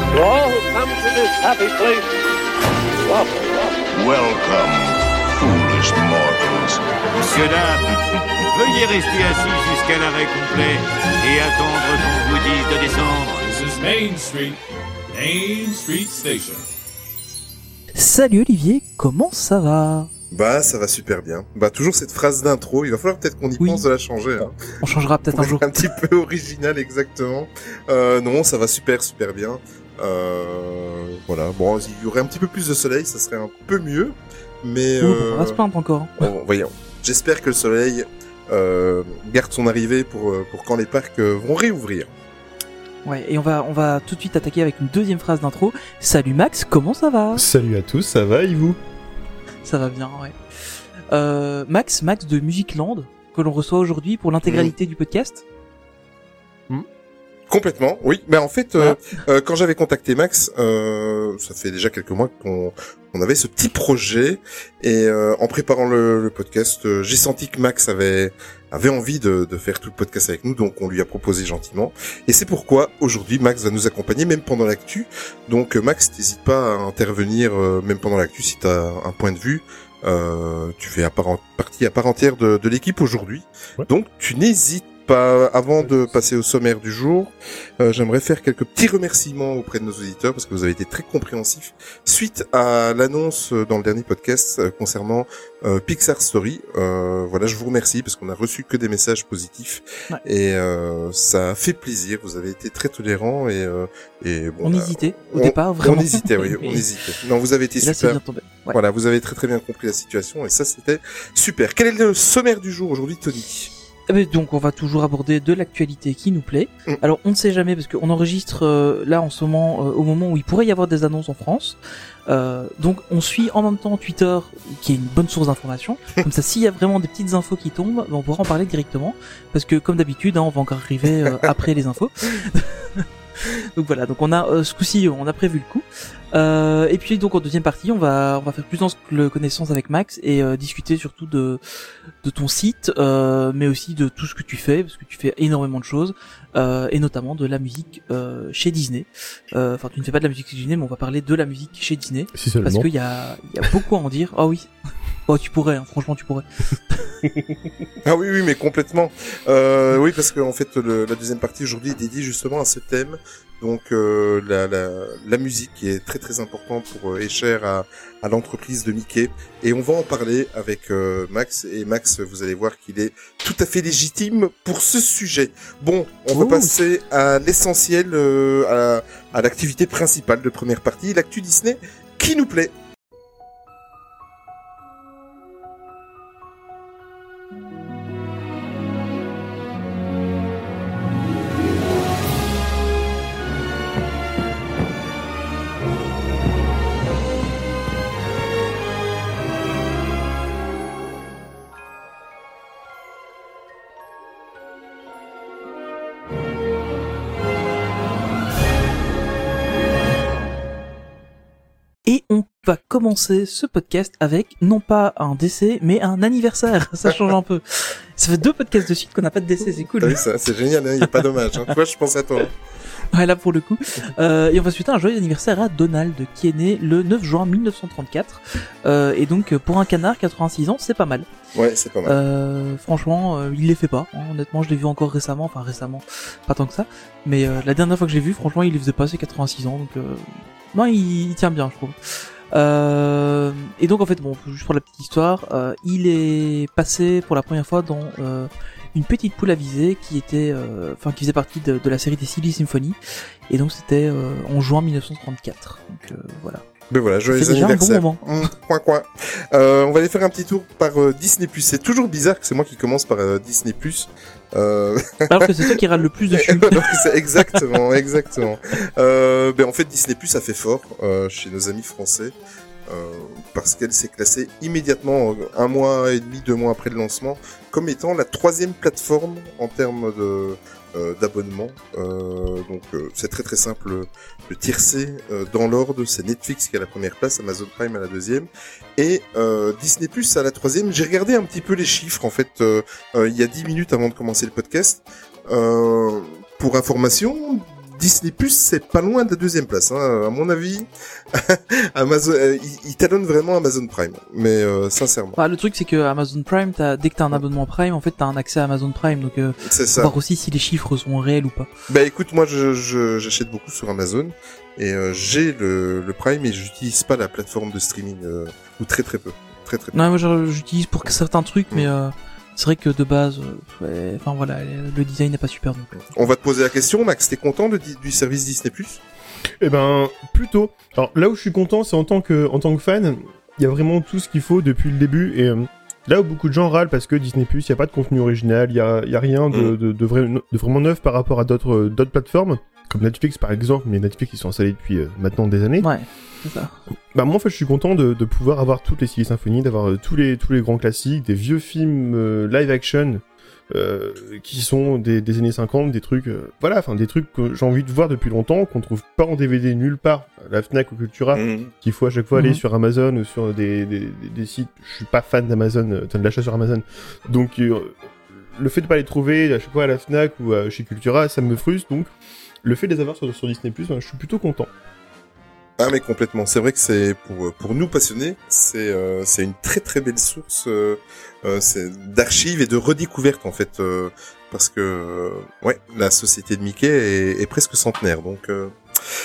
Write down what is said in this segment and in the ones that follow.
this happy place. Welcome, welcome. Welcome, foolish mortals. Monsieur, dame, veuillez rester assis jusqu'à l'arrêt complet et attendre qu'on vous dise de descendre. This is Main Street, Main Street Station. Salut Olivier, comment ça va? Bah, ça va super bien. Bah, toujours cette phrase d'intro. Il va falloir peut-être qu'on y Oui. pense de la changer. Hein. On changera peut-être un jour. un petit peu original, exactement. Euh, non, ça va super, super bien. Euh, voilà. Bon, il y aurait un petit peu plus de soleil, ça serait un peu mieux. Mais Ouh, euh, On va se plaindre encore. bon, voyons. J'espère que le soleil euh, garde son arrivée pour pour quand les parcs vont réouvrir. Ouais, et on va, on va tout de suite attaquer avec une deuxième phrase d'intro. Salut Max, comment ça va? Salut à tous, ça va et vous? Ça va bien, ouais. Euh, Max, Max de Music Land, que l'on reçoit aujourd'hui pour l'intégralité du podcast. Complètement, oui. Mais en fait, euh, euh, quand j'avais contacté Max, euh, ça fait déjà quelques mois qu'on on avait ce petit projet et euh, en préparant le, le podcast, j'ai senti que Max avait avait envie de, de faire tout le podcast avec nous, donc on lui a proposé gentiment. Et c'est pourquoi aujourd'hui Max va nous accompagner même pendant l'actu. Donc Max, n'hésite pas à intervenir même pendant l'actu si tu as un point de vue. Euh, tu fais à part en- partie à part entière de, de l'équipe aujourd'hui. Ouais. Donc tu n'hésites pas, avant de passer au sommaire du jour, euh, j'aimerais faire quelques petits remerciements auprès de nos auditeurs parce que vous avez été très compréhensifs suite à l'annonce euh, dans le dernier podcast euh, concernant euh, Pixar Story. Euh, voilà, je vous remercie parce qu'on a reçu que des messages positifs Ouais. et euh, ça fait plaisir. Vous avez été très tolérants et euh, et bon. on bah, hésitait au départ, vraiment. On hésitait, oui, on hésitait. Non, vous avez été Et là, super. bien tombé. Ouais. Voilà, vous avez très très bien compris la situation et ça c'était super. Quel est le sommaire du jour aujourd'hui, Tony? Eh ben, donc on va toujours aborder de l'actualité qui nous plaît. Mm. Alors on ne sait jamais parce qu'on enregistre euh, là en ce moment euh, au moment où il pourrait y avoir des annonces en France. Euh, donc on suit en même temps Twitter qui est une bonne source d'information. Comme ça s'il y a vraiment des petites infos qui tombent, ben, on pourra en parler directement parce que comme d'habitude hein, on va encore arriver euh, après les infos. donc voilà, donc on a euh, ce coup-ci on a prévu le coup. Euh, et puis donc en deuxième partie on va on va faire plus de connaissance avec Max et euh, discuter surtout de de ton site, euh, mais aussi de tout ce que tu fais, parce que tu fais énormément de choses, euh, et notamment de la musique euh, chez Disney. Euh, Enfin, tu ne fais pas de la musique chez Disney, mais on va parler de la musique chez Disney, Si parce qu'il y a, il y a beaucoup à en dire. Ah oui, oh tu pourrais, hein, franchement tu pourrais. Ah oui, oui, mais complètement. Euh, oui, parce qu'en fait, le- la deuxième partie aujourd'hui est dédiée justement à ce thème. Donc euh, la, la, la musique qui est très très importante pour euh, et chère à, à l'entreprise de Mickey. Et on va en parler avec euh, Max. Et Max, vous allez voir qu'il est tout à fait légitime pour ce sujet. Bon, on va passer à l'essentiel, euh, à, à l'activité principale de première partie, l'actu Disney qui nous plaît. Va commencer ce podcast avec non pas un décès, mais un anniversaire. Ça change un peu. Ça fait deux podcasts de suite qu'on n'a pas de décès, c'est cool. Ah oui, ça, c'est génial, il n'y a pas dommage. Hein. Je pense à toi. Ouais, là pour le coup. Euh, et on va souhaiter un joyeux anniversaire à Donald, qui est né le 9 juin 1934. Euh, et donc pour un canard, 86 ans, c'est pas mal. Ouais, c'est pas mal. Euh, franchement, euh, il les fait pas. hein. Honnêtement, je l'ai vu encore récemment, enfin récemment, pas tant que ça. Mais euh, la dernière fois que je l'ai vu, franchement, il les faisait pas ses 86 ans, donc euh, non, il, il tient bien, je trouve. Euh, et donc en fait, bon, juste pour la petite histoire, euh, il est passé pour la première fois dans euh, une petite poule avisée qui était, euh, enfin, qui faisait partie de, la série des Silly Symphony. Et donc c'était en juin 1934. Donc voilà. Mais voilà, joyeux bon anniversaire. Mmh, coin, coin. Euh, on va aller faire un petit tour par euh, Disney+. C'est toujours bizarre que c'est moi qui commence par euh, Disney+. Euh... Alors que c'est toi qui râle le plus dessus. Exactement, exactement. Euh, ben en fait, Disney Plus a fait fort chez nos amis français euh, parce qu'elle s'est classée immédiatement, un mois et demi, deux mois après le lancement, comme étant la troisième plateforme en termes de d'abonnement. Euh, donc euh, c'est très très simple de tiercer euh, dans l'ordre. C'est Netflix qui a la première place, Amazon Prime à la deuxième et euh, Disney Plus à la troisième. J'ai regardé un petit peu les chiffres en fait euh, euh, il y a dix minutes avant de commencer le podcast. Euh, pour information, Disney Plus, c'est pas loin de la deuxième place. Hein. À mon avis, Amazon, euh, il, il talonne vraiment Amazon Prime. Mais euh, sincèrement, Bah, le truc c'est que Amazon Prime, t'as, dès que t'as un abonnement Prime, en fait t'as un accès à Amazon Prime, donc euh, c'est ça. voir aussi si les chiffres sont réels ou pas. Bah écoute, moi je je- j'achète beaucoup sur Amazon et euh, j'ai le, le Prime et j'utilise pas la plateforme de streaming euh, ou très très peu, très très peu. Non, moi j'utilise pour certains trucs, Mm. mais euh, c'est vrai que de base, euh, ouais, enfin voilà, le design n'est pas super donc. On va te poser la question, Max. T'es content de, du service Disney Plus? Eh ben, plutôt. Alors là où je suis content, c'est en tant que en tant que fan, il y a vraiment tout ce qu'il faut depuis le début. Et euh, là où beaucoup de gens râlent parce que Disney Plus, il y a pas de contenu original, il y a, il y a rien de, Mm. de, de, vrai- de vraiment neuf par rapport à d'autres d'autres plateformes, comme Netflix par exemple. Mais Netflix ils sont installés depuis euh, maintenant des années. Ouais, c'est ça. Bah moi en fait je suis content de, de pouvoir avoir toutes les séries symphonies, d'avoir euh, tous les tous les grands classiques, des vieux films euh, live action euh, qui sont des, des années 50, des trucs euh, voilà, enfin des trucs que j'ai envie de voir depuis longtemps, qu'on trouve pas en DVD nulle part, à la Fnac ou Cultura, Mhm. qu'il faut à chaque fois aller Mhm. sur Amazon ou sur des, des, des- des sites. Je suis pas fan d'Amazon, euh, de l'achat sur Amazon, donc euh, le fait de pas les trouver à chaque fois à la Fnac ou euh, chez Cultura, ça me frustre donc. Le fait de les avoir sur, sur Disney+, ben, je suis plutôt content. Ah mais complètement. C'est vrai que c'est pour pour nous passionnés, c'est euh, c'est une très très belle source euh, euh, c'est d'archives et de redécouvertes en fait euh, parce que euh, ouais la société de Mickey est, est presque centenaire donc euh,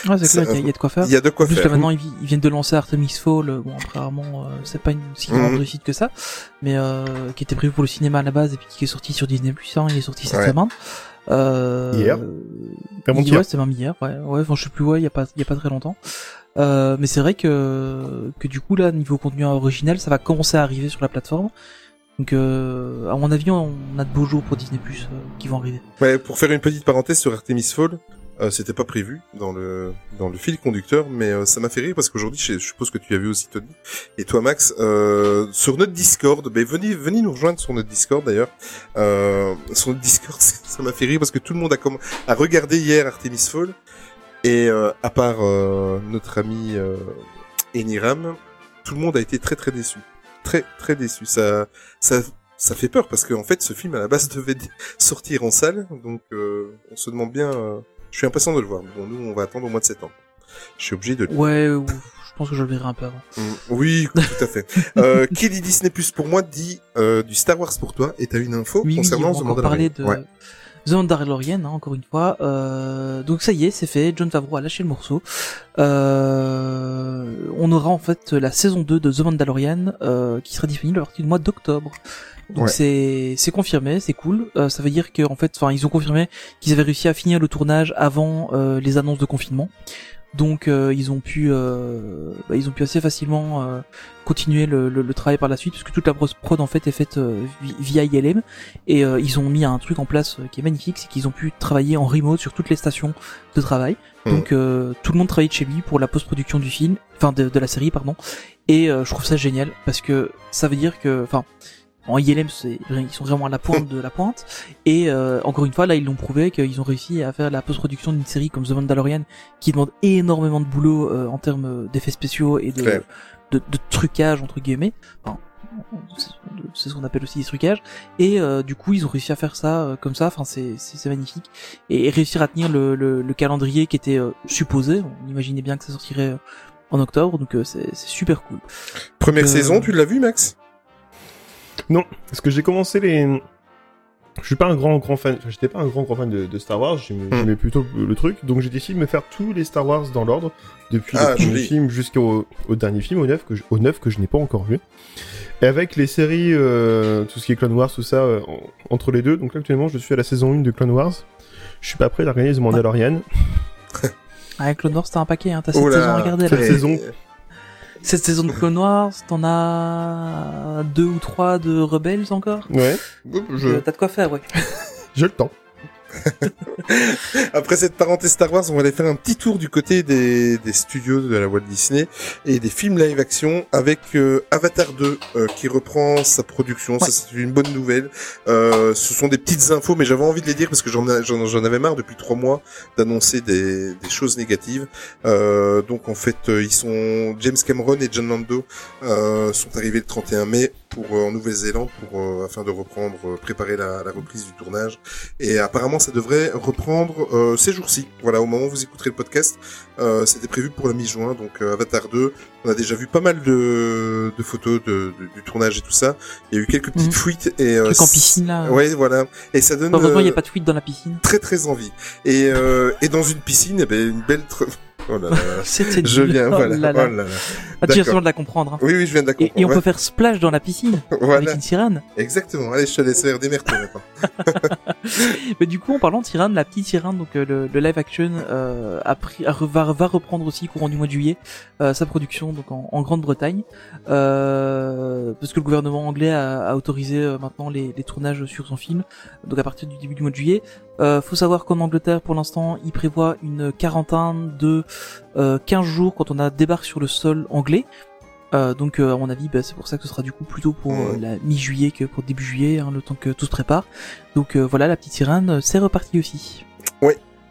Ouais, c'est y, a- il y a de quoi faire. il y a de quoi En plus, faire. là, maintenant, ils, vi- ils viennent de lancer Artemis Fall. euh, Bon, apparemment, euh, c'est pas une si grande Mhm. réussite que ça, mais euh, qui était prévu pour le cinéma à la base et puis qui est sorti sur Disney Plus. Hein, il est sorti cette Ouais. semaine. Euh, Hier euh, Avant-hier. Ouais, c'était même hier. Ouais, ouais. Enfin, je sais plus. Ouais, il y a pas, il y a pas très longtemps. Euh, mais c'est vrai que que du coup là, niveau contenu original, ça va commencer à arriver sur la plateforme. Donc, euh, à mon avis, on a de beaux jours pour Disney Plus qui vont arriver. Ouais, pour faire une petite parenthèse sur Artemis Fall, euh, c'était pas prévu dans le dans le fil conducteur, mais euh, ça m'a fait rire parce qu'aujourd'hui, je, je suppose que tu as vu aussi Tony et toi Max, euh, sur notre Discord, ben venez venez nous rejoindre sur notre Discord d'ailleurs. Euh, sur notre Discord, ça m'a fait rire parce que tout le monde a comm- a regardé hier Artemis Fall et euh, à part euh, notre ami Eniram, tout le monde a été très très déçu, très très déçu. Ça ça ça fait peur parce qu'en fait ce film à la base devait sortir en salle, donc on se demande bien. Je suis impatient de le voir. Bon, nous on va attendre au mois de septembre. Je suis obligé de. le- Ouais, ou- je pense que je le verrai un peu avant. Mm, Oui, tout à fait. euh, qui dit Disney Plus pour moi dit euh, du Star Wars pour toi. Et t'as une info Oui, oui, concernant on The Mandalorian. parler de Ouais. The Mandalorian, hein, encore une fois. Euh, donc ça y est, c'est fait. John Favreau a lâché le morceau. Euh, on aura en fait la saison 2 de The Mandalorian euh, qui sera disponible à partir du mois d'octobre. Donc Ouais. c'est c'est confirmé, c'est cool. Euh, ça veut dire que en fait, enfin ils ont confirmé qu'ils avaient réussi à finir le tournage avant euh, les annonces de confinement. Donc euh, ils ont pu euh, bah, ils ont pu assez facilement euh, continuer le, le, le travail par la suite puisque toute la grosse prod en fait est faite euh, vi- via ILM et euh, ils ont mis un truc en place qui est magnifique, c'est qu'ils ont pu travailler en remote sur toutes les stations de travail. Mhm. Donc euh, tout le monde travaille de chez lui pour la post-production du film, enfin de, de la série pardon. Et euh, je trouve ça génial parce que ça veut dire que, enfin, en ILM c'est ils sont vraiment à la pointe de la pointe. Et euh, encore une fois là ils l'ont prouvé qu'ils ont réussi à faire la post-production d'une série comme The Mandalorian qui demande énormément de boulot euh, en termes d'effets spéciaux et de, de trucage entre guillemets. Enfin, c'est- ce qu'on appelle aussi des trucages. Et euh, du coup ils ont réussi à faire ça euh, comme ça. Enfin c'est magnifique. Et, et réussir à tenir le, le, le calendrier qui était euh, supposé. On imaginait bien que ça sortirait euh, en octobre. Donc euh, c'est super cool. Première saison, tu l'as vu, Max? Non, parce que j'ai commencé les. Je suis pas un grand grand fan. enfin, J'étais pas un grand grand fan de, de Star Wars. J'aimais Hmm. j'aimais plutôt le, truc. Donc j'ai décidé de me faire tous les Star Wars dans l'ordre, depuis Ah, le premier film jusqu'au au dernier film, au neuf que je, au neuf que je n'ai pas encore vu. Et avec les séries, euh, tout ce qui est Clone Wars, tout ça, euh, en- entre les deux. Donc là, actuellement, je suis à la saison 1 de Clone Wars. Je suis pas prêt d'organiser Mandalorian. avec Clone Wars t'as un paquet hein t'as cette saison à regarder cette là et- saison. Cette saison de Clone Wars t'en as deux ou trois de Rebels encore? Ouais, Je... T'as de quoi faire ouais. J'ai le temps. Après cette parenthèse Star Wars, on va aller faire un petit tour du côté des, des studios de la Walt Disney et des films live action avec euh, Avatar 2 euh, qui reprend sa production. Ça c'est une bonne nouvelle. Euh, ce sont des petites infos, mais j'avais envie de les dire parce que j'en avais marre depuis trois mois d'annoncer des, des choses négatives. Euh, donc en fait, ils sont James Cameron et John Lando euh, sont arrivés le 31 mai pour euh, en Nouvelle-Zélande pour euh, afin de reprendre, euh, préparer la, la reprise du tournage. Et apparemment, ça devrait reprendre euh, ces jours-ci. Voilà, au moment où vous écouterez le podcast, euh, c'était prévu pour la mi-juin. Donc euh, Avatar 2, on a déjà vu pas mal de, de photos de, de- du tournage et tout ça. Il y a eu quelques petites Mhm. fuites et euh, Truc en piscine là. Ouais, voilà. Et ça donne Heureusement, il n'y a pas de fuite dans la piscine. très très envie. Et euh, et dans une piscine, eh ben, une belle. Oh là là. C'était Je viens, Oh voilà. là là. Oh là. Ah, tu viens de la comprendre. hein. Oui, oui, je viens de la Et, comprendre. et on ouais. peut faire splash dans la piscine avec Voilà, une sirène. exactement. Allez, je te laisse faire des merdes maintenant. Mais du coup, en parlant de Tyrann, la petite Tyrann, donc euh, le, le live action, euh, a pris, a va, va reprendre aussi courant du mois de juillet euh, sa production donc en, en Grande-Bretagne, euh, parce que le gouvernement anglais a, a autorisé euh, maintenant les, les tournages sur son film, donc à partir du début du mois de juillet. Euh, faut savoir qu'en Angleterre, pour l'instant, il prévoit une quarantaine de euh, 15 jours quand on a débarque sur le sol anglais. Euh, donc euh, à mon avis, bah, c'est pour ça que ce sera du coup plutôt pour Mhm. la mi-juillet que pour début juillet, hein, le temps que tout se prépare. Donc euh, voilà, la petite sirène, c'est reparti aussi.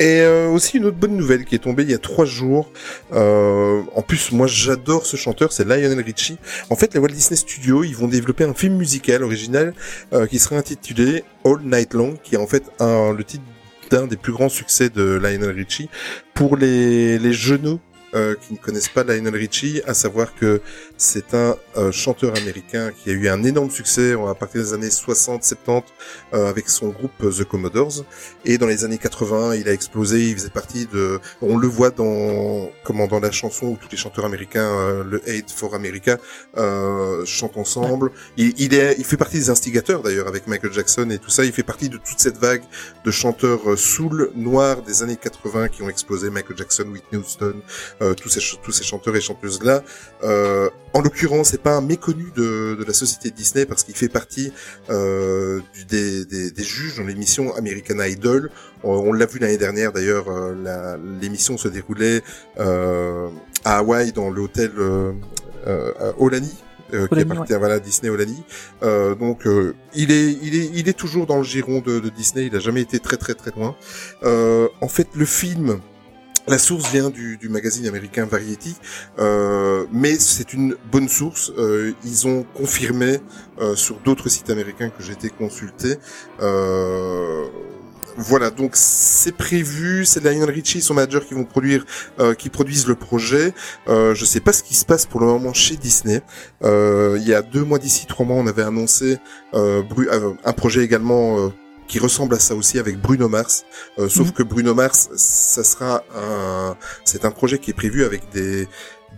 Et euh, aussi une autre bonne nouvelle qui est tombée il y a trois jours. Euh, en plus, moi j'adore ce chanteur, c'est Lionel Richie. En fait, les Walt Disney Studios, ils vont développer un film musical original euh, qui sera intitulé All Night Long, qui est en fait un, le titre d'un des plus grands succès de Lionel Richie. Pour les, les genoux euh, qui ne connaissent pas Lionel Richie, à savoir que c'est un euh, chanteur américain qui a eu un énorme succès à partir des années 60-70 euh, avec son groupe The Commodores. Et dans les années 80, il a explosé. Il faisait partie de. On le voit dans comment dans la chanson où tous les chanteurs américains, euh, le Hate for America, chantent ensemble. Il, est, il fait partie des instigateurs d'ailleurs avec Michael Jackson et tout ça. Il fait partie de toute cette vague de chanteurs soul noirs des années 80 qui ont explosé. Michael Jackson, Whitney Houston, euh, tous ces tous ces chanteurs et chanteuses là. Euh, en l'occurrence, c'est pas un méconnu de, de la société Disney parce qu'il fait partie euh, du- des, des, des juges dans l'émission American Idol. On, on l'a vu l'année dernière d'ailleurs, euh, l'émission se déroulait euh, à Hawaï dans l'hôtel euh, euh, à Olani. euh, qui appartient voilà Disney Olani. Euh, donc euh, il est il est il est toujours dans le giron de, de Disney. Il a jamais été très très très loin. Euh, en fait, le film la source vient du, magazine américain Variety, euh, mais c'est une bonne source. Euh, ils ont confirmé euh, sur d'autres sites américains que j'ai été consulté. Voilà, donc c'est prévu. C'est Lionel Richie, son manager, qui vont produire, qui produisent le projet. Je sais pas ce qui se passe pour le moment chez Disney. Il y a deux mois d'ici, trois mois, on avait annoncé un projet également. Qui ressemble à ça aussi avec Bruno Mars, Euh, sauf Mhm. que Bruno Mars, ça sera un, c'est un projet qui est prévu avec des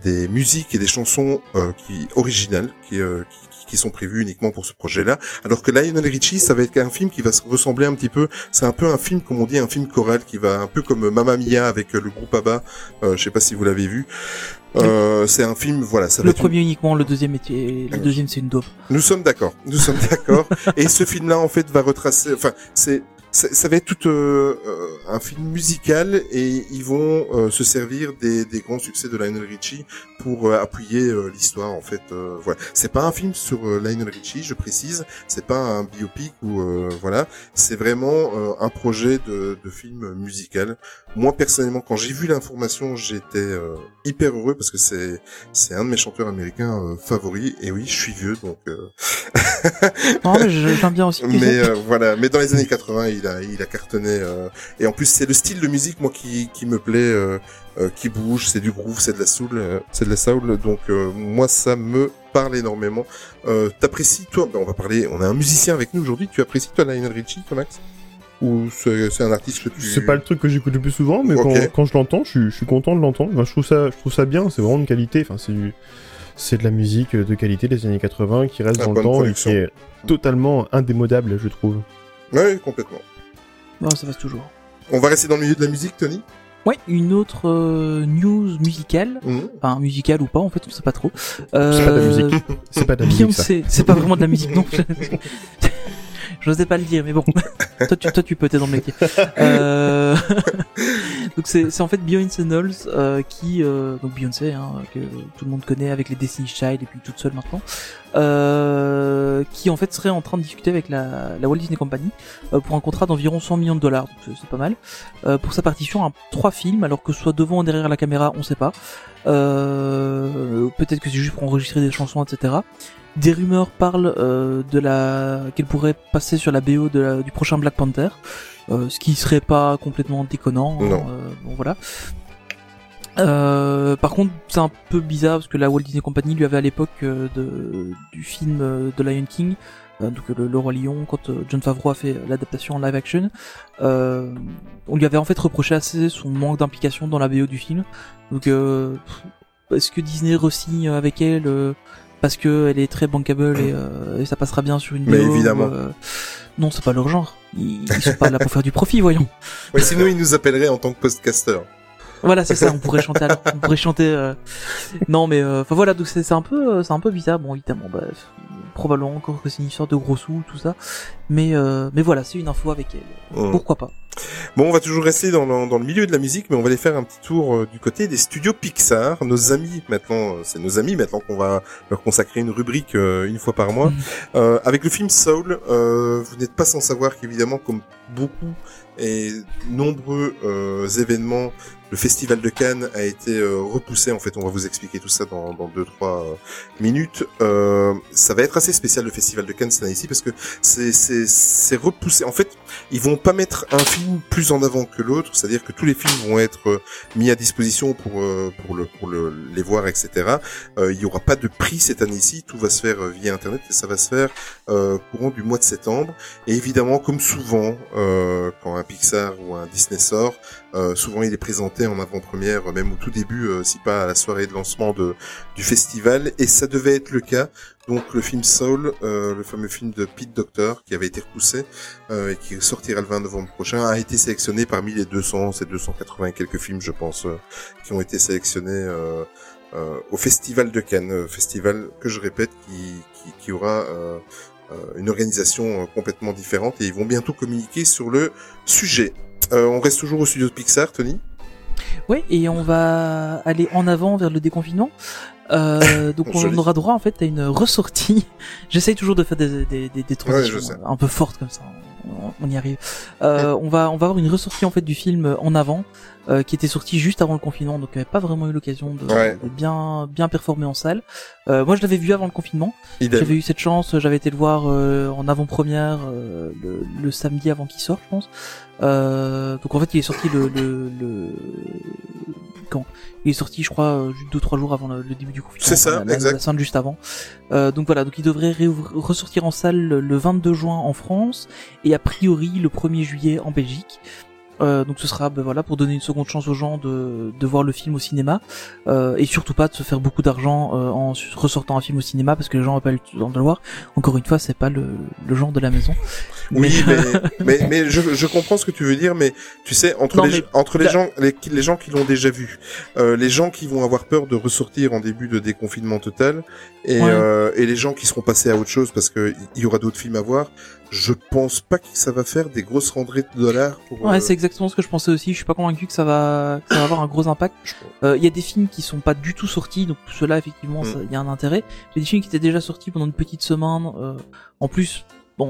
des musiques et des chansons euh, qui originales qui, euh, qui sont prévues uniquement pour ce projet-là, alors que Lionel Richie, ça va être un film qui va se ressembler un petit peu, c'est un peu un film comme on dit un film choral qui va un peu comme Mamma Mia avec euh, le groupe ABBA, euh, je sais pas si vous l'avez vu. Euh, c'est un film, voilà, ça Le une- premier uniquement, le deuxième était, le deuxième c'est une dope. nous sommes d'accord. Nous sommes d'accord. Et ce film-là, en fait, va retracer. Enfin, c'est ça, ça va être tout euh, euh, un film musical et ils vont euh, se servir des, des grands succès de Lionel Richie pour euh, appuyer euh, l'histoire. En fait, euh, voilà. C'est pas un film sur Lionel Richie, je précise. C'est pas un biopic ou euh, voilà. C'est vraiment euh, un projet de, de film musical. Moi personnellement, quand j'ai vu l'information, j'étais euh, hyper heureux parce que c'est c'est un de mes chanteurs américains favoris. Et oui, je suis vieux, donc. euh, Non, mais j'aime bien aussi. mais euh, voilà, mais dans les années 80, il a, il a cartonné. euh, et en plus, c'est le style de musique moi qui, qui me plaît, euh, euh, qui bouge, c'est du groove, c'est de la soul, c'est de la soul. Donc moi, ça me parle énormément. T'apprécies toi ben, On va parler. On a un musicien avec nous aujourd'hui. Tu apprécies toi Lionel Richie, toi Max? Ou c'est un artiste que tu C'est pas le truc que j'écoute le plus souvent, mais quand, quand je l'entends, je, suis- je suis content de l'entendre. Moi, je trouve ça, je trouve ça bien. C'est vraiment de qualité. Enfin, c'est du- c'est de la musique de qualité des années 80 qui reste dans le temps et qui est totalement indémodable, je trouve. Ouais, complètement. Bon, ça passe toujours. On va rester dans le milieu de la musique, Tony? Ouais, une autre euh, news musicale, Mhm. enfin musicale ou pas en fait, on sait pas trop. C'est pas de la Euh, musique. C'est pas de la musique, c'est pas vraiment de la musique non. J'osais pas le dire, mais bon. toi, tu, toi, tu peux, t'es dans le métier. Euh... donc c'est, en fait Beyoncé Knowles euh, qui, euh, donc Beyoncé, hein, que tout le monde connaît avec les Destiny Child et puis toute seule maintenant, euh, qui en fait serait en train de discuter avec la, la Walt Disney Company euh, pour un contrat d'environ 100 millions de dollars, donc c'est- pas mal, euh, pour sa partition à trois films, alors que soit devant ou derrière la caméra, on sait pas. Euh, Peut-être que c'est juste pour enregistrer des chansons, etc. Des rumeurs parlent euh, de la qu'elle pourrait passer sur la BO de la- du prochain Black Panther, euh, ce qui serait pas complètement déconnant. hein, Non. euh, bon voilà. Euh, par contre, c'est un peu bizarre parce que la Walt Disney Company lui avait à l'époque euh, de, du film euh, de Lion King, euh, donc le, le roi lion, quand euh, John Favreau a fait l'adaptation en live action, euh, on lui avait en fait reproché assez son manque d'implication dans la BO du film. Donc, euh, est-ce que Disney re-signe avec elle euh, parce que elle est très bankable et, euh, et ça passera bien sur une Mais évidemment. euh, Non, c'est pas leur genre. Ils, ils sont pas là pour faire du profit, voyons. Ouais, sinon, il nous appellerait en tant que podcaster. Voilà, c'est ça. On pourrait chanter. Alors, on pourrait chanter. euh, Non, mais euh, enfin voilà. Donc c'est un peu, euh, c'est un peu bizarre. Bon, évidemment, bah, probablement encore que c'est une histoire de gros sous, tout ça. Mais euh, mais voilà, c'est une info avec elle. Mm. Pourquoi pas Bon, on va toujours rester dans le, dans le milieu de la musique, mais on va aller faire un petit tour euh, du côté des studios Pixar. Nos amis, maintenant, euh, c'est nos amis, maintenant qu'on va leur consacrer une rubrique euh, une fois par mois. Euh, avec le film Soul, euh, vous n'êtes pas sans savoir qu'évidemment, comme beaucoup et nombreux euh, événements, le festival de Cannes a été euh, repoussé. En fait, on va vous expliquer tout ça dans, dans deux trois euh, minutes. Euh, ça va être assez spécial le festival de Cannes cette année ici parce que c'est repoussé. En fait, ils vont pas mettre un film plus en avant que l'autre, c'est-à-dire que tous les films vont être euh, mis à disposition pour pour le pour le, les voir, etc. Euh, il y aura pas de prix cette année-ci, tout va se faire via internet et ça va se faire euh, courant du mois de septembre. Et évidemment, comme souvent, quand un Pixar ou un Disney sort, euh, souvent il est présenté en avant-première, même au tout début, euh, si pas à la soirée de lancement de du festival. Et ça devait être le cas. Donc le film Soul, euh, le fameux film de Pete Docter, qui avait été repoussé et qui sortira le 20 novembre prochain, a été sélectionné parmi les 200, c'est 280 et quelques films, je pense, qui ont été sélectionnés au Festival de Cannes, festival que je répète, qui, qui, qui aura une organisation complètement différente et ils vont bientôt communiquer sur le sujet. Euh, on reste toujours au studio de Pixar, Tony. Ouais, et on va aller en avant vers le déconfinement. Euh, donc on aura droit en fait à une ressortie. J'essaye toujours de faire des, des, des, des transitions Ouais, un peu fortes comme ça. On, on y arrive. Euh, on va on va avoir une ressortie en fait du film en avant euh, qui était sorti juste avant le confinement, donc qui avait pas vraiment eu l'occasion de, Ouais. de bien bien performer en salle. Euh, moi je l'avais vu avant le confinement. J'avais eu cette chance, j'avais été le voir euh, en avant-première euh, le, le samedi avant qu'il sorte, je pense. Euh, donc en fait, il est sorti le, le, le... quand Il est sorti, je crois, euh, deux trois jours avant le, le début du confinement. C'est ça, la, la- exact. La scène juste avant. Euh, donc voilà, donc il devrait ressortir en salle le, le 22 juin en France et a priori le 1er juillet en Belgique. Euh, donc ce sera ben voilà pour donner une seconde chance aux gens de, de voir le film au cinéma euh, et surtout pas de se faire beaucoup d'argent euh, en ressortant un film au cinéma parce que les gens ont pas eu le temps de le voir. Encore une fois, c'est pas le, le genre de la maison. Oui, mais, mais, mais je, je comprends ce que tu veux dire, mais tu sais, entre Non, les, entre les la- gens, les, qui- les gens qui l'ont déjà vu, euh, les gens qui vont avoir peur de ressortir en début de déconfinement total, et, Ouais. euh, et les gens qui seront passés à autre chose parce que il y aura d'autres films à voir, je pense pas que ça va faire des grosses rentrées de dollars pour. Ouais, euh, c'est exactement ce que je pensais aussi. Je suis pas convaincu que ça va, que ça va avoir un gros impact. Euh, Il y a des films qui sont pas du tout sortis, donc ceux-là effectivement, Mm. il y a un intérêt. Mais des films qui étaient déjà sortis pendant une petite semaine. euh, en plus, bon,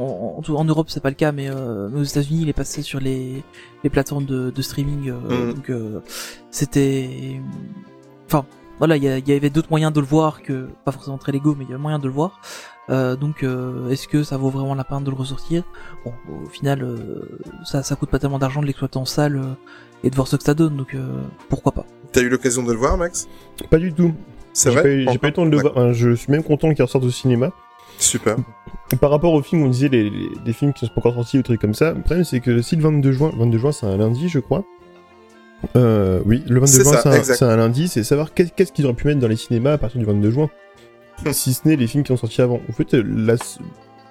en, en Europe c'est pas le cas, mais, euh, mais aux États-Unis, il est passé sur les les plateformes de, de streaming. Mm. Donc euh, c'était, enfin voilà, il y, a- il y avait d'autres moyens de le voir que pas forcément très légaux, mais il y a moyen de le voir. Euh, donc, euh, est-ce que ça vaut vraiment la peine de le ressortir? Bon, au final, euh, ça, ça coûte pas tellement d'argent de l'exploiter en salle euh, et de voir ce que ça donne, donc euh, pourquoi pas T'as eu l'occasion de le voir, Max? Pas du tout. C'est J'ai vrai pas, eu- j'ai pas eu le temps de le voir. Enfin, je suis même content qu'il ressorte au cinéma. Super. Par rapport aux films, on disait les, les, les films qui sont pas encore sortis ou des trucs comme ça. Le problème, c'est que si le 22 juin, 22 juin, c'est un lundi, je crois. Euh, oui, le 22 C'est juin, c'est un, un lundi. C'est savoir qu'est- qu'est-ce qu'ils auraient pu mettre dans les cinémas à partir du 22 juin. Si ce n'est les films qui sont sortis avant. En fait, la-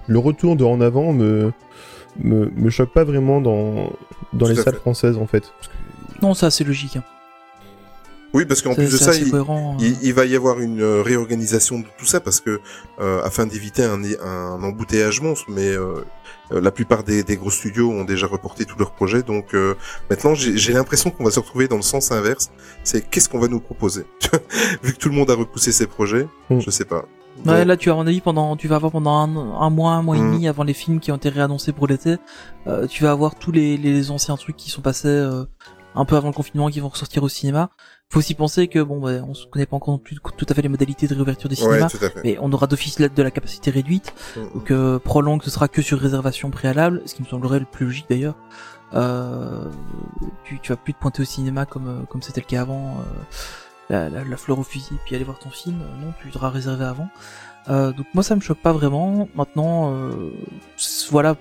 le retour de en avant me, me, me choque pas vraiment dans, dans Tout les salles fait. françaises, en fait. Non, ça c'est logique. Hein. Oui, parce qu'en plus de ça, assez il, cohérent, il, euh. il va y avoir une euh, réorganisation de tout ça parce que euh, afin d'éviter un, un embouteillage monstre, mais euh, la plupart des, des gros studios ont déjà reporté tous leurs projets, donc euh, maintenant j'ai l'impression qu'on va se retrouver dans le sens inverse. C'est qu'est-ce qu'on va nous proposer? Vu que tout le monde a repoussé ses projets, Mm. je sais pas. Ouais, là, tu as, à mon avis, pendant, tu vas avoir pendant un, un mois, un mois et Mhm. demi avant les films qui ont été réannoncés pour l'été, euh, tu vas avoir tous les, les anciens trucs qui sont passés euh, un peu avant le confinement qui vont ressortir au cinéma. Faut aussi penser que bon, bah, on se connaît pas encore plus tout à fait les modalités de réouverture des cinémas, tout à fait. mais on aura d'office de la capacité réduite. Donc euh, prolongue, ce sera que sur réservation préalable, ce qui me semblerait le plus logique d'ailleurs. Euh, tu, tu vas plus te pointer au cinéma comme euh, comme c'était le cas avant, euh, la, la, la fleur au fusil, puis aller voir ton film. Euh, Non, tu devras réserver avant. Euh, donc moi ça me choque pas vraiment. Maintenant, euh, voilà.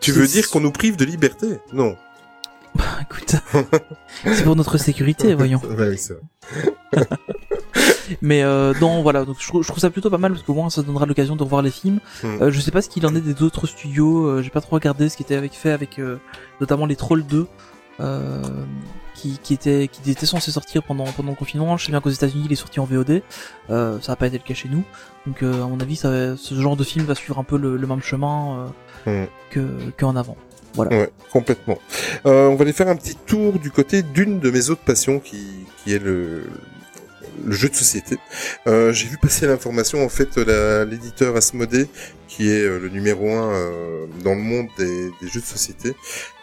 Tu veux dire qu'on nous prive de liberté? Non. Écoute, c'est pour notre sécurité, voyons. Ouais, c'est vrai. Mais euh, non, voilà, donc je, trouve- je trouve ça plutôt pas mal parce qu'au moins ça donnera l'occasion de revoir les films. Hmm. Euh, je sais pas ce qu'il en est des autres studios, euh, j'ai pas trop regardé ce qui était avec, fait avec euh, notamment les Trolls 2. Euh, qui, qui était qui était censé sortir pendant pendant le confinement. Je sais bien qu'aux États-Unis il est sorti en VOD. Euh, ça a pas été le cas chez nous. Donc euh, à mon avis, ça, ce genre de film va suivre un peu le, le même chemin euh, Hmm. que qu'en avant. Ouais, complètement. Euh, on va aller faire un petit tour du côté d'une de mes autres passions qui, qui est le, le jeu de société. Euh, J'ai vu passer l'information, en fait, l'éditeur Asmodée, qui est euh, le numéro un euh, dans le monde des, des jeux de société,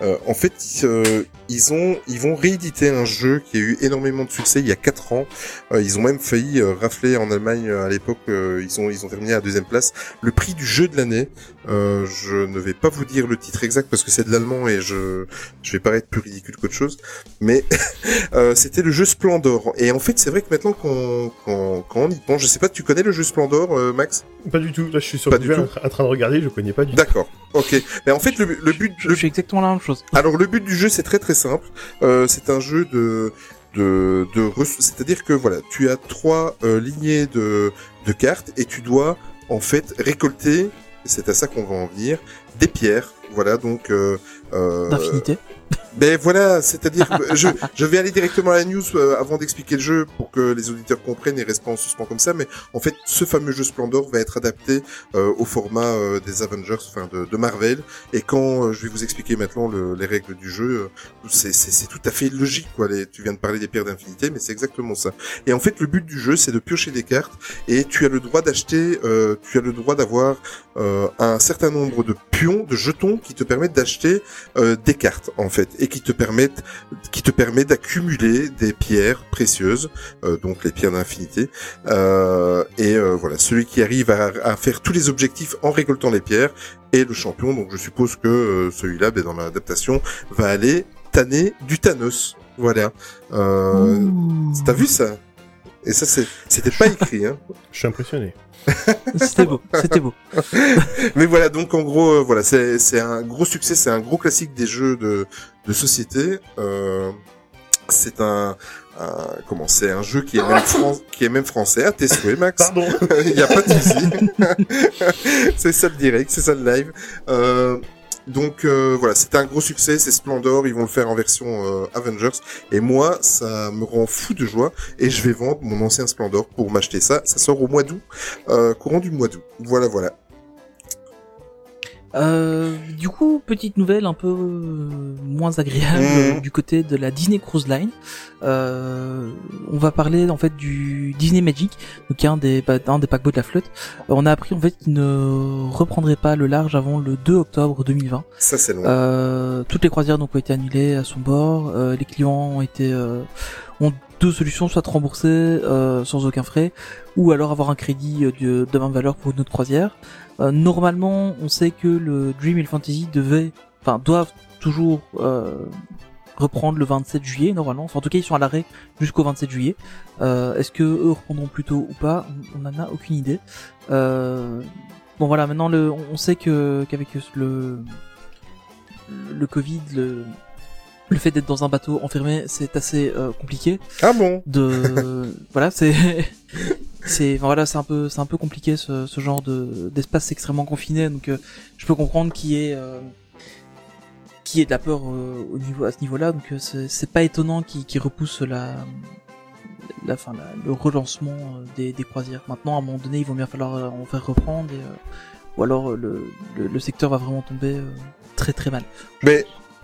euh, en fait, ils, euh, ils ont, ils vont rééditer un jeu qui a eu énormément de succès il y a quatre ans. Euh, ils ont même failli euh, rafler en Allemagne euh, à l'époque. euh, ils ont, ils ont terminé à la deuxième place. Le prix du jeu de l'année. Euh, je ne vais pas vous dire le titre exact parce que c'est de l'allemand et je, je vais paraître plus ridicule qu'autre chose. Mais euh, c'était le jeu Splendor. Et en fait, c'est vrai que maintenant qu'on, qu'on, on y pense, je sais pas, tu connais le jeu Splendor, euh, Max? Pas du tout. Là, je suis sur Pas du tra- en train de regarder, je connais pas du tout. D'accord. Ok. Mais en fait, le, le but, Je, le je fais exactement la même chose. Alors le but du jeu c'est très très simple. Euh, c'est un jeu de de, de c'est-à-dire que voilà, tu as trois euh, lignées de de cartes et tu dois en fait récolter. C'est à ça qu'on va en venir. Des pierres. Voilà donc. Euh, euh, D'infinité. Ben voilà, c'est-à-dire, je, je vais aller directement à la news euh, avant d'expliquer le jeu pour que les auditeurs comprennent et restent pas en suspens comme ça. Mais en fait, ce fameux jeu Splendor va être adapté euh, au format euh, des Avengers, enfin de, Marvel. Et quand je vais vous expliquer maintenant le- les règles du jeu, c'est tout à fait logique. Quoi. Tu viens de parler des pierres d'infinité, mais c'est exactement ça. Et en fait, le but du jeu, c'est de piocher des cartes et tu as le droit d'acheter, tu as le droit d'avoir un certain nombre de pions, de jetons qui te permettent d'acheter euh, des cartes en fait et qui te permettent qui te permet d'accumuler des pierres précieuses euh, donc les pierres d'infinité. Euh, et euh, voilà celui qui arrive à, à faire tous les objectifs en récoltant les pierres est le champion. Donc je suppose que euh, celui-là ben, dans l'adaptation va aller tanner du Thanos. Voilà. Euh, t'as vu ça? Et ça c'est c'était pas écrit hein. Je suis impressionné. C'était beau, c'était beau. Mais voilà, donc en gros, euh, voilà, c'est c'est un gros succès, c'est un gros classique des jeux de de société. Euh, c'est un, un- comment c'est un jeu qui est même fran- qui est même français à tes souhaits, Max. Pardon. Il n'y a pas de souci. c'est ça le direct, c'est ça le live. Euh, donc euh, voilà, c'était un gros succès, c'est Splendor, ils vont le faire en version euh, Avengers. Et moi, ça me rend fou de joie et je vais vendre mon ancien Splendor pour m'acheter ça. Ça sort au mois d'août, euh, courant du mois d'août. Voilà, voilà. Euh, du coup, petite nouvelle un peu euh, moins agréable Mhm. euh, du côté de la Disney Cruise Line. Euh, on va parler en fait du Disney Magic, donc un des, bah, un des paquebots de la flotte. On a appris en fait qu'il ne reprendrait pas le large avant le 2 octobre 2020. Ça c'est long. Euh, toutes les croisières donc ont été annulées à son bord. Euh, les clients ont été euh, ont deux solutions, soit te rembourser euh, sans aucun frais, ou alors avoir un crédit de, de même valeur pour une autre croisière. Euh, normalement, on sait que le Dream et le Fantasy devaient, enfin doivent toujours euh, reprendre le 27 juillet normalement. Enfin, en tout cas, ils sont à l'arrêt jusqu'au 27 juillet. Euh, Est-ce que eux reprendront plus tôt ou pas? On n'en a aucune idée. Euh, bon voilà, maintenant le, on sait que qu'avec le le Covid, le, le fait d'être dans un bateau enfermé, c'est assez euh, compliqué. Ah bon? De voilà, c'est c'est voilà, c'est un peu c'est un peu compliqué ce, ce genre de d'espace extrêmement confiné. Donc euh, je peux comprendre qu'il y ait euh, qu'il y ait de la peur euh, au niveau à ce niveau-là. Donc euh, c'est pas étonnant qu'il qu'il repousse la la fin la- le relancement euh, des, des croisières. Maintenant, à un moment donné, il va bien falloir en faire reprendre et euh, ou alors le, le, le secteur va vraiment tomber euh, très très mal.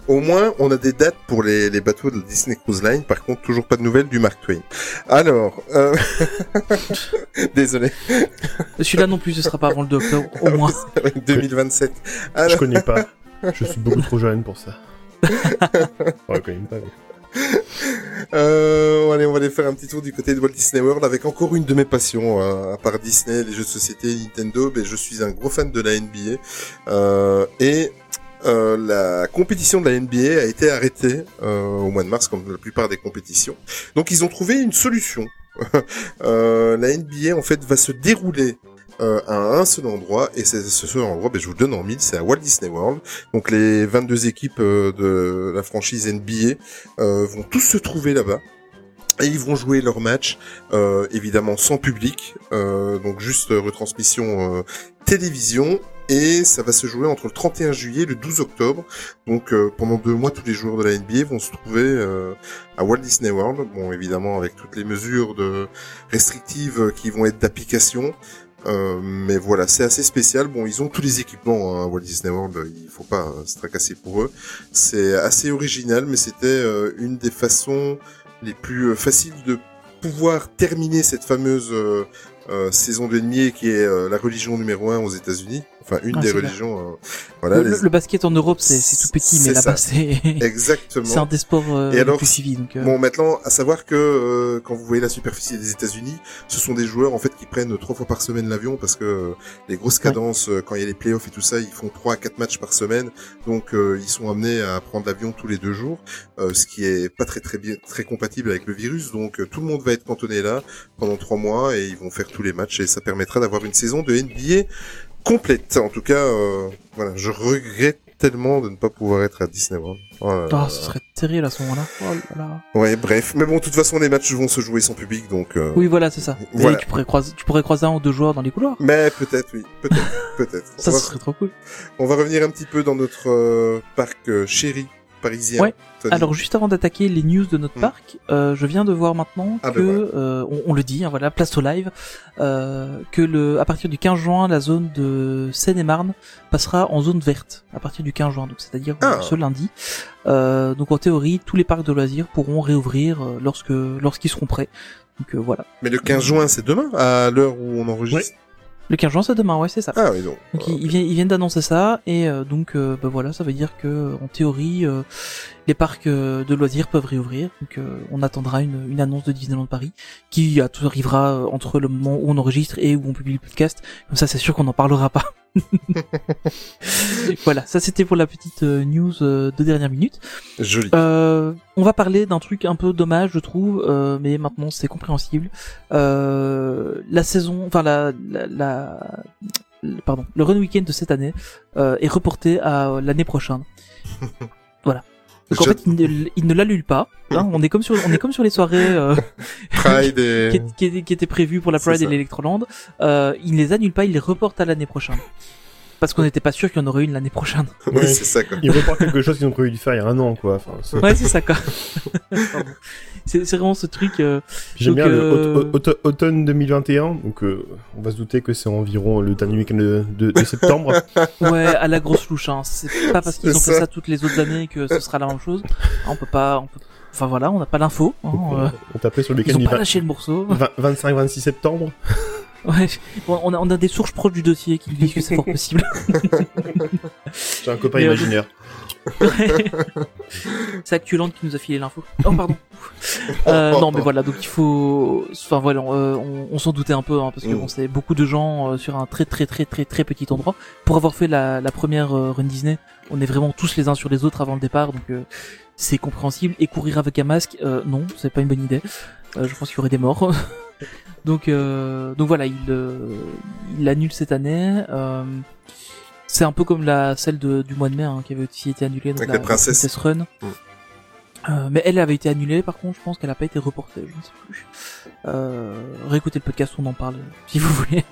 Au moins, on a des dates pour les, les bateaux de la Disney Cruise Line. Par contre, toujours pas de nouvelles du Mark Twain. Alors, euh... désolé. Celui-là non plus, ce sera pas avant le 2 octobre, au moins. 2027. Je Alors, connais pas. Je suis beaucoup trop jeune pour ça. ouais, quand même pas. mais- euh, allez, on va aller faire un petit tour du côté de Walt Disney World avec encore une de mes passions, euh, à part Disney, les jeux de société, Nintendo. Ben, je suis un gros fan de la NBA euh, et euh, la compétition de la NBA a été arrêtée euh, au mois de mars, comme la plupart des compétitions. Donc, ils ont trouvé une solution. Euh, la NBA en fait va se dérouler à un seul endroit et c'est ce seul endroit, ben, je vous le donne en mille, c'est à Walt Disney World. Donc les 22 équipes de la franchise NBA vont tous se trouver là-bas. Et ils vont jouer leur match, évidemment sans public, donc juste retransmission télévision. Et ça va se jouer entre le 31 juillet et le 12 octobre. Donc euh, pendant deux mois, tous les joueurs de la NBA vont se trouver euh, à Walt Disney World. Bon, évidemment avec toutes les mesures de restrictives euh, qui vont être d'application. Euh, mais voilà, c'est assez spécial. Bon, ils ont tous les équipements hein, Walt Disney World. Il faut pas euh, se tracasser pour eux. C'est assez original, mais c'était euh, une des façons les plus faciles de pouvoir terminer cette fameuse saison de NBA qui est euh, la religion numéro un aux États-Unis. Enfin, une Ah, des religions. euh, voilà. le, les- le basket en Europe, c'est tout petit, mais là-bas, c'est Exactement. c'est un des sports euh, Et alors, plus suivis. Donc, euh, Bon, maintenant, à savoir que euh, quand vous voyez la superficie des États-Unis, ce sont des joueurs en fait qui prennent trois fois par semaine l'avion parce que euh, les grosses cadences, quand il y a les playoffs et tout ça, ils font trois à quatre matchs par semaine, donc euh, ils sont amenés à prendre l'avion tous les deux jours, euh, ce qui est pas très très bien, très compatible avec le virus. Donc tout le monde va être cantonné là pendant trois mois et ils vont faire tous les matchs et ça permettra d'avoir une saison de NBA complète. En tout cas, euh, voilà, je regrette tellement de ne pas pouvoir être à Disney World. Oh là là ce là. serait terrible à ce moment-là. Oh. Ouais, bref. Mais bon, de toute façon, les matchs vont se jouer sans public, donc. euh, Oui, voilà, c'est ça. Voilà. Et tu pourrais croiser, tu pourrais croiser un ou deux joueurs dans les couloirs. Mais peut-être, oui. Peut-être, peut-être. Ça, va, serait trop cool. on va revenir un petit peu dans notre euh, parc euh, chéri parisien. Ouais. Tony. Alors juste avant d'attaquer les news de notre Hmm. parc, euh, je viens de voir maintenant Ah, que ben voilà. euh, on, on le dit, hein, voilà, place au live, euh, que le à partir du 15 juin, la zone de Seine-et-Marne passera en zone verte à partir du 15 juin, donc c'est-à-dire Ah. ce lundi. Euh, donc en théorie, tous les parcs de loisirs pourront réouvrir lorsque lorsqu'ils seront prêts. Donc euh, voilà. Mais le 15 juin, c'est demain, à l'heure où on enregistre? Le 15 juin, c'est demain, ouais, c'est ça. Ah oui, donc. Donc ils, ils viennent, ils viennent d'annoncer ça et euh, donc euh, bah voilà, ça veut dire que en théorie euh, les parcs euh, de loisirs peuvent réouvrir. Donc euh, on attendra une, une annonce de Disneyland Paris qui à tout arrivera euh, entre le moment où on enregistre et où on publie le podcast. Comme ça, c'est sûr qu'on n'en parlera pas. voilà, ça c'était pour la petite euh, news de dernière minute. Joli. Euh, on va parler d'un truc un peu dommage, je trouve, euh, mais maintenant c'est compréhensible. Euh, la saison, enfin la, la, la- le- pardon, le run weekend de cette année euh, est reporté à l'année prochaine. voilà. Donc en fait, il ne, il ne l'annule pas. hein. on est comme sur, on est comme sur les soirées euh, Pride et... qui, qui, étaient- qui étaient prévues pour la Pride et l'Electroland. Euh, il ne les annule pas, il les reporte à l'année prochaine. Parce qu'on n'était pas sûr qu'il y en aurait une l'année prochaine. Oui, Ouais. c'est ça, quoi. Ils repartent quelque chose qu'ils ont prévu de faire il y a un an, quoi. Enfin, c'est- Ouais, c'est ça quoi. C'est c'est vraiment ce truc. euh, J'aime Donc, bien le euh, aute- automne 2021, donc euh, on va se douter que c'est environ le dernier week-end de, de- de septembre. Ouais, à la grosse louche. Hein. C'est pas parce qu'ils ont fait ça. toutes les autres années que ce sera la même chose. Ah, On peut pas. On peut... Enfin voilà, on n'a pas l'info. hein, euh, on tapait sur le Ils week-end ont du pas lâché le morceau. 25-26 septembre. Ouais. Bon, on a on a des sources proches du dossier qui disent que c'est fort possible. J'ai un copain Mais, euh, imaginaire. Ouais. c'est Actuland qui nous a filé l'info. Oh pardon. Euh, non mais voilà donc il faut. Enfin voilà, euh, on, on s'en doutait un peu hein, parce que Mm. bon c'est beaucoup de gens euh, sur un très très très très très petit endroit. Pour avoir fait la, la première euh, Run Disney, on est vraiment tous les uns sur les autres avant le départ donc euh, c'est compréhensible. Et courir avec un masque, euh, non, c'est pas une bonne idée. Euh, je pense qu'il y aurait des morts. Donc euh, donc voilà, il euh, il annule cette année. Euh, c'est un peu comme la celle de, du mois de mai hein, qui avait aussi été annulée. Donc Avec la, la princesse. Princess Run. Mm. Euh, mais elle avait été annulée, par contre, je pense qu'elle n'a pas été reportée, je ne sais plus. Euh, réécoutez le podcast, on en parle si vous voulez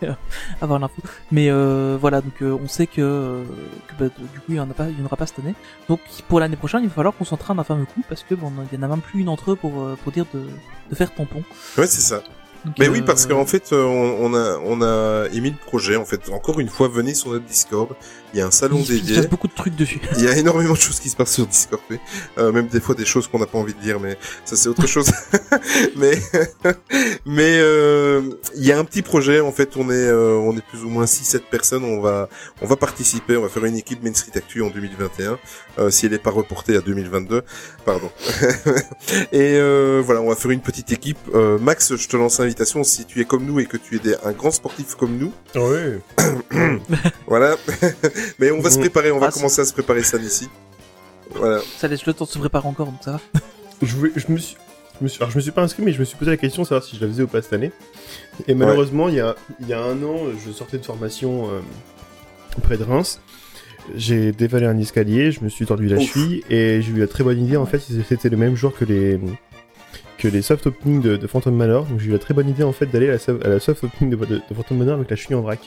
avoir l'info. Mais euh, voilà, donc euh, on sait que, que bah, du coup il y en a pas, il y en aura pas cette année. Donc pour l'année prochaine, il va falloir qu'on s'entraîne un fameux coup parce que bon, il y en a même plus une entre eux pour pour dire de, de faire tampon. Ouais, c'est ça. Donc, Mais euh, oui, parce qu'en fait, euh, on, on a on a émis le projet. En fait, encore une fois, venez sur notre Discord. Il y a un salon il, il se dédié. passe beaucoup de trucs dessus. Il y a énormément de choses qui se passent sur Discord, oui. Euh, même des fois des choses qu'on n'a pas envie de dire, mais ça c'est autre chose. mais mais euh, il y a un petit projet. En fait, on est euh, on est plus ou moins 6-7 personnes. On va on va participer. On va faire une équipe Main Street Actu en 2021, euh, si elle n'est pas reportée à 2022. Pardon. et euh, voilà, on va faire une petite équipe. Euh, Max, je te lance l'invitation. Si tu es comme nous et que tu es des- un grand sportif comme nous, Ouais. voilà. Mais on va se Mhm. préparer. On va Ah, commencer à se préparer ça d'ici. Voilà. Ça laisse le temps de se préparer encore, donc ça va. Je, voulais- je me suis, je me suis, alors je me suis pas inscrit, mais je me suis posé la question de savoir si je la faisais ou pas cette année. Et malheureusement, il y a, il y a un an, je sortais de formation euh, près de Reims. J'ai dévalé un escalier, je me suis tordu la Ouf. cheville et j'ai eu la très bonne idée. En fait, c'était le même jour que les que les soft openings de, de Phantom Manor. Donc j'ai eu la très bonne idée en fait d'aller à, la so- à la soft opening de, de, de Phantom Manor avec la cheville en vrac.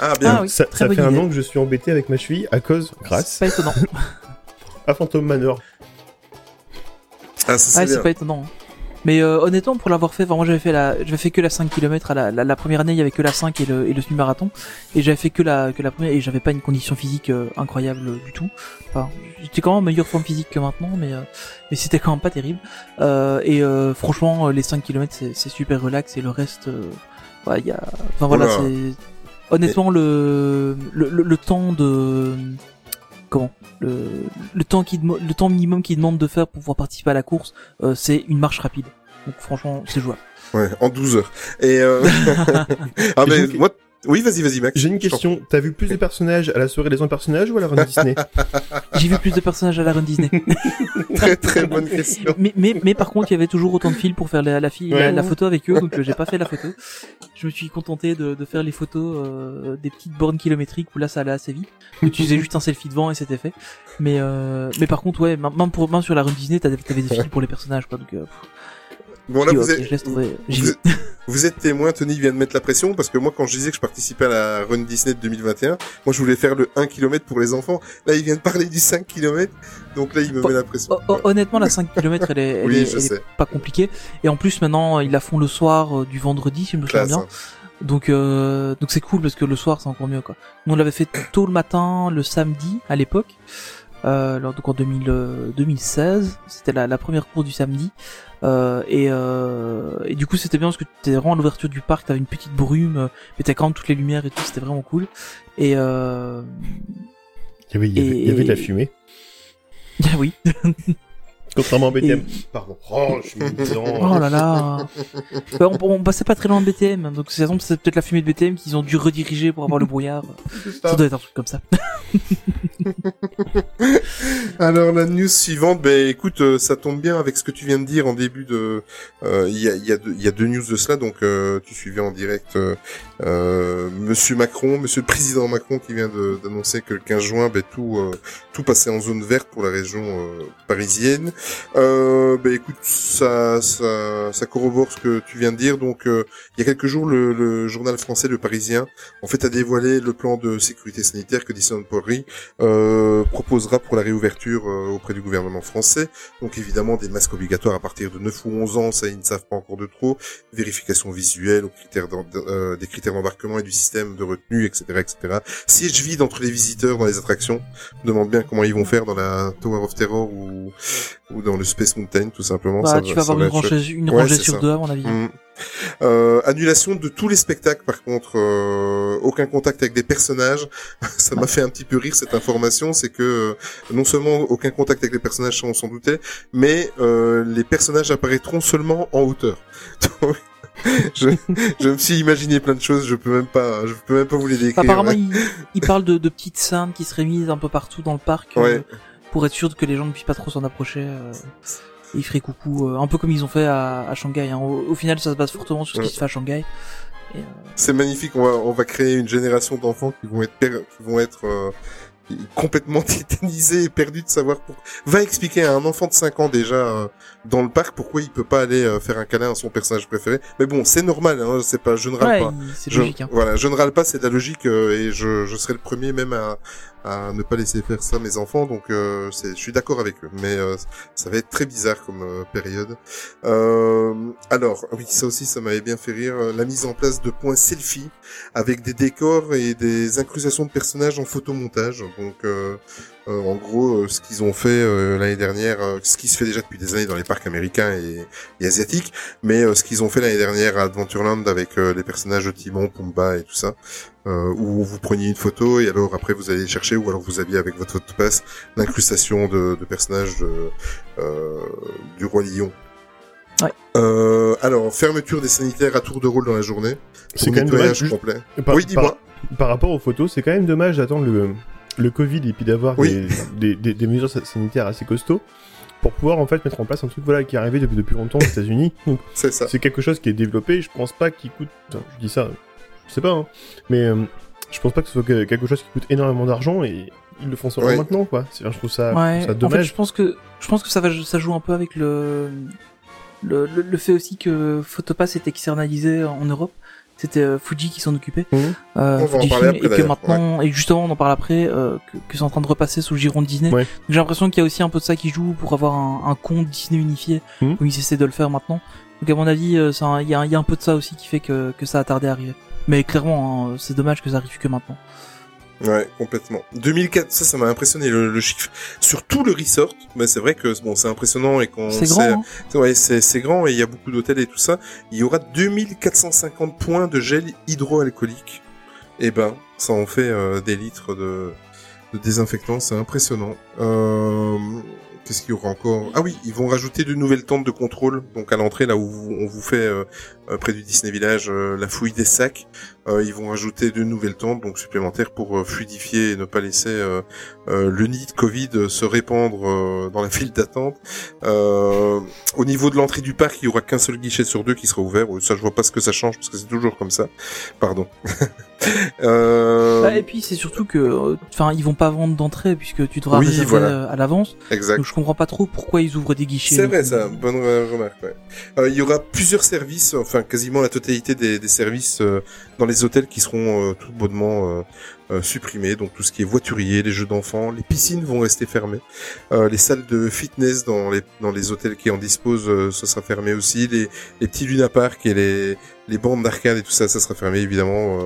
Ah bien. Ah oui, ça très ça bonne fait un an que je suis embêté avec ma cheville à cause, grâce C'est pas étonnant. à Phantom Manor. Ah, ça c'est Ouais, c'est pas étonnant. hein. Mais euh, honnêtement, pour l'avoir fait, moi j'avais fait la, j'avais fait que la 5 km à la, la, la première année, il y avait que la 5 et le, et le semi-marathon, et j'avais fait que la, que la première, et j'avais pas une condition physique euh, incroyable du tout. Enfin, j'étais quand même en meilleure forme physique que maintenant, mais euh, mais c'était quand même pas terrible. Euh, et euh, franchement, les 5 km c'est, c'est super relax, et le reste, euh, ouais, il y a, enfin voilà, c'est honnêtement le, le, le, le temps de comment le, le temps qui le temps minimum qu'il demande de faire pour pouvoir participer à la course euh, c'est une marche rapide donc franchement c'est jouable Ouais, en 12 heures. Et euh... ah mais moi oui, vas-y, vas-y Max. J'ai une question. T'as vu plus de personnages à la soirée des 100 personnages ou à la run Disney? J'ai vu plus de personnages à la run Disney. Très très bonne question. mais, mais mais par contre il y avait toujours autant de fils pour faire la, la, fille, la, Ouais. la photo avec eux donc euh, j'ai pas fait la photo je me suis contenté de, de faire les photos euh, des petites bornes kilométriques où là ça allait assez vite où tu faisais juste un selfie devant et c'était fait mais euh, mais par contre ouais même pour même sur la run Disney t'avais des fils pour les personnages quoi donc euh, Bon là vous êtes vous êtes, témoin, Tony vient de mettre la pression parce que moi quand je disais que je participais à la Run Disney de 2021, moi je voulais faire le 1 km pour les enfants. Là il vient de parler du 5 km, donc là il me met la pression. Oh, oh, honnêtement, la 5 km, elle est, pas compliquée. Et en plus, maintenant, ils la font le soir euh, du vendredi, si je me souviens Classe. bien. hein. Donc, euh, donc c'est cool parce que le soir, c'est encore mieux, quoi. Nous, on l'avait fait tôt le matin, le samedi, à l'époque. Euh, alors, donc en 2000, euh, 2016, c'était la, la première course du samedi. Euh, et, euh, et du coup, c'était bien parce que t'étais vraiment à l'ouverture du parc, t'avais une petite brume, euh, mais t'as quand même toutes les lumières et tout, c'était vraiment cool. Et euh... il y, avait, il, y avait, il y avait de la Et- fumée. oui. Contrairement à BTM. Et- Pardon. Oh, je suis. Oh là là Bah, on, on passait pas très loin de BTM, donc ça tombe, c'est peut-être la fumée de BTM qu'ils ont dû rediriger pour avoir le brouillard. Ça doit être un truc comme ça. Alors la news suivante, ben écoute, euh, ça tombe bien avec ce que tu viens de dire en début de. euh, Il y, a, il y, a deux- il y a deux news de cela, donc euh, tu suivais en direct euh, Monsieur Macron, Monsieur le Président Macron qui vient d'annoncer que le 15 juin, ben tout euh, tout passait en zone verte pour la région euh, parisienne. Euh, ben écoute, ça, ça ça corrobore ce que tu viens de dire. Donc euh, il y a quelques jours, le, le journal français Le Parisien en fait a dévoilé le plan de sécurité sanitaire que Disneyland Paris proposera pour la réouverture auprès du gouvernement français. Donc évidemment des masques obligatoires à partir de 9 ou 11 ans, ça ils ne savent pas encore de trop. Vérification visuelle aux critères des critères d'embarquement et du système de retenue, etc., etc. Siège vide entre les visiteurs dans les attractions. Je me demande bien comment ils vont faire dans la Tower of Terror ou, ou dans le Space Mountain, tout simplement. Bah, Ça tu va- vas ça avoir va une rangée, une Ouais, rangée sur ça. deux, à mon avis. Mm. Euh, annulation de tous les spectacles, par contre, euh, aucun contact avec des personnages. ça m'a fait un petit peu rire cette information, c'est que euh, non seulement aucun contact avec les personnages, ça on s'en doutait, mais euh, les personnages apparaîtront seulement en hauteur. Donc, je, je me suis imaginé plein de choses, je peux même pas, je peux même pas vous les décrire. Apparemment, il, il parle de, de petites scènes qui seraient mises un peu partout dans le parc euh, Ouais. pour être sûr que les gens ne puissent pas trop s'en approcher. Euh, et ils feraient coucou, euh, un peu comme ils ont fait à, à Shanghai. hein. Au, au final, ça se base fortement sur ce qui Ouais. se fait à Shanghai. Euh, C'est magnifique. On va, on va créer une génération d'enfants qui vont être, qui vont être euh, complètement tétanisés et perdus de savoir pour. Va expliquer à un enfant de 5 ans déjà euh, dans le parc pourquoi il peut pas aller euh, faire un câlin à son personnage préféré. Mais bon, c'est normal. Hein, c'est pas, je ne râle ouais, pas. Je, logique. Hein. Voilà, je ne râle pas, c'est de la logique euh, et je, je serai le premier même à, à ne pas laisser faire ça mes enfants, donc euh, je suis d'accord avec eux, mais euh, ça va être très bizarre comme euh, période. Euh, alors, oui, ça aussi, ça m'avait bien fait rire, euh, la mise en place de points selfie avec des décors et des incrustations de personnages en photomontage. Donc, euh, en gros, euh, ce qu'ils ont fait euh, l'année dernière, euh, ce qui se fait déjà depuis des années dans les parcs américains et, et asiatiques, mais euh, ce qu'ils ont fait l'année dernière à Adventureland avec euh, les personnages de Timon, Pumba et tout ça, euh, où vous preniez une photo et alors après vous allez chercher ou alors vous aviez avec votre photopass l'incrustation de, de personnages de, euh, du roi lion. Ouais. Euh, alors fermeture des sanitaires à tour de rôle dans la journée. C'est quand même dommage. complet. Par, oui, dis-moi. par, par rapport aux photos, c'est quand même dommage d'attendre le, le Covid et puis d'avoir Oui. des, des, des, des mesures sa- sanitaires assez costauds pour pouvoir en fait mettre en place un truc voilà qui est arrivé depuis, depuis longtemps aux États-Unis. C'est ça. c'est quelque chose qui est développé. Je pense pas qu'il coûte. enfin, je dis ça, je sais pas, hein, mais euh, je pense pas que ce soit que- quelque chose qui coûte énormément d'argent et ils le font seulement Ouais. maintenant quoi. C'est- Je trouve ça, je Ouais. trouve ça En fait, dommage. je pense que je pense que ça va ça joue un peu avec le le, le, le fait aussi que Photopass était externalisé en Europe. C'était euh, Fuji qui s'en occupait. Mhm. Euh, On va en Fujifilm, parler après, et que maintenant et justement on en parle après euh, que, que c'est en train de repasser sous le giron de Disney. Ouais. Donc, J'ai l'impression qu'il y a aussi un peu de ça qui joue pour avoir un, un compte Disney unifié Mhm. où ils essaient de le faire maintenant. Donc à mon avis, euh, ça- il y, a, il y a un peu de ça aussi qui fait que, que ça a tardé à arriver. Mais clairement, hein, c'est dommage que ça arrive que maintenant. Ouais, complètement. 2004, ça, ça m'a impressionné le, le chiffre. Sur tout le resort, mais c'est vrai que bon, c'est impressionnant et qu'on C'est sait- grand. Hein Ouais, c'est c'est grand et il y a beaucoup d'hôtels et tout ça. Il y aura 2450 points de gel hydroalcoolique. Et ben, ça en fait euh, des litres de, de désinfectant, c'est impressionnant. Euh, Qu'est-ce qu'il y aura encore? Ah oui, ils vont rajouter de nouvelles tentes de contrôle, donc à l'entrée là où on vous fait euh, près du Disney Village euh, la fouille des sacs. Euh, ils vont rajouter de nouvelles tentes donc supplémentaires pour euh, fluidifier et ne pas laisser euh, euh, le nid de Covid euh, se répandre euh, dans la file d'attente. Euh, au niveau de l'entrée du parc, il y aura qu'un seul guichet sur deux qui sera ouvert. Ça, je vois pas ce que ça change parce que c'est toujours comme ça. Pardon. euh, Bah, et puis c'est surtout que, euh, enfin, ils vont pas vendre d'entrée puisque tu devras Oui, réserver voilà. euh, à l'avance. exact. Donc je comprends pas trop pourquoi ils ouvrent des guichets. C'est vrai ça, bonne re- remarque. Ouais. Euh, il y aura plusieurs services, enfin quasiment la totalité des, services euh, dans les hôtels qui seront euh, tout bonnement euh, supprimés. Donc tout ce qui est voiturier, les jeux d'enfants, les piscines vont rester fermées, les salles de fitness dans les hôtels qui en disposent, ça sera fermé aussi. Les, petits lunaparks et les bandes d'arcade et tout ça, ça sera fermé évidemment.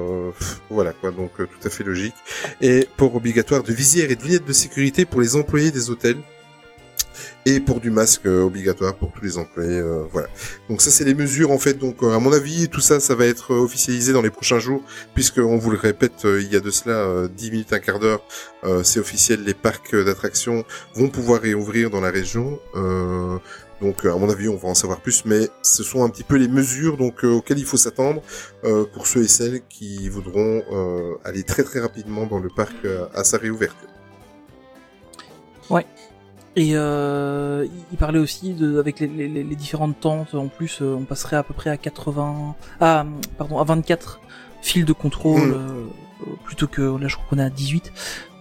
voilà quoi, donc tout à fait logique. Et port obligatoire de visière et de lunettes de sécurité pour les employés des hôtels et pour du masque euh, obligatoire pour tous les employés. euh, voilà. Donc ça c'est les mesures en fait. Donc euh, à mon avis tout ça ça va être officialisé dans les prochains jours puisque on vous le répète il y a de cela euh, 10 minutes un quart d'heure c'est officiel les parcs d'attractions vont pouvoir réouvrir dans la région. Euh, donc à mon avis on va en savoir plus mais ce sont un petit peu les mesures donc auxquelles il faut s'attendre euh, pour ceux et celles qui voudront euh, aller très très rapidement dans le parc à sa réouverture. Et euh, il parlait aussi de, avec les, les, les différentes tentes. En plus, euh, on passerait à peu près à 80, ah pardon, à 24 fils de contrôle Mm. euh, plutôt que là, je crois qu'on est à 18.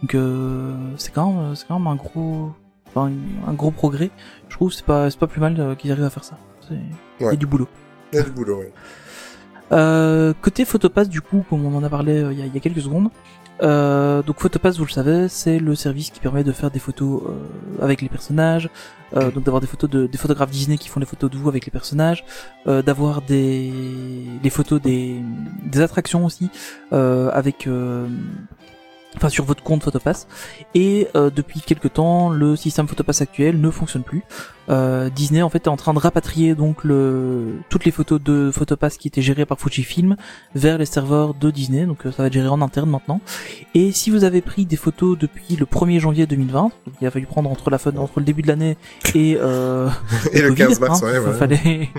Donc euh, c'est quand même, c'est quand même un gros, enfin, un gros progrès. Je trouve c'est pas, c'est pas plus mal euh, qu'ils arrivent à faire ça. C'est il y a du boulot. Il y a du boulot. ouais. Euh, côté Photopass, du coup, comme on en a parlé il y, a, il y a quelques secondes, euh, donc Photopass, vous le savez, c'est le service qui permet de faire des photos euh, avec les personnages, euh, donc d'avoir des photos de des photographes Disney qui font des photos de vous avec les personnages, euh, d'avoir des des photos des des attractions aussi euh, avec euh, enfin sur votre compte Photopass. Et euh, depuis quelques temps le système Photopass actuel ne fonctionne plus euh, Disney en fait est en train de rapatrier donc le toutes les photos de Photopass qui étaient gérées par Fujifilm vers les serveurs de Disney. Donc euh, ça va être géré en interne maintenant. Et si vous avez pris des photos depuis le 1er janvier 2020 donc il a fallu prendre entre la fin entre le début de l'année et euh, Et le Covid, 15 mars, hein, ouais, fallait-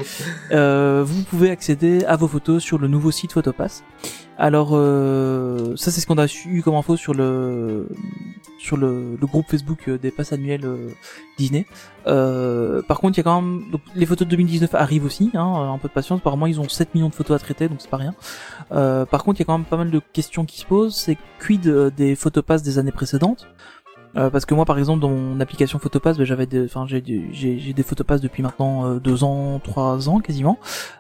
Euh, vous pouvez accéder à vos photos sur le nouveau site Photopass. Alors euh, ça c'est ce qu'on a eu comme info sur le sur le, le groupe Facebook euh, des passes annuelles euh, Disney. Euh, par contre il y a quand même donc, les photos de 2019 arrivent aussi, hein, un peu de patience. Apparemment ils ont 7 millions de photos à traiter donc c'est pas rien. Par contre il y a quand même pas mal de questions qui se posent. C'est quid des Photopass des années précédentes? Euh, parce que moi, par exemple, dans mon application Photopass, ben, j'avais, enfin, j'ai, j'ai, des Photopass depuis maintenant euh, deux ans, trois ans quasiment.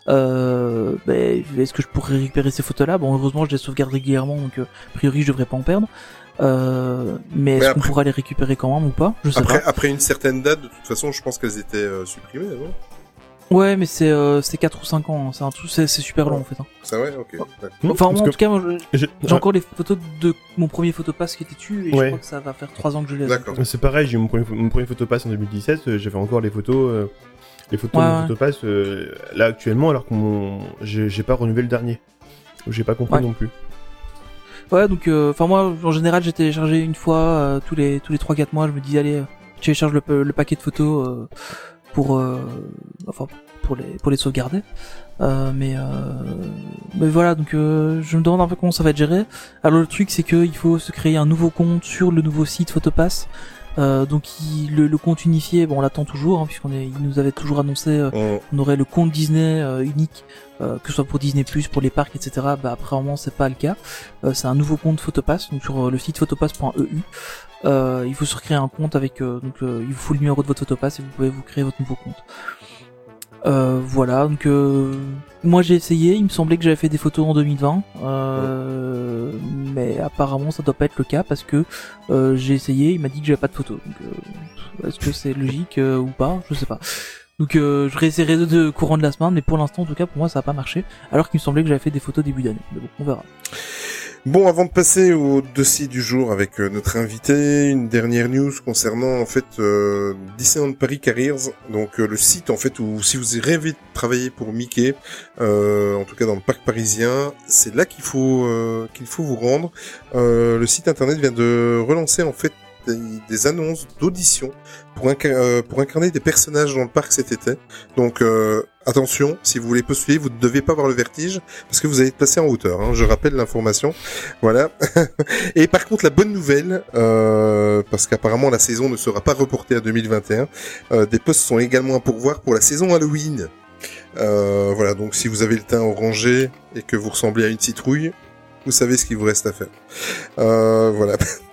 Euh, ben, est-ce que je pourrais récupérer ces photos-là? Bon, heureusement, je les sauvegarde régulièrement, donc a priori, je devrais pas en perdre. Euh, mais est-ce qu'on pourra les récupérer quand même ou pas? Je sais Après, pas. après une certaine date, de toute façon, je pense qu'elles étaient euh, supprimées, non? Ouais, mais c'est euh, c'est 4 ou 5 ans. hein. C'est un truc, c'est super long en fait. hein. C'est vrai Ok. d'accord. Hmm, Enfin, moi, en que tout cas, moi, je- j'ai- encore les photos de mon premier photopass qui était dessus et je crois que ça va faire 3 ans que je l'ai. D'accord. C'est pareil, j'ai eu mon premier, mon premier photopass en 2017, euh, j'avais encore les photos, euh, les photos Ouais, de mon photopass euh, là actuellement, alors que mon, j'ai pas renouvelé le dernier. J'ai pas compris Ouais. non plus. Ouais, donc, euh, enfin moi, en général, j'ai téléchargé une fois euh, tous les tous les 3-4 mois. Je me dis, allez, euh, je télécharge le, le paquet de photos pour, enfin, pour les pour les sauvegarder. Mais euh, mais voilà, donc euh, je me demande un peu comment ça va être géré. Alors le truc, c'est que il faut se créer un nouveau compte sur le nouveau site Photopass. Euh, donc il- le, le compte unifié, bon, on l'attend toujours, hein, puisqu'on est, il nous avait toujours annoncé euh, on aurait le compte Disney euh, unique, euh, que ce soit pour Disney+, pour les parcs, etc. Bah apparemment c'est pas le cas. Euh, c'est un nouveau compte Photopass, donc sur le site photopass.eu. Euh, il faut se recréer un compte avec euh, donc euh, il vous faut le numéro de votre Photopass et vous pouvez vous créer votre nouveau compte. Euh, voilà, donc euh, moi j'ai essayé, il me semblait que j'avais fait des photos en 2020, euh, mais apparemment ça doit pas être le cas parce que euh, j'ai essayé, il m'a dit que j'avais pas de photos. Donc euh, est-ce que c'est logique euh, ou pas? Je sais pas. Donc euh, je réessayerai de, de courant de la semaine, mais pour l'instant en tout cas pour moi ça a pas marché, alors qu'il me semblait que j'avais fait des photos début d'année. Mais bon, on verra. Bon, avant de passer au dossier du jour avec euh, notre invité, une dernière news concernant en fait euh, Disneyland Paris Careers, donc euh, le site en fait où si vous rêvez de travailler pour Mickey, euh, en tout cas dans le parc parisien, c'est là qu'il faut qu'il faut vous rendre. Le site internet vient de relancer en fait des, annonces d'audition euh, pour incarner des personnages dans le parc cet été. Donc euh, attention, si vous voulez postuler, vous ne devez pas avoir le vertige parce que vous allez être placé en hauteur. hein. Je rappelle l'information. Voilà. Et par contre, la bonne nouvelle, euh, parce qu'apparemment la saison ne sera pas reportée à 2021, euh, des postes sont également à pourvoir pour la saison Halloween. Voilà, donc si vous avez le teint orangé et que vous ressemblez à une citrouille, vous savez ce qu'il vous reste à faire. Voilà.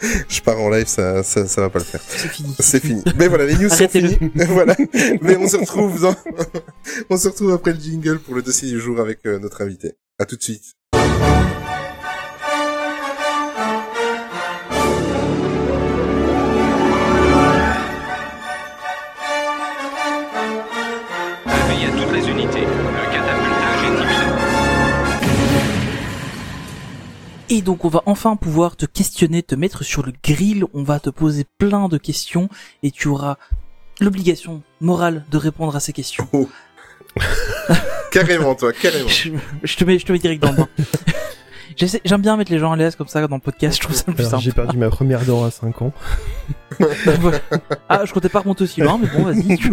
Je pars en live, ça, ça, ça va pas le faire. C'est fini. C'est fini. Mais voilà, les news sont finies. voilà. Mais on se retrouve dans... on se retrouve après le jingle pour le dossier du jour avec euh, notre invité. À tout de suite. Et donc on va enfin pouvoir te questionner, te mettre sur le grill, on va te poser plein de questions et tu auras l'obligation morale de répondre à ces questions. Oh. carrément, toi, carrément. je, je te mets, je te mets direct dans le bain. J'essaie- J'aime bien mettre les gens à l'aise comme ça dans le podcast, je trouve ça le plus Alors, simple. j'ai perdu ma première dent à 5 ans. Voilà. Ah, je comptais pas remonter aussi loin, mais bon, vas-y. tu-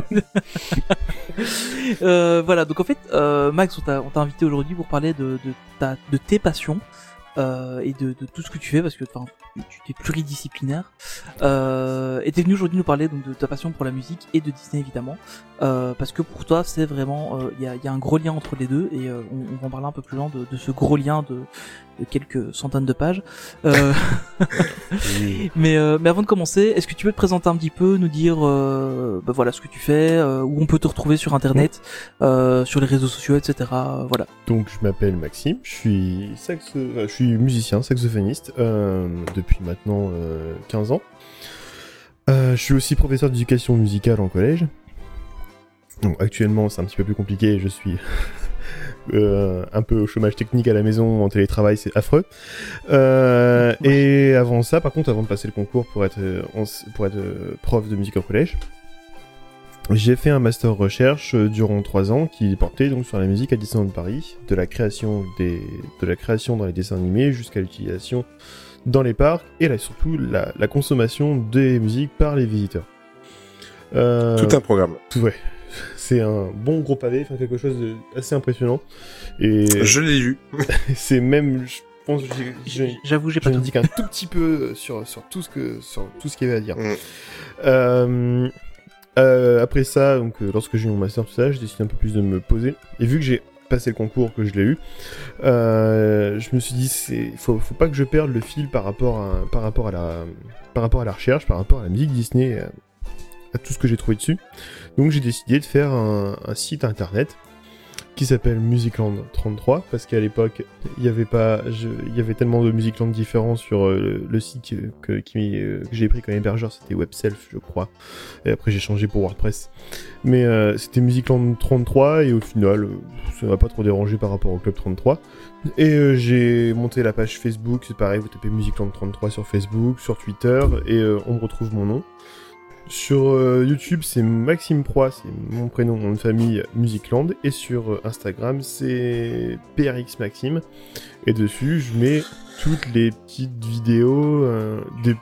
euh, voilà, donc en fait, euh, Max, on t'a on t'a invité aujourd'hui pour parler de, de, ta, de tes passions euh, et de, tout ce que tu fais, parce que enfin, tu es pluridisciplinaire. Euh, et t'es venu aujourd'hui nous parler donc de ta passion pour la musique et de Disney évidemment, euh, parce que pour toi, c'est vraiment, euh, il y, a, y a un gros lien entre les deux, et euh, on, on va en parler un peu plus loin de, de ce gros lien de, de quelques centaines de pages. Euh, mais, euh, mais avant de commencer, est-ce que tu peux te présenter un petit peu, nous dire euh, bah voilà ce que tu fais, euh, où on peut te retrouver sur internet, euh, sur les réseaux sociaux, etc. euh, voilà. Donc je m'appelle Maxime, je suis saxo... euh, je suis musicien, saxophoniste euh, depuis maintenant euh, 15 ans. Euh, je suis aussi professeur d'éducation musicale en collège. Donc actuellement c'est un petit peu plus compliqué, je suis euh, un peu au chômage technique à la maison, en télétravail, c'est affreux. Euh, et avant ça, par contre, avant de passer le concours pour être, euh, euh, prof de musique au collège, j'ai fait un master recherche euh, durant trois ans qui portait donc sur la musique à Disneyland Paris, de la création des, de la création dans les dessins animés jusqu'à l'utilisation dans les parcs et là surtout la, la consommation des musiques par les visiteurs. Euh, Tout un programme. tout- ouais. C'est un bon gros pavé, enfin quelque chose d'assez impressionnant. Et Je l'ai lu. c'est même, je pense, que j'ai- j'ai J'avoue, j'ai pas tout dis qu'un tout petit peu sur, sur tout ce que sur tout ce qu'il y avait à dire. Mm. Euh, euh, après ça, donc euh, lorsque j'ai eu mon master tout ça, j'ai décidé un peu plus de me poser. Et vu que j'ai passé le concours, que je l'ai eu, euh, je me suis dit c'est faut, faut pas que je perde le fil par rapport à par rapport à la par rapport à la recherche, par rapport à la musique Disney, à, à tout ce que j'ai trouvé dessus. Donc j'ai décidé de faire un site internet qui s'appelle Musicland 33 parce qu'à l'époque il y avait pas il y avait tellement de Musicland différents sur euh, le, site que, qui, euh, que j'ai pris comme hébergeur c'était WebSelf je crois. Et après j'ai changé pour WordPress. Mais euh, c'était Musicland 33 et au final euh, ça m'a pas trop dérangé par rapport au Club 33 et j'ai monté la page Facebook c'est pareil vous tapez Musicland 33 sur Facebook sur Twitter et on retrouve mon nom sur euh, YouTube, c'est Maxime Proie, c'est mon prénom, mon nom de famille, Musicland. Et sur euh, Instagram, c'est PRX Maxime. Et dessus, je mets toutes les petites vidéos, euh, des,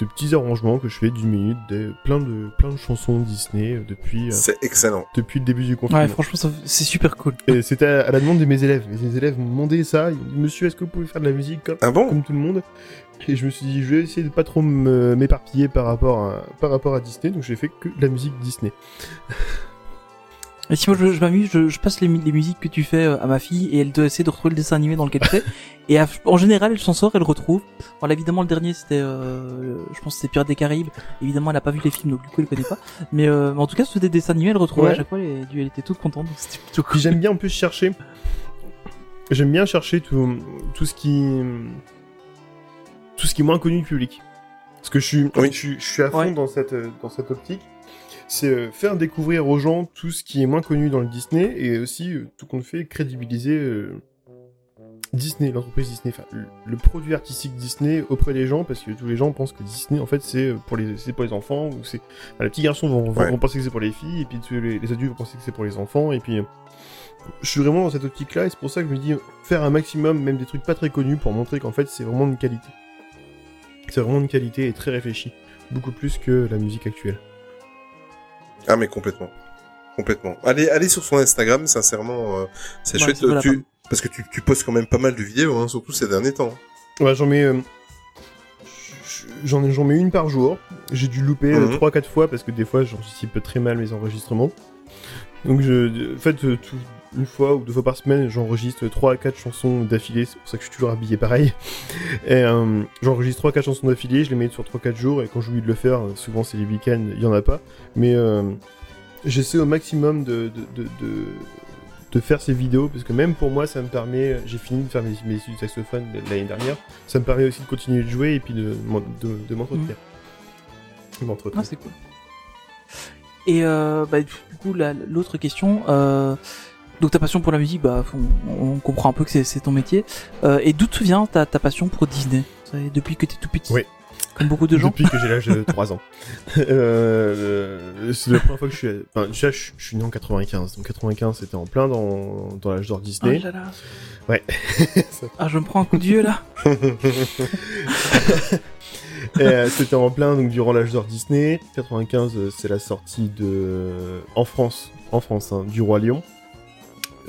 de petits arrangements que je fais d'une minute, de, plein, de, plein de chansons Disney euh, depuis, euh, C'est excellent. depuis le début du confinement. Ouais, franchement, c'est super cool. Et c'était à, à la demande de mes élèves. Mes élèves m'ont demandé ça. Ils m'ont dit, Monsieur, est-ce que vous pouvez faire de la musique comme, Ah bon? comme tout le monde? Et je me suis dit, je vais essayer de pas trop m'éparpiller par rapport à, par rapport à Disney. Donc j'ai fait que de la musique Disney. Et si moi je, je m'amuse, je, je passe les, mu- les musiques que tu fais euh, à ma fille et elle doit essayer de retrouver le dessin animé dans lequel tu es. Et à- en général, elle s'en sort, elle retrouve. Voilà, évidemment, le dernier c'était, euh, je pense c'était Pirates des Caraïbes. Évidemment, elle a pas vu les films, donc du coup, elle connaît pas. Mais, euh, en tout cas, c'était des dessins animés, elle retrouvait Ouais. à chaque fois. Et elle était toute contente, donc c'était plutôt cool. J'aime bien en plus chercher. J'aime bien chercher tout, tout ce qui. Tout ce qui est moins connu du public. Parce que je suis, Oui. je, suis- je suis à fond Ouais. dans, cette, euh, dans cette optique. C'est euh, faire découvrir aux gens tout ce qui est moins connu dans le Disney et aussi euh, tout qu'on fait crédibiliser euh, Disney, l'entreprise Disney, enfin le, le produit artistique Disney auprès des gens parce que tous les gens pensent que Disney en fait c'est euh, pour les c'est pour les enfants ou c'est enfin, les petits garçons vont, vont- Ouais. vont penser que c'est pour les filles et puis tous les, les adultes vont penser que c'est pour les enfants et puis euh, je suis vraiment dans cette optique là et c'est pour ça que je me dis faire un maximum même des trucs pas très connus pour montrer qu'en fait c'est vraiment de qualité c'est vraiment de qualité et très réfléchi beaucoup plus que la musique actuelle Ah mais complètement. Complètement. Allez, allez sur son Instagram, sincèrement, euh, c'est Ouais, chouette. tu... Parce que tu, tu postes quand même pas mal de vidéos, hein, surtout ces derniers temps. Ouais, j'en mets. euh, J'en j'en mets une par jour. J'ai dû louper euh, Mhm. 3-4 fois parce que des fois j'anticipe très mal mes enregistrements. Donc je. En fait, euh, tout- une fois ou deux fois par semaine, j'enregistre 3 à 4 chansons d'affilée. C'est pour ça que je suis toujours habillé pareil. Et euh, j'enregistre 3 4 chansons d'affilée, je les mets sur 3-4 jours. Et quand j'oublie de le faire, euh, souvent c'est les week-ends, il y en a pas. Mais euh, j'essaie au maximum de, de, de, de, de faire ces vidéos parce que même pour moi, ça me permet. J'ai fini de faire mes, mes études de saxophone l'année dernière ça me permet aussi de continuer de jouer et puis de, m'en- de, m'entretenir. Ah, c'est cool. Et euh, bah, du coup, la- l'autre question. Euh, donc ta passion pour la musique, bah, on, on comprend un peu que c'est- ton métier. Euh, et d'où te vient ta, ta passion pour Disney? Depuis que t'es tout petit Oui. Comme beaucoup de gens Depuis que j'ai l'âge de 3 ans. euh, c'est la première fois que je suis. Enfin, déjà, je, je suis né en 95. Donc 95, c'était en plein dans, dans l'âge d'or Ah, Disney. là, là. Ouais. ah, je me prends un coup de vieux là. Euh, c'était en plein donc durant l'âge d'or Disney. 95, euh, c'est la sortie de en France, en France, hein, du roi Lion.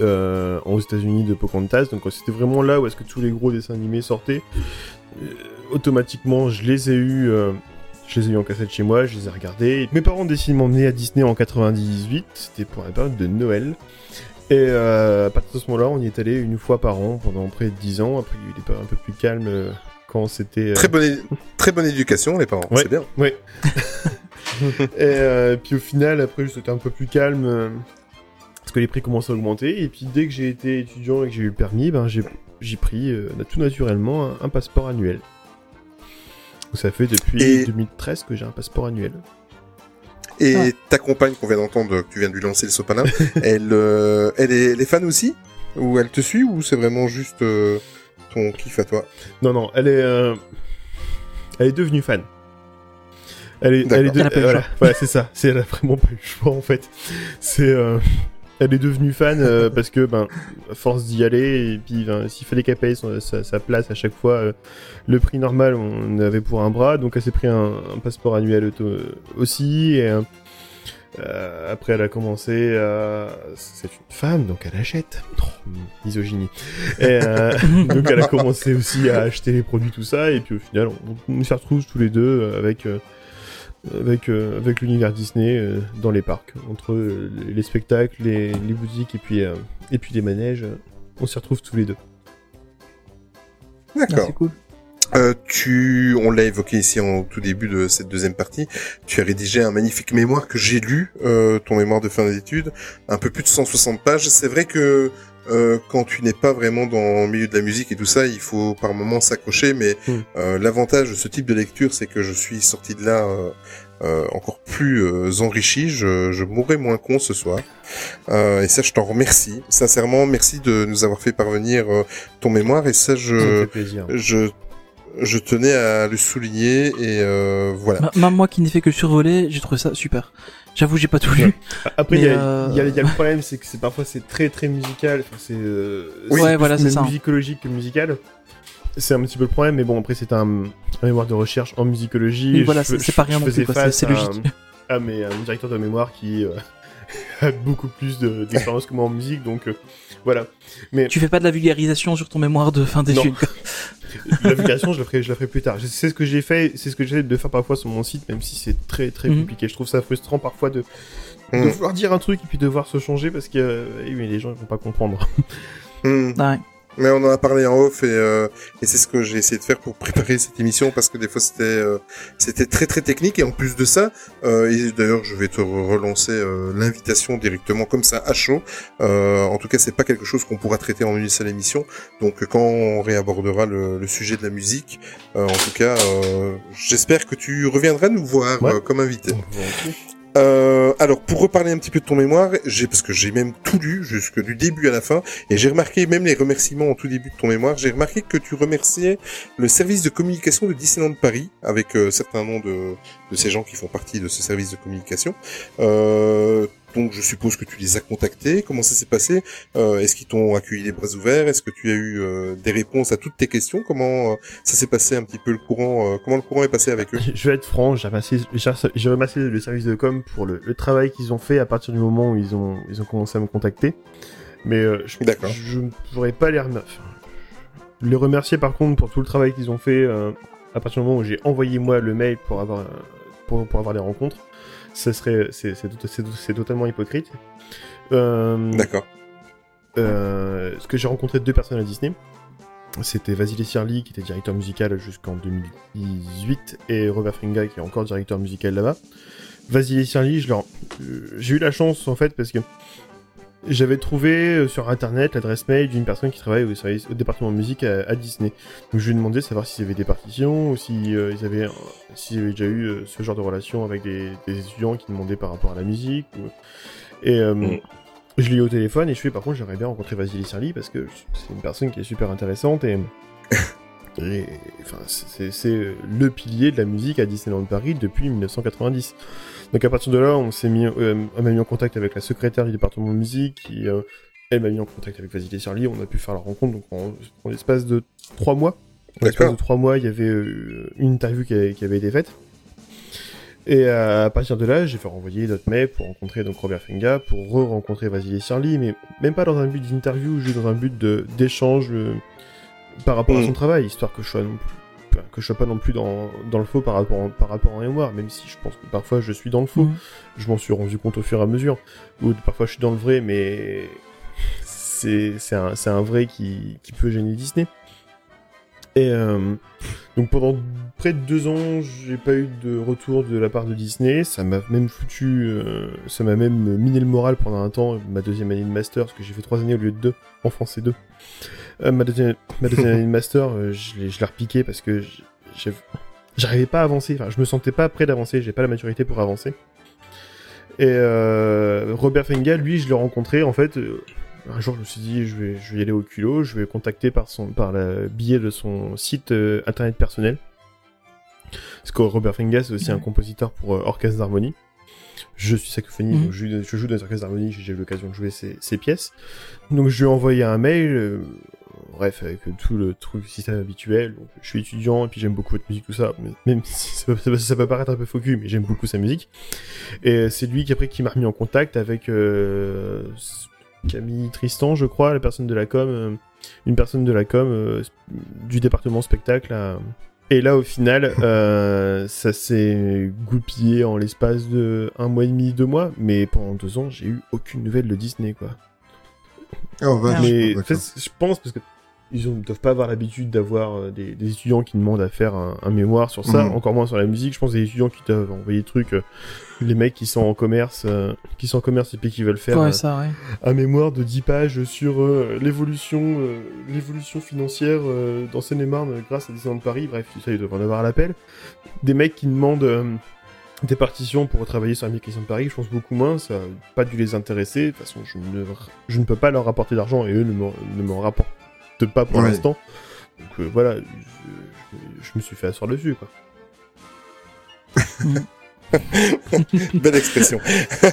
Euh, aux États-Unis de Pocahontas. Donc c'était vraiment là où est-ce que tous les gros dessins animés sortaient. Euh, automatiquement, je les ai eu. euh, je les ai eu en cassette chez moi, je les ai regardés. Mes parents ont décidé de m'emmener à Disney en 98, c'était pour la période de Noël. Et euh, à partir de ce moment-là, on y est allé une fois par an pendant près de 10 ans. Après, il y a eu des périodes un peu plus calmes euh, quand c'était... Très bonne, très bonne éducation, les parents. Ouais. C'est bien. Ouais. et euh, puis au final, après, c'était un peu plus calme parce que les prix commençaient à augmenter. Et puis dès que j'ai été étudiant et que j'ai eu le permis, ben j'ai j'ai pris euh, tout naturellement un, un passeport annuel. Donc ça fait depuis Et- 2013 que j'ai un passeport annuel. Et Ouais. ta compagne qu'on vient d'entendre, que tu viens de lui lancer le sopalin, elle, euh, elle, est, elle est fan aussi? Ou elle te suit Ou c'est vraiment juste euh, ton kiff à toi? Non, non, elle est, euh, elle est devenue fan. Elle est, elle est D'accord. Elle a pas eu le voilà, voilà, c'est ça. C'est elle a vraiment pas eu le choix en fait. C'est, euh, elle est devenue fan euh, parce que ben, force d'y aller et puis ben, s'il fallait qu'elle paye sa, sa place à chaque fois, euh, le prix normal on avait pour un bras, donc elle s'est pris un, un passeport annuel auto- aussi. Et, euh, euh, après, elle a commencé à... C'est une femme, donc elle achète. Oh, misogynie. Et, euh, donc elle a commencé aussi à acheter les produits, tout ça. Et puis au final, on, on retrouve tous les deux euh, avec... avec, euh, avec l'univers Disney euh, dans les parcs, entre euh, les spectacles, les, les boutiques et puis, euh, et puis les manèges, on s'y retrouve tous les deux. Ah, D'accord. c'est cool. Euh, tu, on l'a évoqué ici en tout début de cette deuxième partie. Tu as rédigé un magnifique mémoire que j'ai lu, euh, ton mémoire de fin d'études, un peu plus de 160 pages. C'est vrai que euh, quand tu n'es pas vraiment dans le milieu de la musique et tout ça, il faut par moments s'accrocher. Mais Mm. euh, l'avantage de ce type de lecture, c'est que je suis sorti de là euh, euh, encore plus euh, enrichi. Je, je mourrai moins con ce soir. Euh, et ça, je t'en remercie. Sincèrement, merci de nous avoir fait parvenir euh, ton mémoire. Et ça, je, je, je tenais à le souligner. Et euh, voilà. Même moi qui n'ai fait que le survoler, j'ai trouvé ça super. J'avoue, j'ai pas tout lu. Après, il y, Mais, a- euh, il y a- il y a le problème, c'est que c'est parfois c'est très très musical. Enfin, c'est euh, Oui. c'est Ouais, plus voilà, c'est ça. musicologique que musical. C'est un petit peu le problème, mais bon, après, c'est un, un mémoire de recherche en musicologie. Je voilà, c'est- pas rien non plus, c'est- logique. un- mes- à un directeur de mémoire qui euh, a beaucoup plus de- d'expérience que moi en musique, donc euh, voilà. Mais Tu fais pas de la vulgarisation sur ton mémoire de fin d'études. la vulgarisation, je la ferai, je la ferai plus tard. C'est ce que j'ai fait, c'est ce que j'essaie de faire parfois sur mon site, même si c'est très très Mhm. compliqué. Je trouve ça frustrant parfois de, de Mhm. vouloir dire un truc et puis devoir se changer parce que euh, eh oui, les gens ils vont pas comprendre. Ouais. Mais on en a parlé en off et, euh, et c'est ce que j'ai essayé de faire pour préparer cette émission parce que des fois c'était euh, c'était très très technique et en plus de ça euh, et d'ailleurs je vais te re- relancer euh, l'invitation directement comme ça à chaud. Euh, en tout cas c'est pas quelque chose qu'on pourra traiter en une seule émission donc quand on réabordera le, le sujet de la musique euh, en tout cas euh, j'espère que tu reviendras nous voir Ouais. euh, comme invité. Euh, alors, pour reparler un petit peu de ton mémoire, j'ai parce que j'ai même tout lu jusque du début à la fin, et j'ai remarqué même les remerciements en tout début de ton mémoire. J'ai remarqué que tu remerciais le service de communication de Disneyland Paris avec euh, certains noms de, de ces gens qui font partie de ce service de communication. Euh, donc, je suppose que tu les as contactés. Comment ça s'est passé? Euh, Est-ce qu'ils t'ont accueilli les bras ouverts? Est-ce que tu as eu euh, des réponses à toutes tes questions? Comment euh, ça s'est passé un petit peu le courant Comment le courant est passé avec eux? Je vais être franc, j'ai remercié, j'ai j'ai remercié le service de com pour le, le travail qu'ils ont fait à partir du moment où ils ont, ils ont commencé à me contacter. Mais je, ne pourrais pas les remercier. les remercier par contre pour tout le travail qu'ils ont fait à partir du moment où j'ai envoyé moi le mail pour avoir, pour, pour avoir les rencontres. Ce serait, c'est, c'est, tot- c'est, c'est totalement hypocrite. Euh, D'accord. euh, parce que j'ai rencontré deux personnes à Disney. C'était Vasily Sirli qui était directeur musical jusqu'en 2018 et Robert Fringa qui est encore directeur musical là-bas. Vasily Sirli, euh, j'ai eu la chance en fait parce que j'avais trouvé euh, sur internet l'adresse mail d'une personne qui travaille au, service, au département de musique à, à Disney. Donc je lui ai demandé de savoir s'ils avaient des partitions ou si euh, ils avaient, s'ils avaient déjà eu euh, ce genre de relation avec des, des étudiants qui demandaient par rapport à la musique. ou- Et euh, Mm. je l'ai eu au téléphone et je fais par contre j'aimerais bien rencontrer Vasily Sirli parce que c'est une personne qui est super intéressante et, et enfin c'est c'est le pilier de la musique à Disneyland Paris depuis 1990. Donc à partir de là on s'est mis euh, on m'a mis en contact avec la secrétaire du département de musique qui euh, elle m'a mis en contact avec Vasily Sirli, on a pu faire la rencontre donc en, en l'espace de trois mois. En l'espace de trois mois il y avait euh, une interview qui avait, qui avait été faite. Et euh, à partir de là, j'ai fait renvoyer notre mail pour rencontrer donc Robert Fenga, pour re-rencontrer Vasily Sirli, mais même pas dans un but d'interview, juste dans un but de- d'échange euh, par rapport à Mm. son travail, histoire que je sois non plus, que je sois pas non plus dans, dans le faux par rapport, par rapport à mémoire, même si je pense que parfois je suis dans le faux. Mhm. Je m'en suis rendu compte au fur et à mesure. Ou parfois je suis dans le vrai, mais c'est c'est un, c'est un vrai qui, qui peut gêner Disney. Et euh, donc pendant près de deux ans, j'ai pas eu de retour de la part de Disney. Ça m'a même foutu, euh, ça m'a même miné le moral pendant un temps. Ma deuxième année de master, parce que j'ai fait trois années au lieu de deux, en français deux. Euh, ma deuxième, ma deuxième année de master, euh, je l'ai je l'ai repiqué parce que j'arrivais pas à avancer. Enfin, je me sentais pas prêt d'avancer. J'ai pas la maturité pour avancer. Et euh, Robert Fenga, lui, je l'ai rencontré en fait. euh, un jour, je me suis dit, je vais, je vais y aller au culot, je vais le contacter par son, par le biais de son site internet personnel. Parce que Robert Fenga, c'est aussi un compositeur pour orchestre d'harmonie. Je suis saxophoniste, donc je, je joue dans les orchestres d'harmonie, j'ai eu l'occasion de jouer ses, ses pièces. Donc je lui ai envoyé un mail, euh, bref, avec tout le truc système habituel. Donc, je suis étudiant et puis j'aime beaucoup votre musique, tout ça. Mais, même si ça, peut- ça peut paraître un peu faux mais j'aime beaucoup sa musique. Et c'est lui qui après qui m'a remis en contact avec euh, Camille Tristan, je crois, la personne de la com, euh, une personne de la com euh, du département spectacle. à- Et là, au final, ça s'est goupillé en l'espace de un mois et demi, deux mois. Mais pendant deux ans, j'ai eu aucune nouvelle de Disney, quoi. Oh, vache. Mais D'accord. en fait, je pense parce que ils ne doivent pas avoir l'habitude d'avoir euh, des, des étudiants qui demandent à faire un, un mémoire sur ça, Mhm. encore moins sur la musique. Je pense des étudiants qui doivent envoyer des trucs, euh, les mecs qui sont en commerce, euh, qui sont en commerce et puis qui veulent faire Ouais, euh, ça, ouais. un mémoire de 10 pages sur l'évolution l'évolution financière dans Seine-et-Marne grâce à Disneyland de Paris. Bref, ça, ils doivent en avoir à l'appel. Des mecs qui demandent des partitions pour travailler sur la de Paris, je pense beaucoup moins, ça n'a pas dû les intéresser. De toute façon, je ne, je ne peux pas leur rapporter d'argent et eux ne m'en- ne pas pour Ouais. l'instant. Donc euh, voilà, je, me suis fait asseoir dessus, quoi. Belle expression.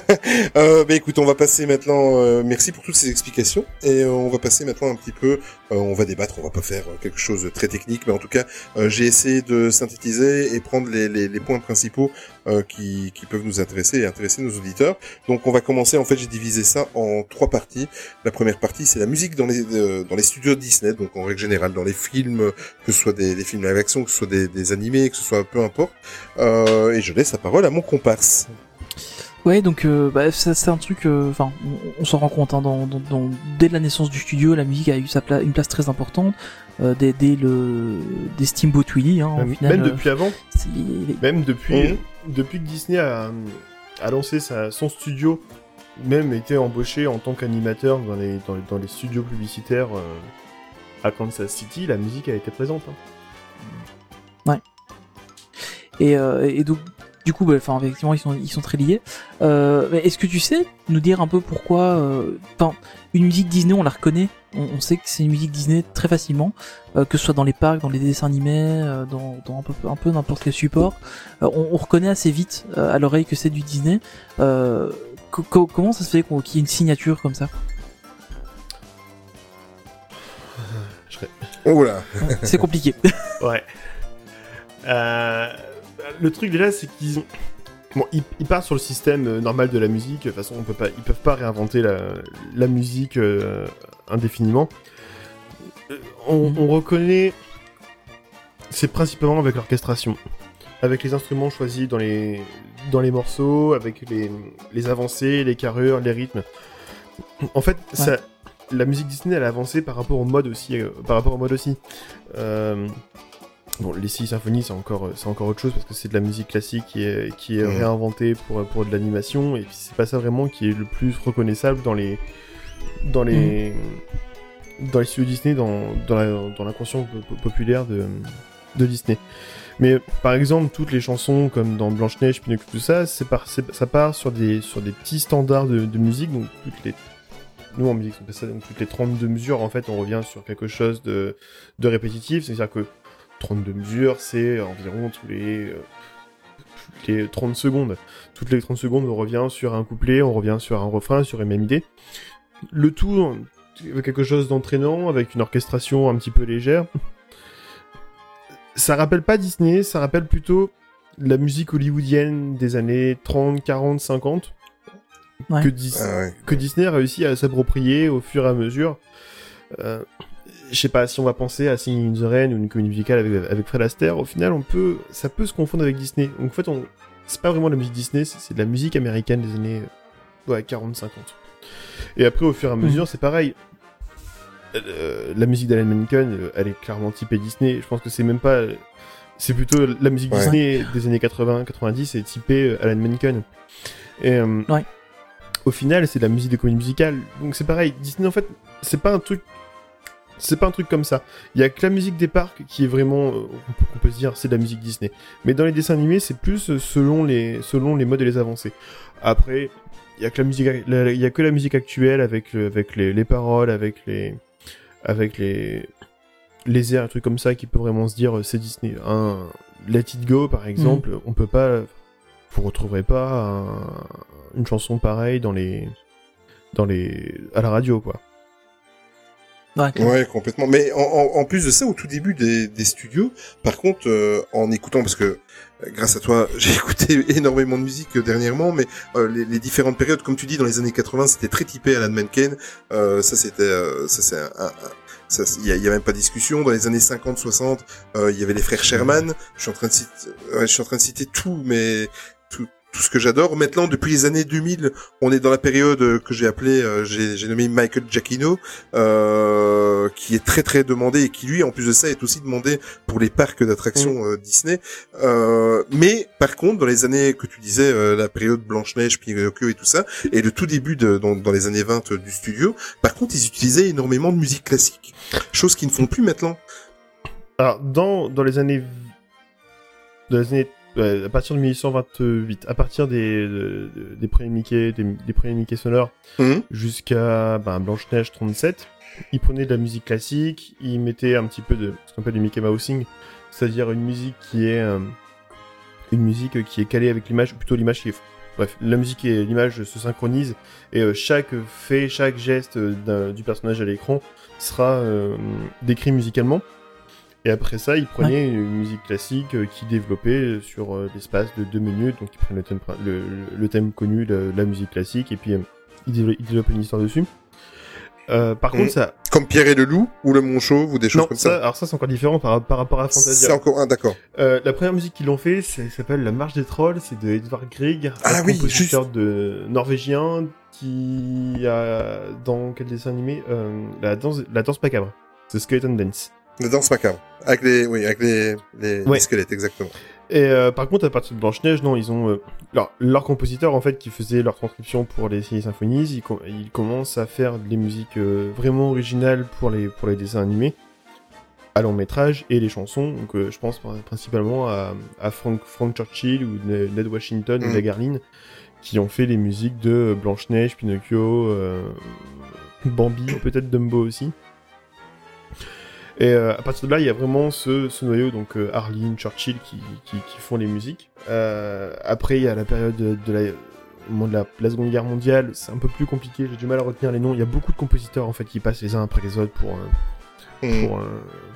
euh, bah écoute, on va passer maintenant. euh, merci pour toutes ces explications et euh, on va passer maintenant un petit peu. on va débattre. On va pas faire quelque chose de très technique, mais en tout cas, j'ai essayé de synthétiser et prendre les, les, les points principaux euh, qui, qui peuvent nous intéresser et intéresser nos auditeurs. Donc, on va commencer. En fait, j'ai divisé ça en trois parties. La première partie, c'est la musique dans les euh, dans les studios Disney, donc en règle générale dans les films, euh, que ce soit des, des films live action, que ce soit des, des animés, que ce soit peu importe. Euh, et je laisse la parole à mon comparse. Ouais, donc euh, bah, c'est un truc. euh, Enfin, on, on s'en rend compte. Hein, dans, dans, dans- dès la naissance du studio, la musique a eu sa pla- une place très importante. Euh, dès, dès le des Steamboat Willie, hein, même final. même euh, depuis avant, Même depuis, Mhm. depuis que Disney a, a lancé sa, son studio, même été embauché en tant qu'animateur dans les, dans, les- dans les studios publicitaires euh, à Kansas City, la musique a été présente. hein. Et, euh, et donc, du coup, bah, enfin, effectivement, ils sont, ils sont très liés. Euh, mais est-ce que tu sais nous dire un peu pourquoi, euh, enfin, une musique Disney, on la reconnaît, on, on sait que c'est une musique Disney très facilement, euh, que ce soit dans les parcs, dans les dessins animés, euh, dans, dans un peu, un peu n'importe quel support, Euh, on, on reconnaît assez vite euh, à l'oreille que c'est du Disney. Euh, co- co- comment ça se fait qu'on- qu'il y ait une signature comme ça? Oh là. C'est compliqué. Ouais. Euh, le truc déjà, c'est qu'ils ont... Bon, ils, ils partent sur le système euh, normal de la musique. De toute façon, on peut pas, ils peuvent pas réinventer la, la musique euh, indéfiniment. Euh, On, Mhm. on reconnaît, c'est principalement avec l'orchestration, avec les instruments choisis dans les dans les morceaux, avec les, les avancées, les carrures, les rythmes. En fait, ça, la musique Disney, elle a avancé par rapport au mode aussi, euh, par rapport au mode aussi. Euh, Bon, les six symphonies, c'est encore, c'est encore autre chose parce que c'est de la musique classique qui est, qui est réinventée pour, pour de l'animation et puis c'est pas ça vraiment qui est le plus reconnaissable dans les, dans les, dans les studios Disney, dans, dans la- dans l'inconscient po- po- populaire de, de Disney. Mais par exemple, toutes les chansons comme dans Blanche-Neige, Pinocchio, tout ça, c'est par, c'est- ça part sur des, sur des petits standards de, de musique, donc toutes les nous en musique, on ça donc toutes les 32 mesures, en fait, on revient sur quelque chose de, de répétitif, c'est-à-dire que 32 mesures, c'est environ tous les, euh, toutes les 30 secondes. Toutes les 30 secondes, on revient sur un couplet, on revient sur un refrain, sur une même idée. Le tout avec quelque chose d'entraînant, avec une orchestration un petit peu légère. Ça rappelle pas Disney, ça rappelle plutôt la musique hollywoodienne des années 30, 40, 50. Ouais. Que, Dis- Ah ouais. que Disney a réussi à s'approprier au fur et à mesure. Euh, je sais pas si on va penser à Singing in the Rain ou une comédie musicale avec, avec Fred Astaire, au final, on peut, ça peut se confondre avec Disney. Donc en fait, on, c'est pas vraiment de la musique Disney, c'est, de la musique américaine des années euh, ouais, 40-50. Et après, au fur et à mesure, c'est pareil. Euh, la musique d'Alan Menken, euh, elle est clairement typée Disney. Je pense que c'est même pas. C'est plutôt la musique Ouais. Disney des années 80-90 est typée euh, Alan Menken. Et euh, Ouais. au final, c'est de la musique de comédie musicale. Donc c'est pareil. Disney, en fait, c'est pas un truc. C'est pas un truc comme ça. Il y a que la musique des parcs qui est vraiment, euh, on peut- se dire, c'est de la musique Disney. Mais dans les dessins animés, c'est plus euh, selon les, selon les modes et les avancées. Après, il y a que la musique, la- il y a que la musique actuelle avec, le- avec les, les paroles, avec les, avec les, les airs, un truc comme ça qui peut vraiment se dire euh, c'est Disney. Un Let It Go, par exemple, on peut pas, vous retrouverez pas un- une chanson pareille dans les, dans les, à la radio, quoi. Ouais. Ouais, complètement. Mais en, en, en plus de ça, au tout début des, des studios, par contre, euh, en écoutant, parce que euh, grâce à toi, j'ai écouté énormément de musique euh, dernièrement, mais euh, les, les différentes périodes, comme tu dis, dans les années 80, c'était très typé Alan Menken. Euh, ça, c'était, euh, ça, c'est un, un- il y, y a même pas de discussion. Dans les années 50, 60, euh, il y avait les frères Sherman. Je suis en train de citer, ouais, je suis en train de citer tout, mais tout, ce que j'adore. Maintenant, depuis les années 2000, on est dans la période que j'ai appelée, euh, j'ai nommé Michael Giacchino, euh, qui est très très demandé et qui lui, en plus de ça, est aussi demandé pour les parcs d'attractions euh, Disney. Euh, mais par contre, dans les années que tu disais, euh, la période Blanche-Neige, Pinocchio et tout ça, et le tout début de, dans, dans les années 20 du studio, par contre, ils utilisaient énormément de musique classique, chose qu'ils ne font plus maintenant. Alors, dans, dans les années. Dans les années. Ouais, à partir de 1828, à partir des, de- de- des premiers Mickey, des, des premiers Mickey sonores, Mhm. jusqu'à ben, Blanche-Neige 37, ils prenaient de la musique classique, ils mettaient un petit peu de ce qu'on appelle du Mickey Mousing, c'est-à-dire une musique qui est. euh, une musique qui est calée avec l'image, ou plutôt l'image qui est. Bref, la musique et l'image se synchronisent, et euh, chaque fait, chaque geste euh, du personnage à l'écran sera euh, décrit musicalement. Et après ça, ils prenaient une musique classique euh, qui développait sur euh, l'espace de deux minutes. Donc ils prennent le thème, prin- le, le thème connu, de la musique classique, et puis euh, ils, développent, ils développent une histoire dessus. Euh, par Mhm. contre, ça, Comme Pierre et le Loup ou le Monchauve ou des choses non, comme ça, ça. alors ça c'est encore différent par, par rapport à C'est Fantasia. encore un, d'accord. Euh, la première musique qu'ils ont fait, c'est- s'appelle La Marche des Trolls, c'est de Edvard Grieg, Ah un oui, compositeur de norvégien qui a dans quel dessin animé euh, la danse, la danse macabre, c'est Skeleton Dance. La danse macabre. Avec les, oui, avec les, les, Ouais. les squelettes, exactement. Et euh, par contre, à partir de Blanche Neige, non, ils ont euh, leur, leur compositeur en fait qui faisait leur transcription pour les symphonies, ils, com- ils commencent à faire des musiques euh, vraiment originales pour les pour les dessins animés, à long métrage et les chansons. Donc, euh, je pense principalement à, à Frank, Frank Churchill ou Ne- Ned Washington ou Mm. Lagarline qui ont fait les musiques de Blanche Neige, Pinocchio, Bambi, peut-être Dumbo aussi. Et euh, à partir de là, il y a vraiment ce, ce noyau, donc euh, Arline, Churchill qui, qui, qui font les musiques. Euh, après, il y a la période de, la, de la, la Seconde Guerre mondiale, c'est un peu plus compliqué, j'ai du mal à retenir les noms. Il y a beaucoup de compositeurs en fait qui passent les uns après les autres pour, Mhm. pour,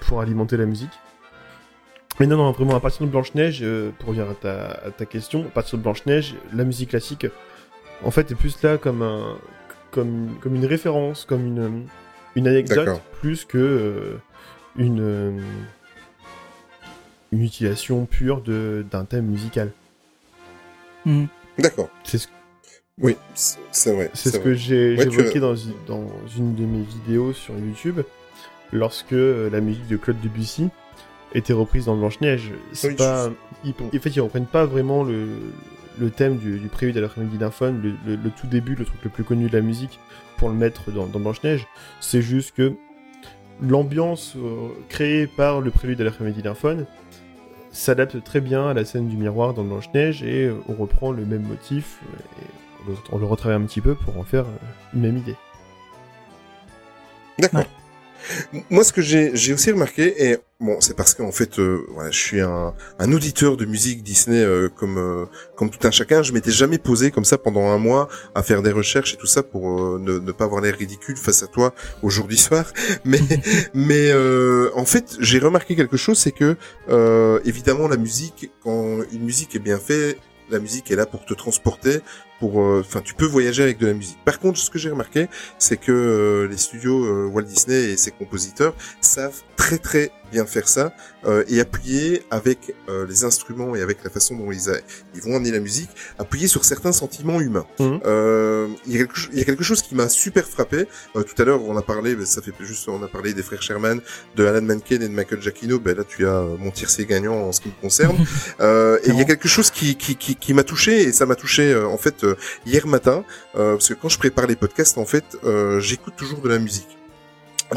pour alimenter la musique. Mais non, non, vraiment, à partir de Blanche-Neige, pour revenir à ta, à ta question, à partir de Blanche-Neige, la musique classique, en fait, est plus là comme, un, comme, comme une référence, comme une, une anecdote, plus que une, euh, une utilisation pure de- d'un thème musical. Mhm. D'accord. C'est ce, Oui, c'est vrai. c'est ce vrai. que j'ai Ouais, j'ai tu évoqué dans, dans une de mes vidéos sur YouTube, lorsque euh, la musique de Claude Debussy était reprise dans Blanche-Neige. C'est Oui, pas... ils- en fait, ils reprennent pas vraiment le, le thème du, du prélude à la comédie d'un faune, le, le- le tout début, le truc le plus connu de la musique, pour le mettre dans, dans Blanche-Neige. C'est juste que l'ambiance euh, créée par le prélude à la comédie d'un faune s'adapte très bien à la scène du miroir dans Blanche-Neige et euh, on reprend le même motif euh, et on le, on le retravaille un petit peu pour en faire euh, une même idée. D'accord. Moi, ce que j'ai aussi remarqué, et bon, c'est parce qu'en fait, euh, voilà, je suis un, un auditeur de musique Disney euh, comme euh, comme tout un chacun. Je m'étais jamais posé comme ça pendant un mois à faire des recherches et tout ça pour euh, ne, ne pas avoir l'air ridicule face à toi aujourd'hui soir. Mais mais euh, en fait, j'ai remarqué quelque chose, c'est que euh, évidemment la musique, quand une musique est bien faite, la musique est là pour te transporter, euh, enfin, tu peux voyager avec de la musique. Par contre, ce que j'ai remarqué, c'est que euh, les studios euh, Walt Disney et ses compositeurs savent très très bien faire ça euh, et appuyer avec euh, les instruments et avec la façon dont ils, a- ils vont amener la musique, appuyer sur certains sentiments humains. Mhm. Euh, Il y, y a quelque chose qui m'a super frappé. Euh, tout à l'heure, on a parlé, mais ça fait juste, on a parlé des frères Sherman, de Alan Menken et de Michael Giacchino. Ben là, tu as euh, mon tiercé gagnant en ce qui me concerne. Euh, et il y a quelque chose qui qui qui, qui m'a touché et ça m'a touché euh, en fait euh, hier matin euh, parce que quand je prépare les podcasts en fait euh, j'écoute toujours de la musique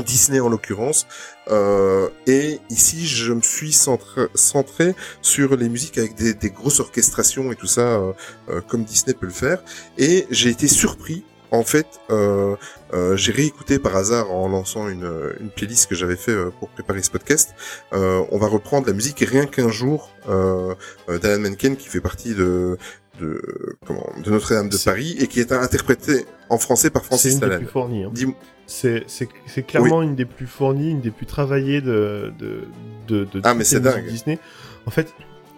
Disney en l'occurrence euh, et ici je me suis centré, sur les musiques avec des, grosses orchestrations et tout ça euh, euh, comme Disney peut le faire et j'ai été surpris en fait, j'ai réécouté par hasard en lançant une, une playlist que j'avais fait pour préparer ce podcast. On va reprendre la musique rien qu'un jour d'Alan Menken qui fait partie de de comment de Notre-Dame de C'est- Paris et qui est interprété en français par C'est Francis une des plus fournies. hein. Dis- C'est c'est- c'est clairement une des plus fournies, une des plus travaillées de, de, de, de Ah, mais c'est dingue. Disney. En fait,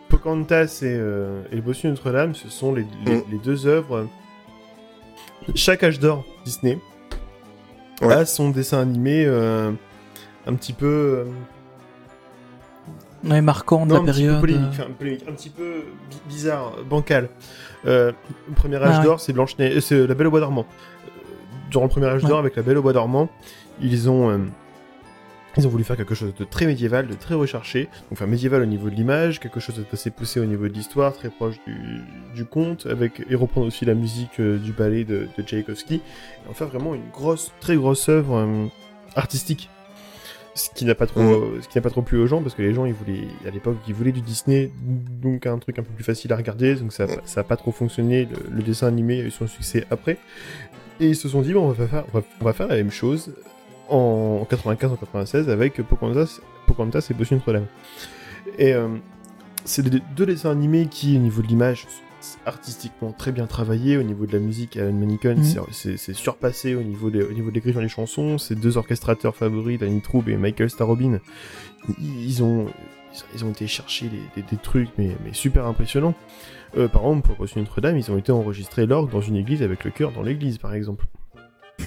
Pocahontas et, euh, et le Bossu Notre-Dame, ce sont les, les, Mm. les deux œuvres. Chaque âge d'or Disney Ouais. a son dessin animé euh, un petit peu. euh, Ouais, marquant de Non, la un petit période. polémique, euh, enfin, polémique, un petit peu bi- bizarre, bancal. Euh, premier âge Ah ouais. d'or, c'est Blanche Neige, c'est la Belle au bois dormant. Euh, Durant le premier âge Ouais. d'or, avec la Belle au bois dormant, ils ont euh, ils ont voulu faire quelque chose de très médiéval, de très recherché. Donc, enfin médiéval au niveau de l'image, quelque chose d'assez poussé au niveau de l'histoire, très proche du, du conte, avec et reprendre aussi la musique euh, du ballet de, de Tchaïkovski, et en faire vraiment une grosse, très grosse œuvre euh, artistique. Ce qui n'a pas trop, Mhm. ce qui n'a pas trop plu aux gens parce que les gens ils voulaient à l'époque ils voulaient du Disney donc un truc un peu plus facile à regarder donc ça a- ça a pas trop fonctionné le, le dessin animé a eu son succès après et ils se sont dit bon on va faire on va, on va faire la même chose en 95 en 96 avec Pocahontas Pocahontas et Bossu Notre-Dame et euh, c'est deux dessins animés qui au niveau de l'image sont artistiquement très bien travaillés au niveau de la musique Alan Menken Mhm. c'est- surpassé au niveau des au niveau de l'écriture des chansons. Ces deux orchestrateurs favoris Danny Troub et Michael Starobin ils ils ont ils ont- été chercher des, des- des trucs mais, mais super impressionnants. Euh, par exemple pour Bossu Notre-Dame ils ont été enregistrés l'orgue dans une église avec le chœur dans l'église par exemple.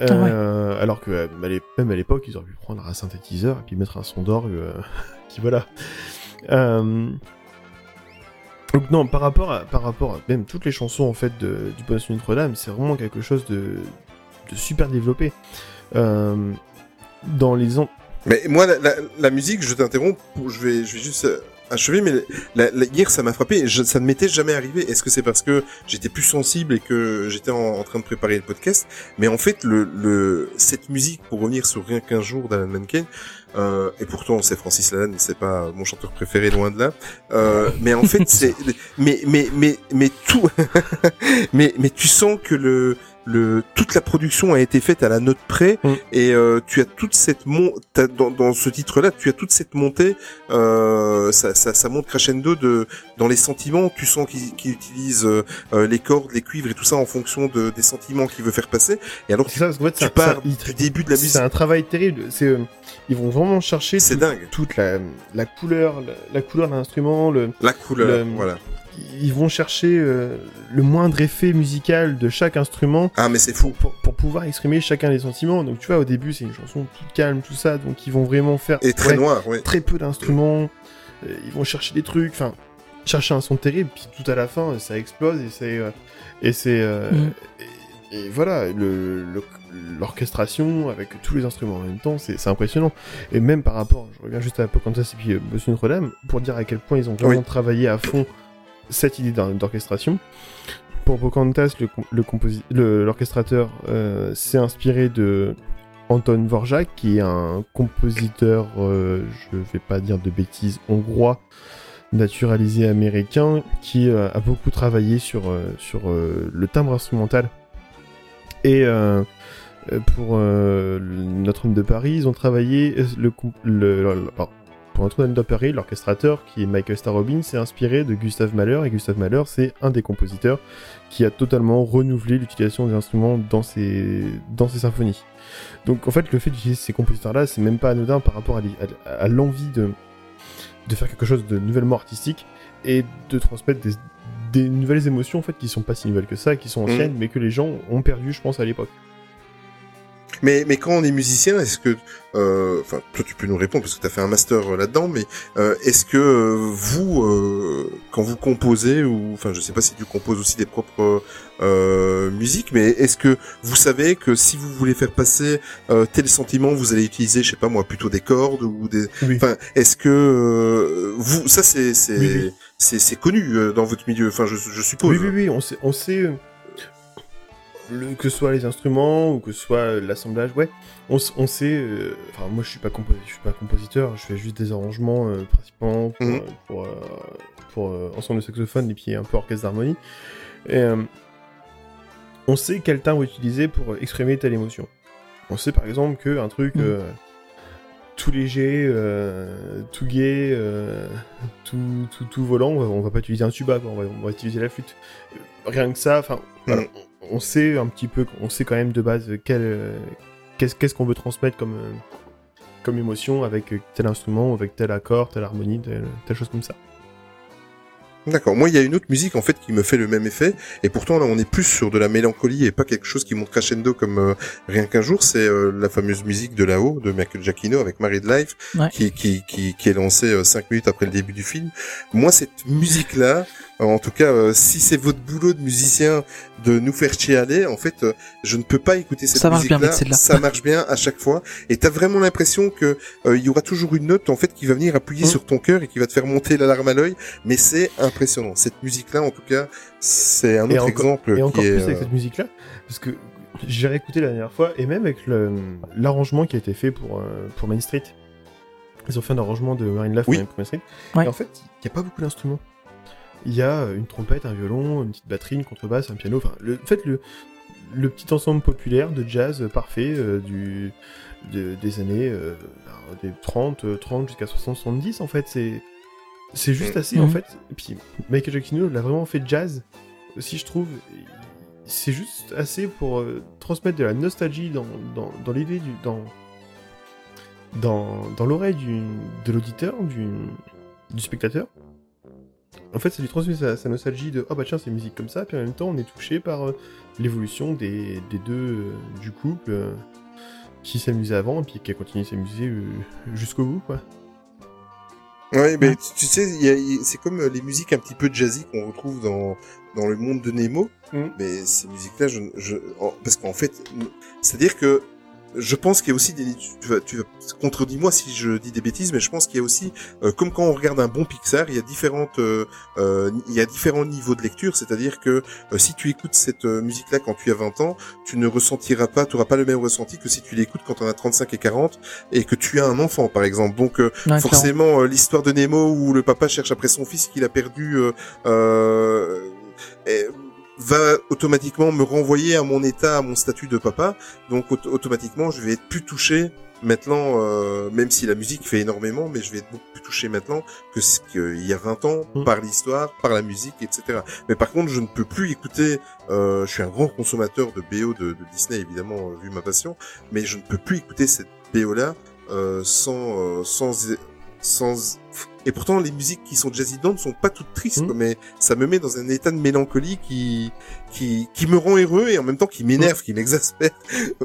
Euh, alors que euh, même à l'époque ils auraient pu prendre un synthétiseur et puis mettre un son d'orgue euh, qui voilà donc non, par rapport à, par rapport même toutes les chansons en fait de, du Nuit Notre-Dame, c'est vraiment quelque chose de, super développé. Euh, dans les ans, Mais moi, la, musique, je t'interromps, je vais, je vais juste euh, achever, mais la, la- hier, ça m'a frappé, ça ne m'était jamais arrivé. Est-ce que c'est parce que j'étais plus sensible et que j'étais en, train de préparer le podcast? Mais en fait, cette musique, pour revenir sur Rien qu'un jour d'Alan Menken, euh, et pourtant c'est Francis Lalanne, c'est pas mon chanteur préféré loin de là. Euh, mais en fait, c'est, mais mais mais mais tout, mais mais tu sens que le le toute la production a été faite à la note près Mm. et euh, tu as toute cette mon dans dans ce titre là tu as toute cette montée euh, ça, ça ça monte crescendo de dans les sentiments tu sens qu'il qu'il utilise euh, euh, les cordes les cuivres et tout ça en fonction de des sentiments qu'il veut faire passer et alors c'est tu, ça, parce qu'en fait, tu c'est un- pars c'est du début de la c'est musique un travail terrible. C'est, euh, ils vont vraiment chercher c'est tout- dingue toute la, la couleur, la, la couleur de l'instrument, le, la couleur Le- voilà ils vont chercher euh, le moindre effet musical de chaque instrument ah mais c'est fou pour, pour pouvoir exprimer chacun des sentiments. Donc tu vois, au début, c'est une chanson toute calme, tout ça, donc ils vont vraiment faire et très ouais, noir oui très peu d'instruments. euh, ils vont chercher des trucs, enfin, chercher un son terrible, puis tout à la fin, ça explose et c'est euh, et c'est euh, Mm. et, et voilà, le le- l'orchestration avec tous les instruments en même temps, c'est c'est impressionnant. Et même par rapport, je reviens juste à Pocahontas et puis euh, Monsieur Notre-Dame, pour dire à quel point ils ont vraiment Oui. travaillé à fond cette idée d'or- d'orchestration. Pour le, com- le le- l'orchestrateur euh, s'est inspiré de Anton Dvorak, qui est un compositeur, euh, je vais pas dire de bêtises, hongrois, naturalisé américain, qui euh, a beaucoup travaillé sur, euh, sur le timbre instrumental. Et pour Notre-Dame de Paris, ils ont travaillé le, le- le- pardon. Pour Notre-Dame de Paris, l'orchestrateur qui est Michael Starobin s'est inspiré de Gustave Mahler et Gustave Mahler c'est un des compositeurs qui a totalement renouvelé l'utilisation des instruments dans ses dans ses symphonies. Donc en fait le fait d'utiliser ces compositeurs là c'est même pas anodin par rapport à, l'i- à- à l'envie de de faire quelque chose de nouvellement artistique et de transmettre des, des nouvelles émotions en fait qui sont pas si nouvelles que ça, qui sont anciennes mais que les gens ont perdu je pense à l'époque. Mais, mais quand on est musicien, est-ce que, euh, enfin, toi tu peux nous répondre parce que tu as fait un master euh, là-dedans, mais euh, est-ce que euh, vous, euh, quand vous composez, ou, enfin, je sais pas si tu composes aussi des propres euh, musiques, mais est-ce que vous savez que si vous voulez faire passer euh, tel sentiment, vous allez utiliser, je sais pas moi, plutôt des cordes ou des, Oui. enfin, est-ce que euh, vous, ça c'est c'est Oui, oui. c'est c'est connu euh, dans votre milieu, enfin, je, je suppose. Oui, oui, oui, on sait, on sait euh, le, que ce soit les instruments ou que ce soit l'assemblage, ouais, on, on sait. euh, Enfin, moi, je suis pas je suis pas compositeur, je fais juste des arrangements euh, principalement pour, Mhm. euh, pour, euh, pour, ensemble de saxophone et puis un peu orchestre d'harmonie. Et on sait quel timbre utiliser pour exprimer telle émotion. On sait par exemple que un truc Mhm. Tout léger, euh, tout gai, euh, tout, tout, tout volant, on va, pas utiliser un tuba, quoi, on, va, on va utiliser la flûte. Euh, Rien que ça, enfin, voilà, on, on sait un petit peu, on sait quand même de base quel, qu'est-ce qu'est-ce qu'on veut transmettre comme, comme émotion avec tel instrument, avec tel accord, telle harmonie, telle, telle chose comme ça. D'accord. Moi, il y a une autre musique en fait qui me fait le même effet, et pourtant là, on est plus sur de la mélancolie et pas quelque chose qui monte crescendo comme euh, rien qu'un jour. C'est euh, la fameuse musique de là-haut de Michael Giacchino avec Married Life, Ouais. qui, qui qui qui est lancée euh, cinq minutes après le début du film. Moi, cette musique là. En tout cas, euh, si c'est votre boulot de musicien de nous faire chialer, en fait, euh, je ne peux pas écouter cette Ça marche bien musique-là. Ça marche bien à chaque fois, et t'as vraiment l'impression que euh, il y aura toujours une note en fait qui va venir appuyer Mm. sur ton cœur et qui va te faire monter l'alarme à l'œil. Mais c'est impressionnant. Cette musique-là, en tout cas, c'est un Et autre encore- exemple Et encore qui plus est. avec euh, cette musique-là, parce que j'ai réécouté la dernière fois, et même avec le- l'arrangement qui a été fait pour, euh, pour Main Street. Ils ont fait un arrangement de Marine Love Oui. pour Main Street. Ouais. Et en fait, il n'y a pas beaucoup d'instruments. Il y a une trompette, un violon, une petite batterie, une contrebasse, un piano. Enfin, le, en fait, le, le petit ensemble populaire de jazz parfait euh, du, de- des années euh, des 30, euh, 30 jusqu'à 60, 70, en fait, c'est c'est juste assez, en Mhm. fait. Et puis, Michael Giacchino l'a vraiment fait jazz, aussi, je trouve. C'est juste assez pour euh, transmettre de la nostalgie dans, dans, dans l'idée du... dans dans, dans l'oreille du, de l'auditeur, du, du spectateur. En fait, ça lui transmet sa, sa nostalgie de « Ah bah tiens, c'est une musique comme ça », puis en même temps, on est touché par euh, l'évolution des, des deux euh, du couple euh, qui s'amusait avant, et puis qui a continué de s'amuser euh, jusqu'au bout, quoi. Ouais, mais Ouais. tu, tu sais, y a- il- c'est comme euh, les musiques un petit peu jazzy qu'on retrouve dans dans le monde de Nemo. Mhm. Mais ces musiques-là, je, je, en- parce qu'en fait, c'est-à-dire que je pense qu'il y a aussi des, tu vas, tu vas contredis-moi si je dis des bêtises, mais je pense qu'il y a aussi, euh, comme quand on regarde un bon Pixar, il y a différentes, euh, euh, il y a différents niveaux de lecture, c'est-à-dire que euh, si tu écoutes cette euh, musique-là quand tu as 20 ans, tu ne ressentiras pas, tu auras pas le même ressenti que si tu l'écoutes quand on a 35 et 40 et que tu as un enfant, par exemple. Donc, Ouais, forcément l'histoire de Nemo où le papa cherche après son fils qu'il a perdu euh, euh, et va automatiquement me renvoyer à mon état, à mon statut de papa. Donc auto- automatiquement, je vais être plus touché maintenant, euh, même si la musique fait énormément, mais je vais être beaucoup plus touché maintenant que ce qu'il y a 20 ans Mm. par l'histoire, par la musique, etc. Mais par contre, je ne peux plus écouter. Euh, je suis un grand consommateur de BO de, de Disney, évidemment, euh, vu ma passion, mais je ne peux plus écouter cette BO là euh, sans euh, sans sans et pourtant les musiques qui sont jazzy ne sont pas toutes tristes Mm. quoi, mais ça me met dans un état de mélancolie qui qui qui me rend heureux et en même temps qui m'énerve qui m'exaspère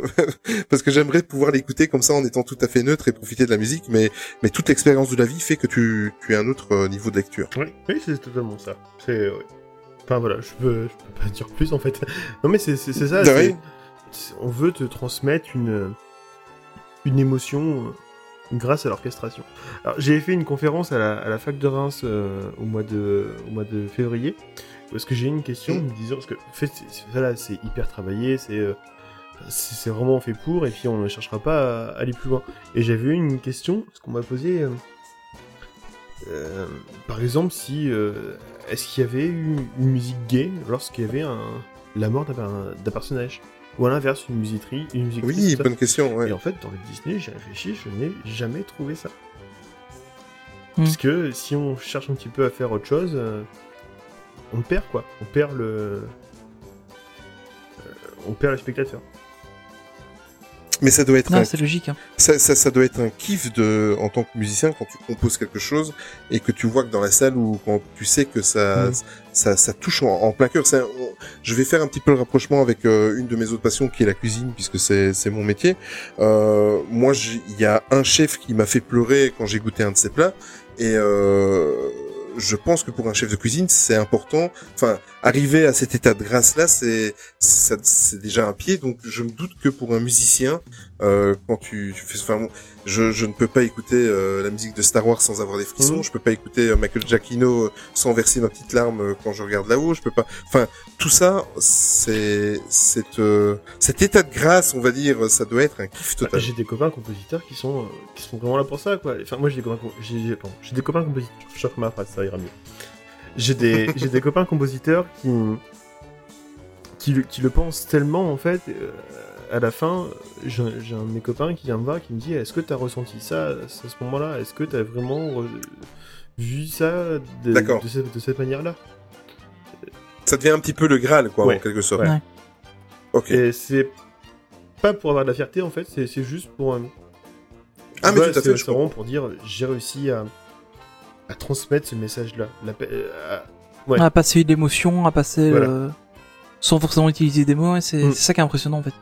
parce que j'aimerais pouvoir l'écouter comme ça en étant tout à fait neutre et profiter de la musique mais mais toute l'expérience de la vie fait que tu tu as un autre euh, niveau de lecture Oui, oui c'est totalement ça. C'est... ouais. Enfin voilà, je peux, je peux pas dire plus en fait. Non mais c'est, ça. On veut te transmettre une, une émotion euh, grâce à l'orchestration. Alors j'ai fait une conférence à la, à la fac de Reims euh, au, mois de, au mois de février. Parce que j'ai eu une question Mm. me disant, parce que en fait, c'est, c'est- voilà, c'est hyper travaillé, c'est, euh, c'est, vraiment fait pour, et puis on ne cherchera pas à aller plus loin. Et j'avais eu une question, ce qu'on m'a posé, euh, par exemple, si est-ce qu'il y avait eu une musique gay lorsqu'il y avait un, la mort d'un personnage? Ou à l'inverse, une musiquerie, une musique oui triste, tout ça. bonne question ouais Et en fait, dans le Disney, j'ai réfléchi, je n'ai jamais trouvé ça. Hmm. Parce que si on cherche un petit peu à faire autre chose, euh, on perd quoi. On perd le. euh, on perd le spectateur. Mais ça doit être Non, un c'est logique. Hein. ça, ça, ça doit être un kiff de, en tant que musicien quand tu composes quelque chose et que tu vois que dans la salle ou quand tu sais que ça, Mm. ça, ça touche en, en plein cœur. On- Je vais faire un petit peu le rapprochement avec euh, une de mes autres passions qui est la cuisine puisque c'est, c'est mon métier. Euh, moi, il y a un chef qui m'a fait pleurer quand j'ai goûté un de ses plats et euh, je pense que pour un chef de cuisine, c'est important. Enfin, arriver à cet état de grâce là, c'est déjà un pied. Donc, je me doute que pour un musicien, euh, quand tu, tu fais, enfin, je, je ne peux pas écouter euh, la musique de Star Wars sans avoir des frissons. Mhm. Je peux pas écouter euh, Michael Giacchino sans verser ma petite larme quand je regarde là-haut. Je peux pas. Enfin, tout ça, c'est cette cet état de grâce, on va dire, ça doit être un kiff Bah, total. j'ai des copains compositeurs qui sont, qui sont vraiment là pour ça quoi. Enfin, moi j'ai des copains, j'ai, j'ai- des copains compositeurs. Je ma phrase, ça ira mieux. J'ai des, j'ai des copains compositeurs qui, qui, le- qui le pensent tellement en fait. euh, à la fin, j'ai, un de mes copains qui vient me voir qui me dit Est-ce que t'as ressenti ça à ce moment-là? Est-ce que t'as vraiment vu ça de, cette, manière-là? Ça devient un petit peu le Graal, quoi, Ouais. en quelque sorte. Ouais. Ok. Et c'est pas pour avoir de la fierté en fait, c'est, juste pour. euh, Ah, mais Ouais, tout à fait, je c'est vraiment pour dire j'ai réussi à, à transmettre ce message-là, euh, Ouais. À passer l'émotion, à passer Voilà. euh, sans forcément utiliser des mots. c'est Mm. c'est ça qui est impressionnant en fait.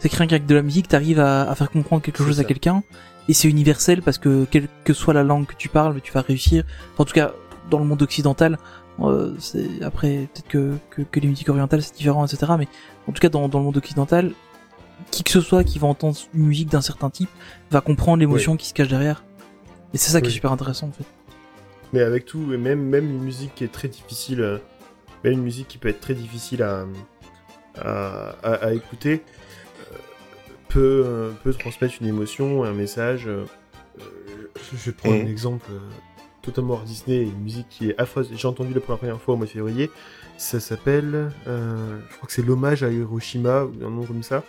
C'est que rien qu'avec de la musique, t'arrives à, à faire comprendre quelque chose à quelqu'un. Et c'est universel parce que quelle que soit la langue que tu parles, tu vas réussir. Enfin, en tout cas, dans le monde occidental, euh, c'est après peut-être que, que que les musiques orientales c'est différent, etc. Mais en tout cas, dans dans le monde occidental, qui que ce soit qui va entendre une musique d'un certain type va comprendre l'émotion qui se cache derrière. Et c'est ça qui est super intéressant en fait. Mais avec tout, et même, même une musique qui est très difficile, euh, même une musique qui peut être très difficile à, à, à- à écouter, peut, euh, peut transmettre une émotion, un message. euh, je vais prendre un exemple euh, totalement hors Disney, une musique qui est affreuse. J'ai entendu la première, fois au mois de février. Ça s'appelle, euh, je crois que c'est l'hommage à Hiroshima, ou un nom comme ça,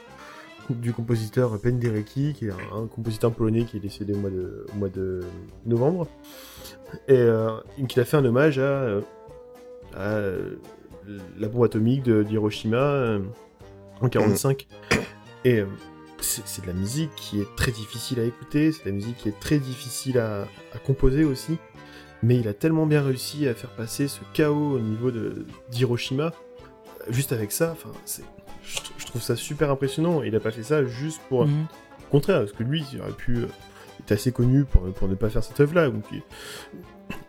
du compositeur Penderecki, qui est un, un compositeur polonais qui est décédé au mois de, au mois de novembre et euh, qu'il a fait un hommage à, à, la bombe atomique d'Hiroshima en 45. Et euh, c'est de la musique qui est très difficile à écouter, c'est de la musique qui est très difficile à, à composer aussi. Mais il a tellement bien réussi à faire passer ce chaos au niveau d'Hiroshima, euh, juste avec ça, enfin, je, tr- je trouve ça super impressionnant. Il a pas fait ça juste pour, Mhm. au contraire, parce que lui, il aurait pu. euh, il est assez connu pour, pour ne pas faire cette œuvre-là. Donc,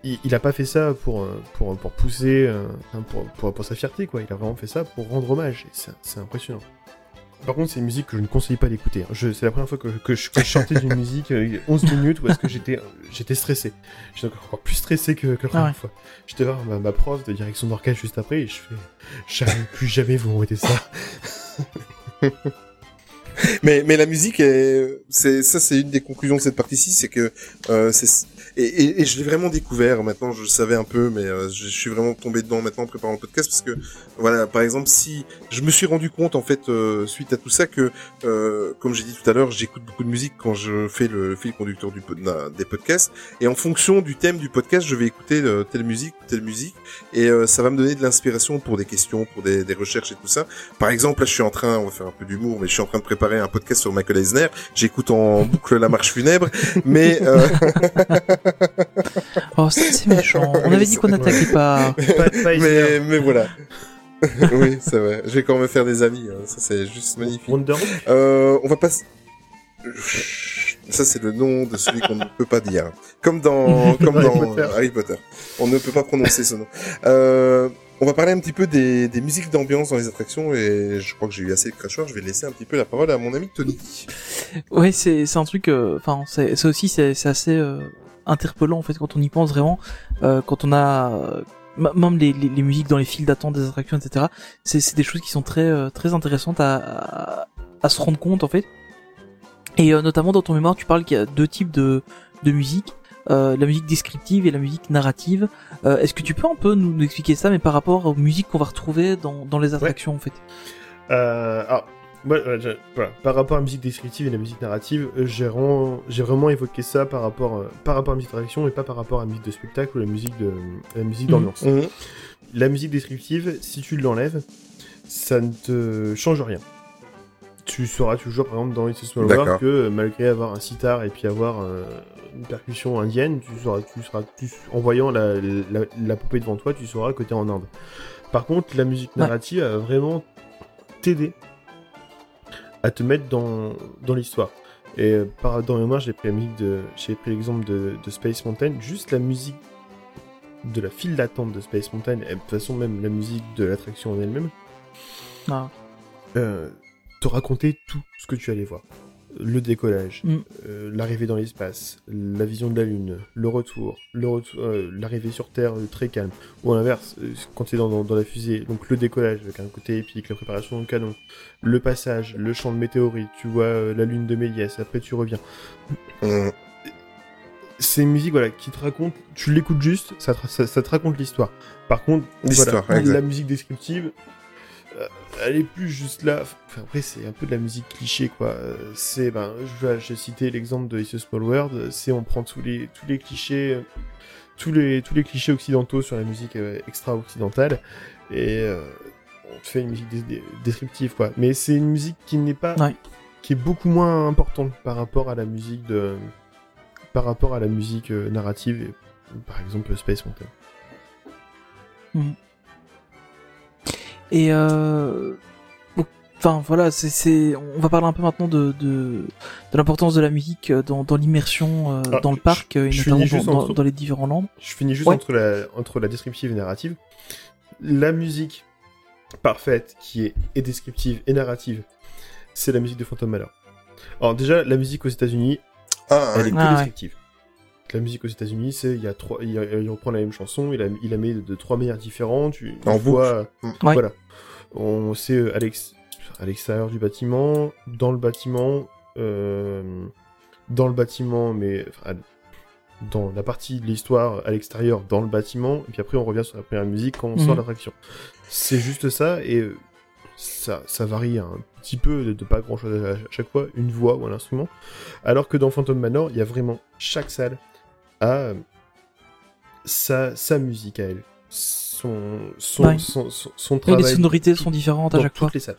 il, il, a pas fait ça pour, euh, pour, pour pousser, euh, enfin, pour, pour, pour sa fierté, quoi. Il a vraiment fait ça pour rendre hommage. C'est impressionnant. Par contre, c'est une musique que je ne conseille pas d'écouter. hein. Je, c'est la première fois que, que, je, que je sortais d'une musique euh, 11 minutes où est-ce que j'étais, j'étais stressé. J'étais encore plus stressé que, que la première Ah ouais. fois. J'étais voir ma, ma prof de direction d'orchestre juste après et je fais jamais, plus jamais vous m'arrêtez ça. Mais, mais la musique, est, c'est ça, c'est une des conclusions de cette partie-ci, c'est que euh, c'est et, et, et je l'ai vraiment découvert. Maintenant, je le savais un peu, mais euh, je, suis vraiment tombé dedans maintenant en préparant le podcast parce que voilà, par exemple, si je me suis rendu compte en fait euh, suite à tout ça que, euh, comme j'ai dit tout à l'heure, j'écoute beaucoup de musique quand je fais le fil conducteur du des podcasts, et en fonction du thème du podcast, je vais écouter euh, telle musique, telle musique, et euh, ça va me donner de l'inspiration pour des questions, pour des, des recherches et tout ça. Par exemple, là, je suis en train, on va faire un peu d'humour, mais je suis en train de préparer un podcast sur Michael Eisner. J'écoute en boucle la marche funèbre, mais euh, Oh, c'est c'est méchant. On avait dit qu'on n'attaquait pas. pas, pas Eisner. mais, mais voilà. oui, c'est vrai. Je vais quand même me faire des amis. hein. Ça, c'est juste magnifique. Wonder Euh, on va pas. Ça, c'est le nom de celui qu'on ne peut pas dire. Comme dans, comme Harry dans Potter. Harry Potter. On ne peut pas prononcer ce nom. Euh, on va parler un petit peu des, des musiques d'ambiance dans les attractions et je crois que j'ai eu assez de crachoir. Je vais laisser un petit peu la parole à mon ami Tony. Ouais, c'est c'est un truc. euh, Enfin, c'est ça aussi, c'est c'est assez euh, interpellant en fait quand on y pense vraiment. Euh, quand on a euh, même les, les, les musiques dans les files d'attente des attractions, etc. C'est c'est des choses qui sont très euh, très intéressantes à, à à se rendre compte en fait. Et euh, notamment dans ton mémoire, tu parles qu'il y a deux types de de musique. Euh, la musique descriptive et la musique narrative. Euh, Est-ce que tu peux un peu nous, nous expliquer ça, mais par rapport aux musiques qu'on va retrouver dans, dans les attractions en fait? Euh, alors, euh, je- voilà, par rapport à la musique descriptive et la musique narrative, euh, j'ai vraiment, j'ai vraiment évoqué ça par rapport, euh, par rapport à la musique d'attraction et pas par rapport à la musique de spectacle ou la musique de, la musique d'ambiance. La musique descriptive, si tu l'enlèves, ça ne te change rien. Tu sauras toujours, par exemple, dans It's a Small World, que malgré avoir un sitar et puis avoir euh, une percussion indienne, tu sauras, tu seras, tu- en voyant la, la, la poupée devant toi, tu sauras que t'es en Inde. Par contre, la musique Ouais. narrative va vraiment t'aider à te mettre dans, dans l'histoire. Et euh, par, dans mes mains, j'ai pris la musique de, j'ai pris l'exemple de, de Space Mountain, juste la musique de la file d'attente de Space Mountain, et de toute façon même la musique de l'attraction en elle-même, Ah. euh, te raconter tout ce que tu allais voir. Le décollage, Mm. euh, l'arrivée dans l'espace, la vision de la Lune, le retour, le retour, euh, l'arrivée sur Terre euh, très calme, ou à l'inverse, euh, quand tu es dans, dans, dans la fusée, donc le décollage avec un côté épique, la préparation du canon, le passage, le champ de météorites, tu vois euh, la Lune de Méliès, après tu reviens. Mhm. C'est une musique voilà, qui te raconte, tu l'écoutes juste, ça te, ça, ça te raconte l'histoire. Par contre, L'histoire, voilà, la musique descriptive, elle est plus juste là. Enfin, après, c'est un peu de la musique cliché, quoi. Euh, C'est, ben, je vais je vais citer l'exemple de It's a Small World. C'est on prend tous les tous les clichés, euh, tous les tous les clichés occidentaux sur la musique euh, extra occidentale et euh, on fait une musique des- des- descriptive, quoi. Mais c'est une musique qui n'est pas, Ouais. qui est beaucoup moins importante par rapport à la musique de, par rapport à la musique euh, narrative, et, par exemple Space Mountain. Et euh, enfin voilà, c'est c'est on va parler un peu maintenant de de, de l'importance de la musique euh, dans dans l'immersion euh, Ah, dans le je- parc euh, et notamment dans, dans, entre- dans les différents landes. Je finis juste Ouais. entre, la, entre la descriptive et narrative. La musique parfaite, qui est et descriptive et narrative, c'est la musique de Phantom Manor. Alors déjà, la musique aux États-Unis, Ah, elle est que Ah, ouais. descriptive. La musique aux États-Unis, c'est il y a trois, il, reprend la même chanson, il la, il la met de, de trois manières différentes. Tu, En vois, boucle. Ouais. voilà. On sait euh, à l'ex- à l'extérieur du bâtiment, dans le bâtiment, euh, dans le bâtiment, mais dans la partie de l'histoire à l'extérieur, dans le bâtiment, et puis après on revient sur la première musique quand on Mhm. sort de l'attraction. C'est juste ça, et euh, ça, ça varie un petit peu de, de pas grand chose à chaque fois, une voix ou un instrument. Alors que dans Phantom Manor, il y a vraiment chaque salle a euh, sa, sa musique à elle. Son, son, Ouais. son, son, son Et travail. les sonorités sont différentes à chaque fois. les salles.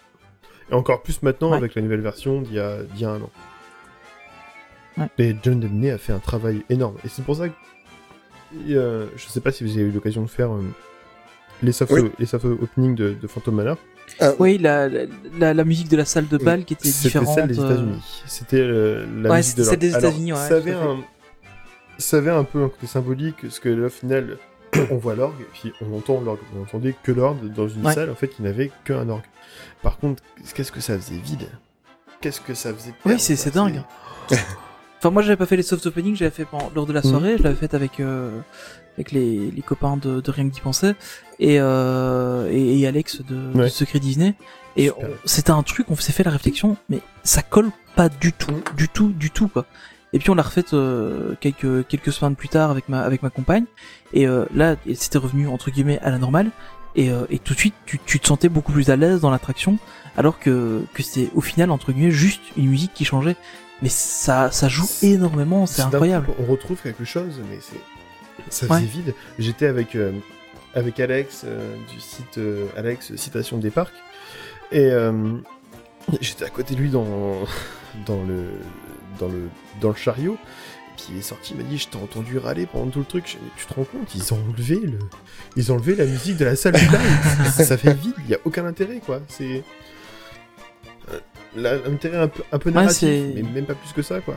Et encore plus maintenant Ouais. avec la nouvelle version d'il y a, d'il y a un an. Ouais. Et John Debney a fait un travail énorme. Et c'est pour ça que. euh, je sais pas si vous avez eu l'occasion de faire euh, les soft, Oui. les soft openings de, de Phantom Manor. Ah, Oui, la, la, musique de la salle de bal qui était C'était différente. celle des euh, États-Unis. C'était euh, la Ouais, musique de c'était celle des États-Unis, ouais, Ça à avait, fait. un... ça avait un peu un côté symbolique, parce que là, au final, on voit l'orgue, puis on entend l'orgue. On entendait que l'orgue dans une Ouais. salle, en fait, qui n'avait qu'un orgue. Par contre, qu'est-ce que ça faisait vide? Qu'est-ce que ça faisait Oui, perdre, c'est dingue. Enfin, moi, j'avais pas fait les soft openings, j'avais fait pendant- lors de la Mhm. soirée, je l'avais fait avec avec les, les copains de, de Rien que d'y penser et, euh, et, et Alex de. Secret Disney. Et c'était un truc, on s'est fait la réflexion, mais ça colle pas du tout, Mhm. du tout, du tout quoi. Et puis on l'a refait euh, quelques quelques semaines plus tard avec ma avec ma compagne. Et euh, là, c'était revenu entre guillemets à la normale. Et, euh, et tout de suite, tu, tu te sentais beaucoup plus à l'aise dans l'attraction, alors que que c'était au final entre guillemets juste une musique qui changeait. Mais ça ça joue C'est- énormément, c'est incroyable. coup, on retrouve quelque chose, mais c'est ça Ouais. faisait vide. J'étais avec euh, avec Alex euh, du site euh, Alex Citation des Parcs et euh, j'étais à côté de lui dans dans le dans le dans le chariot. Puis il est sorti, il m'a dit je t'ai entendu râler pendant tout le truc. Tu te rends compte Ils ont enlevé le ils ont enlevé la musique de la salle live. ça, ça fait vide, il y a aucun intérêt quoi. C'est l'intérêt un peu un peu narratif, mais même pas plus que ça quoi.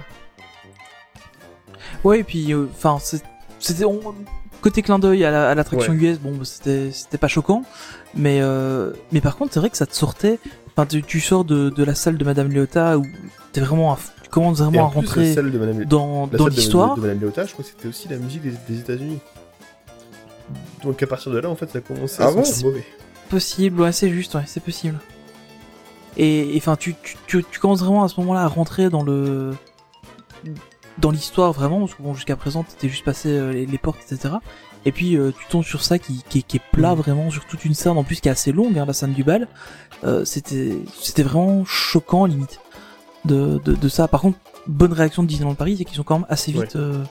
Ouais, et puis, euh, enfin, c'était on- côté clin d'œil à la- l'attraction US. Bon, bah, c'était c'était pas choquant, mais euh, mais par contre, c'est vrai que ça te sortait. Enfin, tu, tu sors de, de la salle de Madame Léota où t'es vraiment, à, tu commences vraiment en à plus, rentrer la salle de Madame, dans la dans l'histoire. de, de Madame Léota, je crois que c'était aussi la musique des, des États-Unis. Donc à partir de là, en fait, ça a commencé Ah à bon sentir mauvais. Possible, ouais, c'est juste, ouais, c'est possible. Et enfin, tu, tu, tu, tu commences vraiment à ce moment-là à rentrer dans le dans l'histoire vraiment, parce que bon, jusqu'à présent, t'étais juste passé euh, les, les portes, etc. Et puis euh, tu tombes sur ça qui, qui, est- qui est plat vraiment sur toute une scène en plus qui est assez longue, hein, la scène du bal. Euh, c'était c'était vraiment choquant limite de, de, de ça. Par contre, bonne réaction de Disneyland Paris, c'est qu'ils sont quand même assez vite, euh,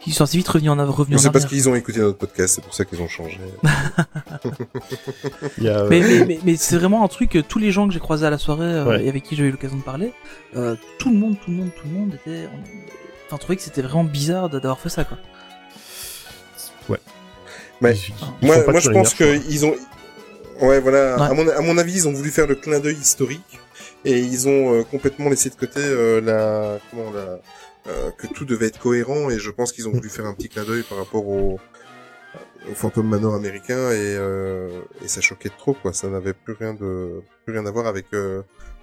qu'ils sont assez vite revenus en, revenus Mais en c'est parce qu'ils ont écouté notre podcast, c'est pour ça qu'ils ont changé. A, euh, Mais, mais, mais, mais c'est vraiment un truc, tous les gens que j'ai croisés à la soirée euh, Ouais. et avec qui j'ai eu l'occasion de parler, euh, tout le monde, tout le monde, tout le monde était. Enfin, trouvait que c'était vraiment bizarre d'avoir fait ça, quoi. Mais ils- ils Moi, moi je pense qu'ils ont. Ouais, voilà. Ouais. À, mon, à mon avis, ils ont voulu faire le clin d'œil historique et ils ont euh, complètement laissé de côté euh, la. Comment la. euh, que tout devait être cohérent et je pense qu'ils ont voulu faire un petit clin d'œil par rapport au. au Phantom Manor américain et, euh, et ça choquait trop quoi. Ça n'avait plus rien de plus rien à voir avec euh,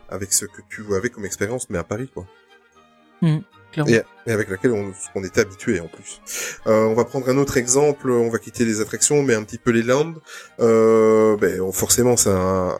avec ce que tu avais comme expérience mais à Paris quoi. Clairement. Et, et avec laquelle on, on était habitué en plus. Euh, on va prendre un autre exemple, on va quitter les attractions, mais un petit peu les lands. Euh, ben, on- forcément, c'est un,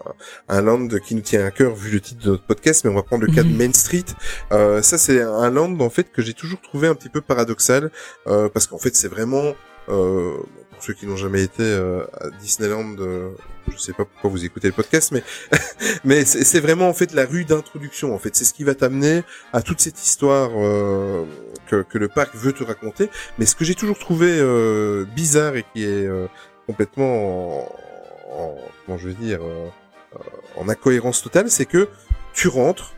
un land qui nous tient à cœur vu le titre de notre podcast, mais on va prendre le cas de Mhm. Main Street. Euh, ça, c'est un land en fait que j'ai toujours trouvé un petit peu paradoxal, euh, parce qu'en fait, c'est vraiment euh, pour ceux qui n'ont jamais été euh, à Disneyland, euh, je sais pas pourquoi vous écoutez le podcast, mais mais c'est vraiment en fait la rue d'introduction. En fait, c'est ce qui va t'amener à toute cette histoire euh, que, que le parc veut te raconter. Mais ce que j'ai toujours trouvé euh, bizarre et qui est euh, complètement en, en- comment je veux dire euh, en incohérence totale, c'est que tu rentres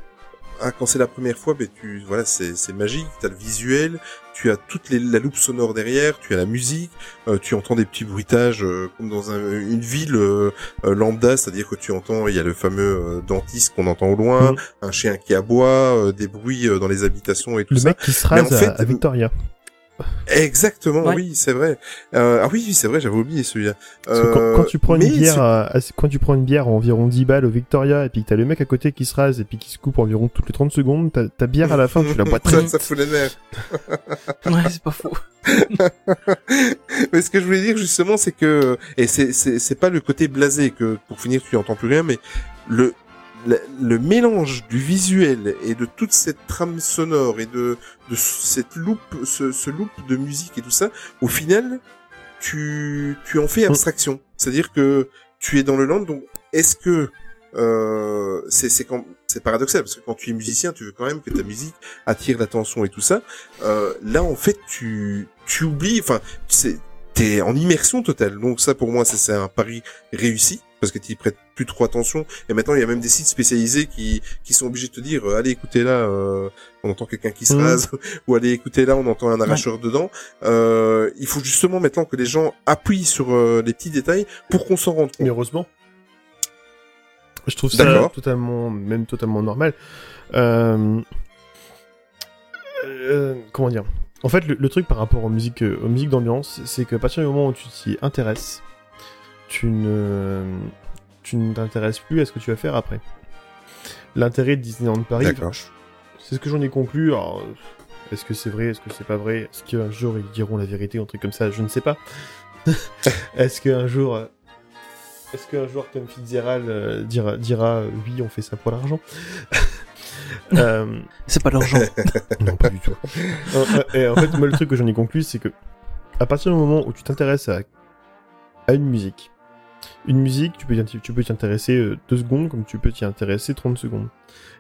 ah, quand c'est la première fois, ben tu voilà, c'est magique. T'as le visuel, tu as toute les, la loupe sonore derrière, tu as la musique, euh, tu entends des petits bruitages euh, comme dans un- une ville euh, euh, lambda, c'est-à-dire que tu entends, il y a le fameux euh, dentiste qu'on entend au loin, Mm. un chien qui aboie, euh, des bruits dans les habitations et tout Le ça. mec qui se en rase à- fait, à, Victoria. Exactement, Ouais. oui, c'est vrai. Euh, ah oui, oui, c'est vrai, j'avais oublié celui-là. Parce que quand, Euh, quand tu prends une bière, ce- à, à- quand tu prends une bière à environ 10 balles au Victoria et puis que t'as le mec à côté qui se rase et puis qui se coupe environ toutes les 30 secondes, ta, ta bière à la fin tu la bois très ça, vite. ça fout les nerfs. Ouais, c'est pas faux. mais ce que je voulais dire justement, c'est que et c'est c'est c'est pas le côté blasé que pour finir tu entends plus rien, mais le le, le mélange du visuel et de toute cette trame sonore et de de cette loupe ce, ce loop de musique et tout ça, au final tu tu en fais abstraction. C'est-à-dire que tu es dans le land, donc est-ce que euh, c'est c'est quand c'est paradoxal parce que quand tu es musicien, tu veux quand même que ta musique attire l'attention et tout ça. Euh, là, en fait, tu tu oublies. Enfin, c'est t'es en immersion totale. Donc ça, pour moi, c'est un pari réussi parce que tu y prêtes plus trop attention. Et maintenant, il y a même des sites spécialisés qui qui sont obligés de te dire, euh, allez, écoutez là, euh, on entend quelqu'un qui se Mhm. rase, ou allez, écoutez là, on entend un arracheur dedans. Euh, il faut justement maintenant que les gens appuient sur euh, les petits détails pour qu'on s'en rende compte. Heureusement. Je trouve ça totalement, même totalement normal. Comment dire? En fait, le, le truc par rapport aux musiques, aux musiques d'ambiance, c'est qu'à partir du moment où tu t'y intéresses, tu ne, tu ne t'intéresses plus à ce que tu vas faire après. L'intérêt de Disneyland Paris, D'accord. c'est ce que j'en ai conclu. Alors, est-ce que c'est vrai, est-ce que c'est pas vrai? Est-ce qu'un jour ils diront la vérité, un truc comme ça? Je ne sais pas. est-ce qu'un jour, est-ce qu'un jour Tom Fitzgerald euh, dira, dira euh, oui, on fait ça pour l'argent? Euh, C'est pas l'argent. Non, pas du tout. Et en fait, moi, le truc que j'en ai conclu, c'est que à partir du moment où tu t'intéresses à, à une musique, une musique, tu peux t'y- tu peux t'y intéresser euh, deux secondes comme tu peux t'y intéresser 30 secondes.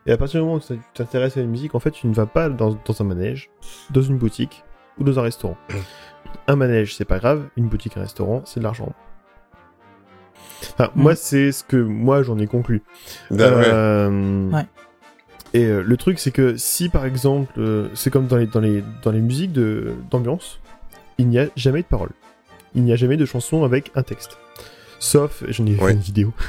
Et à partir du moment où tu t'intéresses à une musique, en fait, tu ne vas pas dans, dans un manège, dans une boutique ou dans un restaurant. Un manège, c'est pas grave. Une boutique, un restaurant, c'est de l'argent. Enfin, Mhm. moi, c'est ce que moi j'en ai conclu. Ben ouais. Euh, Ouais. Et euh, le truc, c'est que si par exemple, euh, c'est comme dans les, dans les, dans les musiques d'ambiance, il n'y a jamais de paroles. Il n'y a jamais de chanson avec un texte. Sauf, j'en ai Ouais. fait une vidéo.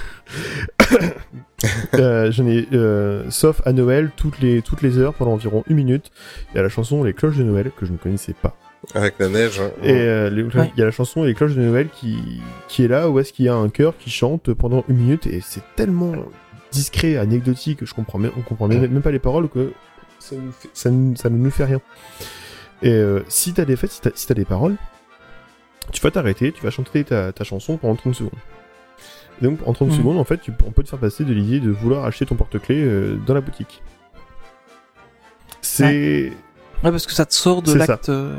Euh, j'en ai, euh, sauf à Noël, toutes les, toutes les heures, pendant environ une minute, il y a la chanson Les cloches de Noël, que je ne connaissais pas. Avec la neige. hein. Et euh, Ouais. il y a la chanson Les cloches de Noël qui, qui est là, où est-ce qu'il y a un chœur qui chante pendant une minute, et c'est tellement discret, anecdotique, je comprends même, on comprend même, même pas les paroles, que ça, nous fait- ça, nous- ça ne nous fait rien. Et euh, si t'as des fêtes, si t'as si t'as des paroles, tu vas t'arrêter, tu vas chanter ta, ta chanson pendant 30 secondes. Et donc en 30 Mhm. secondes, en fait, tu, on peut te faire passer de l'idée de vouloir acheter ton porte-clés euh, dans la boutique. C'est... Ouais, parce que ça te sort de l'acte. euh,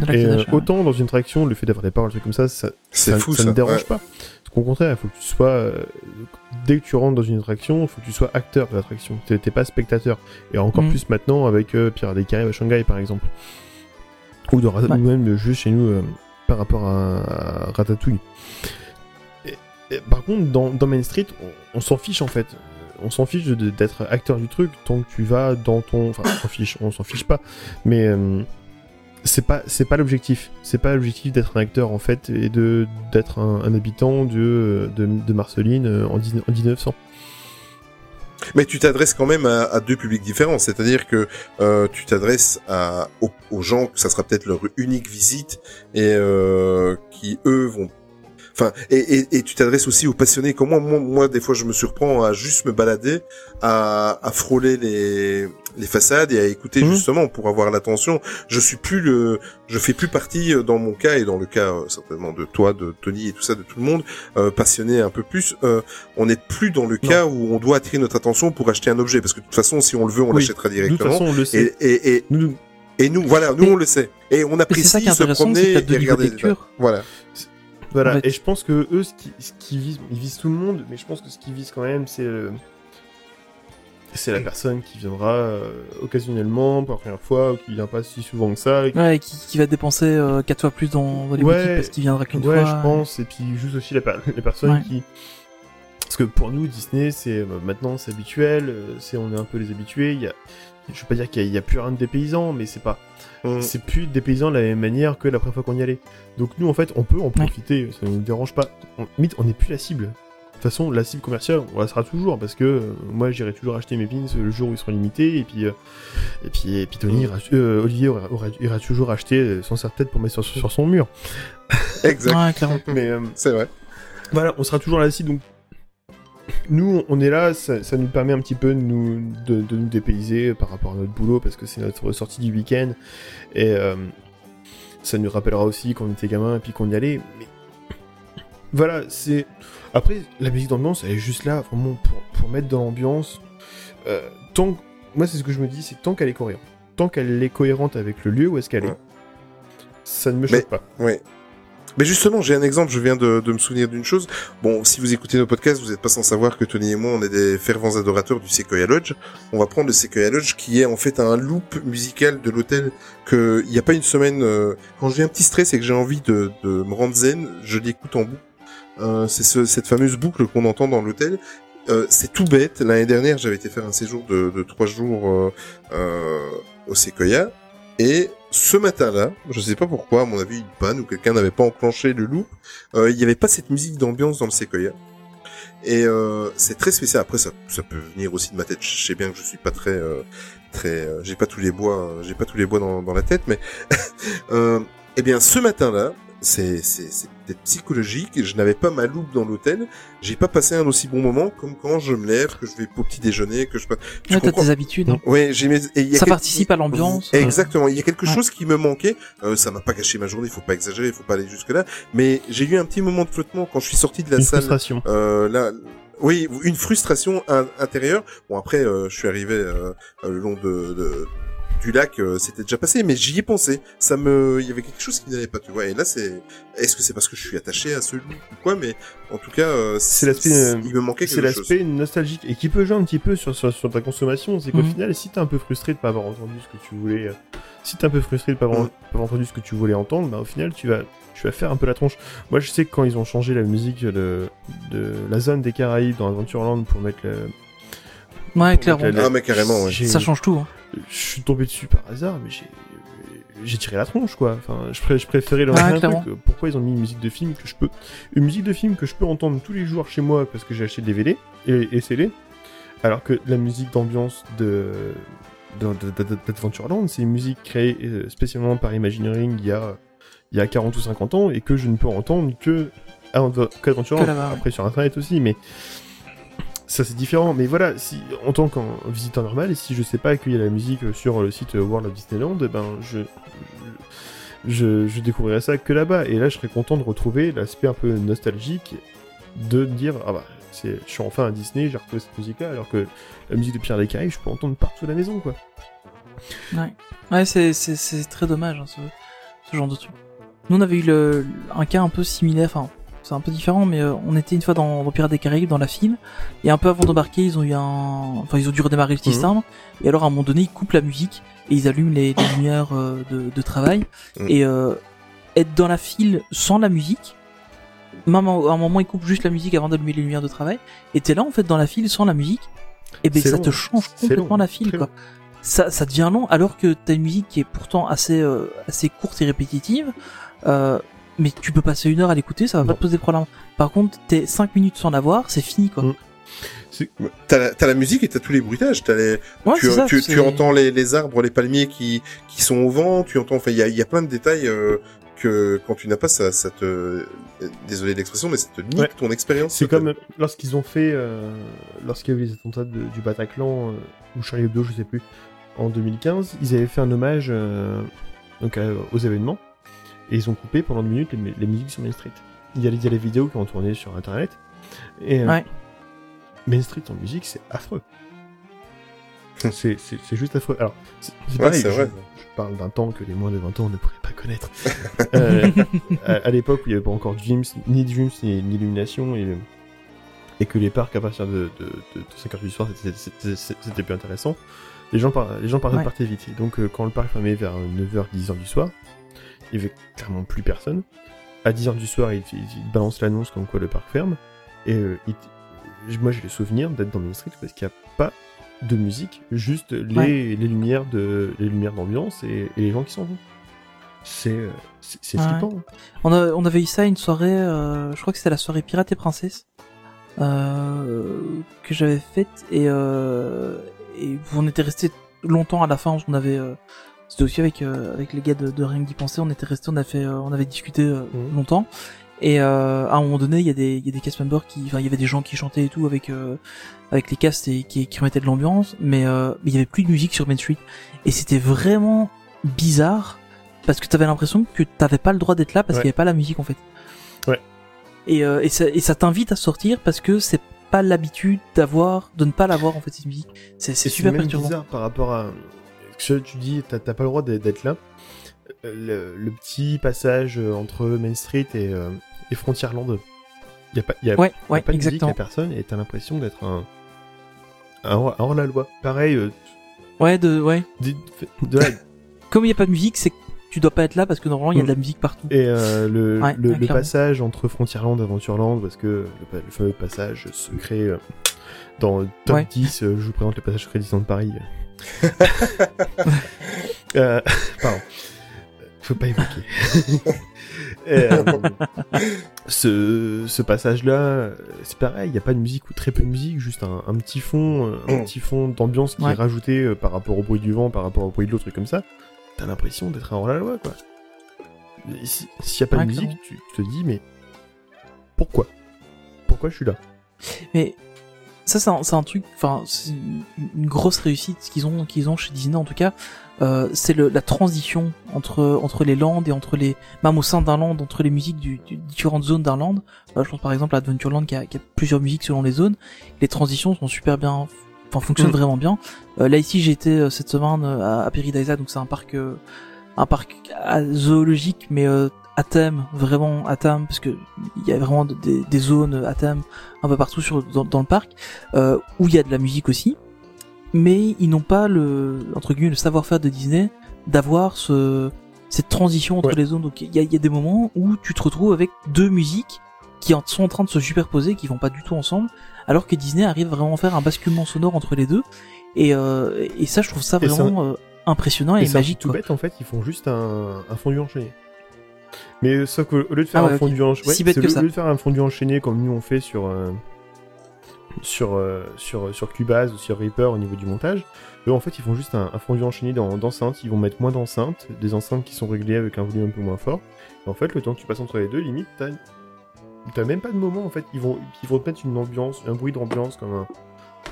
De l'acte Et euh, autant dans une traction, le fait d'avoir des paroles, comme ça, ça, C'est ça, fou ça ça. ne dérange ouais. pas. Au contraire, il faut que tu sois. euh, dès que tu rentres dans une attraction, il faut que tu sois acteur de l'attraction. T'es pas spectateur. Et encore Mm. plus maintenant avec euh, Pierre des Caraïbes à Shanghai, par exemple. Ou, de, Rat- Ouais. ou même juste chez nous euh, par rapport à, Ratatouille. Par contre, dans, Main Street, on, s'en fiche en fait. On s'en fiche d'être acteur du truc tant que tu vas dans ton. Enfin, on s'en fiche, on s'en fiche pas. Mais. euh, c'est pas c'est pas l'objectif c'est pas l'objectif d'être un acteur en fait et d'être un, habitant de, de Marceline euh, en, 19 en 1900 Mais tu t'adresses quand même à, deux publics différents, c'est-à-dire que euh, tu t'adresses à aux, aux gens que ça sera peut-être leur unique visite et euh, qui eux vont Enfin, et, et, et tu t'adresses aussi aux passionnés comme moi. moi. Moi, des fois, je me surprends à juste me balader, à, à frôler les, les façades et à écouter Mhm. justement pour avoir l'attention. Je suis plus le, je fais plus partie euh, dans mon cas et dans le cas euh, certainement de toi, de Tony et tout ça, de tout le monde euh, passionné un peu plus. euh, on n'est plus dans le cas où on doit attirer notre attention pour acheter un objet parce que de toute façon, si on le veut, on Oui. l'achètera nous de toute directement. façon on le sait Et, et, et, nous, nous- et nous, voilà, nous on le sait. Et on apprécie c'est ça qui est se promener et regarder. Voilà. Voilà et je pense que eux ce qui, ce qui visent ils visent tout le monde mais je pense que ce qu'ils visent quand même c'est euh, c'est la personne qui viendra euh, occasionnellement pour la première fois ou qui vient pas si souvent que ça et qui- Ouais, qui, qui va dépenser euh, quatre fois plus dans, dans les Ouais, boutiques parce qu'il viendra qu'une ouais fois. je pense et puis juste aussi la les personnes Ouais. qui parce que pour nous, Disney, c'est euh, maintenant c'est habituel, euh, c'est on est un peu les habitués. Il y a, je veux pas dire qu'il y, a- il y a plus rien de dépaysant, mais c'est pas, Mm. c'est plus dépaysant de la même manière que la première fois qu'on y allait. Donc nous, en fait, on peut en profiter, ça ne nous dérange pas. On, limite, on n'est plus la cible. De toute façon, la cible commerciale, on la sera toujours parce que euh, moi, j'irai toujours acheter mes pins le jour où ils seront limités et puis euh, et puis et puis Tony, ira- euh, Olivier aura, aura- ira toujours acheter son serre-tête pour mettre sur, sur son mur. Exact. Ouais, clairement. Mais euh, C'est vrai. voilà, on sera toujours dessus donc nous, on est là, ça, ça nous permet un petit peu de nous, de, de nous dépayser par rapport à notre boulot parce que c'est notre sortie du week-end et euh, ça nous rappellera aussi qu'on était gamin et puis qu'on y allait. Mais voilà, c'est après la musique d'ambiance, elle est juste là vraiment pour, pour mettre dans l'ambiance. Euh, tant moi, c'est ce que je me dis, c'est tant qu'elle est cohérente, tant qu'elle est cohérente avec le lieu où est-ce qu'elle Ouais. est, ça ne me Mais- choque pas. Oui. Mais justement, j'ai un exemple, je viens de, de me souvenir d'une chose. Bon, si vous écoutez nos podcasts, vous n'êtes pas sans savoir que Tony et moi, on est des fervents adorateurs du Sequoia Lodge. On va prendre le Sequoia Lodge qui est en fait un loop musical de l'hôtel que il n'y a pas une semaine, euh, quand j'ai un petit stress et que j'ai envie de, de me rendre zen, je l'écoute en boucle. Euh, c'est ce- cette fameuse boucle qu'on entend dans l'hôtel. Euh, c'est tout bête. L'année dernière, j'avais été faire un séjour de, de trois jours euh, euh, au Sequoia. Et ce matin-là, je sais pas pourquoi, à mon avis, une panne ou quelqu'un n'avait pas enclenché le loop, euh, il n'y avait pas cette musique d'ambiance dans le Sequoia. Et euh, c'est très spécial. Après, ça, ça peut venir aussi de ma tête. Je sais bien que je suis pas très, euh, très, euh, j'ai pas tous les bois, euh, j'ai pas tous les bois dans, dans la tête, mais euh, eh bien, ce matin-là, c'est, c'est, c'est peut-être psychologique. Je n'avais pas ma loupe dans l'hôtel. J'ai pas passé un aussi bon moment comme quand je me lève, que je vais au petit déjeuner, que je. Tu Ouais, t'as tes habitudes. hein. Ouais, j'ai mes... et il y a Ça quel- participe à l'ambiance. Exactement. Il y a quelque Ouais. chose qui me manquait. Euh, ça m'a pas gâché ma journée. Il faut pas exagérer. Il faut pas aller jusque là. Mais j'ai eu un petit moment de flottement quand je suis sorti de la Une salle. frustration. Euh, là, oui, une frustration in- intérieure. Bon après, euh, je suis arrivé euh, euh, le long de, de- du lac, euh, c'était déjà passé, mais j'y ai pensé. Ça me, il y avait quelque chose qui n'allait pas, tu vois. Et là, c'est, est-ce que c'est parce que je suis attaché à ce loup ou quoi Mais en tout cas, euh, C'est l'aspect, euh, il me manquait C'est quelque chose. l'aspect nostalgique et qui peut jouer un petit peu sur, sur, sur ta consommation. C'est qu'au Mhm. final, si t'es un peu frustré de pas avoir entendu ce que tu voulais, euh, si t'es un peu frustré de pas avoir, Mhm. pas avoir entendu ce que tu voulais entendre, bah au final, tu vas, tu vas faire un peu la tronche. Moi, je sais que quand ils ont changé la musique de, de la zone des Caraïbes dans Adventureland pour mettre le, Ouais, clairement. Ah, mais carrément, ouais. Ça change tout. Hein. Je suis tombé dessus par hasard, mais j'ai j'ai tiré la tronche quoi. Enfin, je, pré- je préférais leur clairement. truc. Pourquoi ils ont mis une musique de film que je peux, une musique de film que je peux entendre tous les jours chez moi parce que j'ai acheté des DVD et, et CD, alors que la musique d'ambiance de d'Adventureland, c'est une musique créée euh, spécialement par Imagineering il y a il y a 40 ou 50 ans et que je ne peux entendre que à. Après sur internet aussi, mais ça c'est différent. Mais voilà, si en tant qu'un visiteur normal, et si je sais pas qu'il y a la musique sur le site World of Disneyland, eh ben je je, découvrirai ça que là-bas. Et là, je serais content de retrouver l'aspect un peu nostalgique de dire ah bah je suis enfin à Disney, j'ai retrouvé cette musique-là, alors que la musique de Pierre des Caraïbes, je peux entendre partout à la maison quoi. Ouais, ouais c'est, très dommage, hein, ce, ce genre de truc. Nous, on avait eu le, un cas un peu similaire, enfin, c'est un peu différent, mais euh, on était une fois dans, dans Pirates des Caraïbes, dans la file, et un peu avant d'embarquer, ils ont eu un... Enfin, ils ont dû redémarrer le système, et alors à un moment donné, ils coupent la musique, et ils allument les, les lumières euh, de, de travail, Mhm. et euh, être dans la file sans la musique, même à un moment, ils coupent juste la musique avant d'allumer les lumières de travail, et t'es là, en fait, dans la file sans la musique, et ben ça long. te change complètement long, la file, quoi long. ça, ça devient long alors que t'as une musique qui est pourtant assez euh, assez courte et répétitive euh, mais tu peux passer une heure à l'écouter ça va pas Non. te poser problème par contre t'es 5 minutes sans l'avoir c'est fini quoi Mm. T'as la, t'as la musique et t'as tous les bruitages. T'as les, ouais tu, c'est ça tu, entends les, les arbres, les palmiers qui, qui sont au vent. Tu entends, enfin, il y a, il y a plein de détails euh, que quand tu n'as pas, ça, ça te, désolé de l'expression, mais ça te nique Ouais. ton expérience. C'est comme lorsqu'ils ont fait, euh, lorsqu'il y a eu les attentats de- du Bataclan, euh, ou Charlie Hebdo, je sais plus, en 2015, ils avaient fait un hommage euh, donc, aux événements, et ils ont coupé pendant deux minutes les, les musiques sur Main Street. Il y, a, il y a les vidéos qui ont tourné sur internet, et euh, Ouais. Main Street en musique, c'est affreux. c'est, c'est, c'est juste affreux. Alors, c'est, c'est Ouais, pareil, c'est je, vrai. je parle d'un temps que les moins de 20 ans ne pourraient pas connaître. Euh, à, à l'époque où il n'y avait pas encore Dreams, ni Dreams, ni, ni Illumination, et, et que les parcs à partir de, de, de, 5h du soir c'était- c'était c'était- c'était plus intéressant, les gens, par, les gens par- Ouais. partaient vite. Et donc euh, quand le parc fermait vers 9h, 10h du soir, il y avait clairement plus personne. À 10h du soir, il, il balancent l'annonce comme quoi le parc ferme, et euh, il- moi j'ai le souvenir d'être dans Main Street parce qu'il n'y a pas de musique, juste les, Ouais. les lumières de les lumières d'ambiance et, et les gens qui s'en vont. C'est euh, c'est Ouais. flippant. On, a, on avait eu ça une soirée, euh, je crois que c'était la soirée Pirate et Princesse, euh, que j'avais faite, et, et on était resté longtemps à la fin, on avait... c'était aussi avec, euh, avec les gars de, de Rien que d'y penser, on était resté, on, a fait, euh, on avait discuté euh, Mhm. longtemps, et euh, à un moment donné, il y a des, il y a des cast members qui, enfin, il y avait des gens qui chantaient et tout avec, euh, avec les casts et qui, qui remettaient de l'ambiance, mais euh, mais il y avait plus de musique sur Main Street, et c'était vraiment bizarre parce que t'avais l'impression que t'avais pas le droit d'être là parce Ouais. qu'il y avait pas la musique en fait. Ouais. Et, euh, et ça, et ça t'invite à sortir parce que c'est pas l'habitude d'avoir, de ne pas l'avoir en fait cette musique. C'est super même perturbant. bizarre par rapport à que tu dis, t'as pas le droit d'être là. Le, le petit passage entre Main Street et, euh, et Frontierland, il y a pas, y a, Ouais, y a ouais, pas de musique, y a personne et t'as l'impression d'être un un hors, un hors-la-loi. Pareil, euh, Ouais, de, ouais. de, de la- Comme il y a pas de musique, c'est que tu dois pas être là parce que normalement il y a de la musique partout. Et euh, le, Ouais, le, ouais, le clairement. passage entre Frontierland et Aventureland, parce que le, fameux passage secret euh, dans top Ouais. 10, euh, je vous présente le passage secret Disneyland Paris. euh, pardon. Faut pas évoquer. Et, euh, ce, ce passage-là, c'est pareil, il n'y a pas de musique ou très peu de musique, juste un, un petit fond, un Mm. petit fond d'ambiance qui Ouais. est rajouté euh, par rapport au bruit du vent, par rapport au bruit de l'autre, truc comme ça. T'as l'impression d'être un hors-la-loi, quoi. S'il n'y a pas Ouais, de musique, tu te dis, mais pourquoi? Pourquoi je suis là? Mais ça, c'est un, un truc, enfin, c'est une, grosse réussite qu'ils ont, qu'ils ont chez Disney en tout cas. Euh, c'est la transition entre entre les landes et entre les, même au sein d'un land, entre les musiques du, du- différentes zones d'un land. Euh, je pense par exemple à Adventureland qui a, qui a plusieurs musiques selon les zones. Les transitions sont super bien, enfin fonctionnent Mm. vraiment bien. Euh, là ici, été euh, cette semaine euh, à, à Paradisa, donc c'est un parc, euh, un parc zoologique, mais euh, à thème, vraiment à thème, parce que il y a vraiment des, des zones à thème un peu partout sur dans, dans le parc euh, où il y a de la musique aussi mais ils n'ont pas le entre guillemets le savoir-faire de Disney d'avoir ce cette transition entre Ouais. les zones donc il y a, il y a des moments où tu te retrouves avec deux musiques qui sont en train de se superposer qui vont pas du tout ensemble alors que Disney arrive vraiment à faire un basculement sonore entre les deux et euh, et ça je trouve ça vraiment euh, impressionnant et, Et magique tout quoi. bête, en fait, ils font juste un, un fondu enchaîné. Mais euh, sauf qu'au au lieu de faire Ah ouais, un fondu enchaîné, Si au lieu de faire un fondu enchaîné comme nous on fait sur euh, sur euh, sur sur Cubase ou sur Reaper au niveau du montage, eux en fait ils font juste un, un fondu enchaîné dans d'enceintes. Ils vont mettre moins d'enceintes, des enceintes qui sont réglées avec un volume un peu moins fort. Et en fait, le temps que tu passes entre les deux, limite, t'as t'as même pas de moment en fait. Ils vont ils vont te mettre une ambiance, un bruit d'ambiance comme un,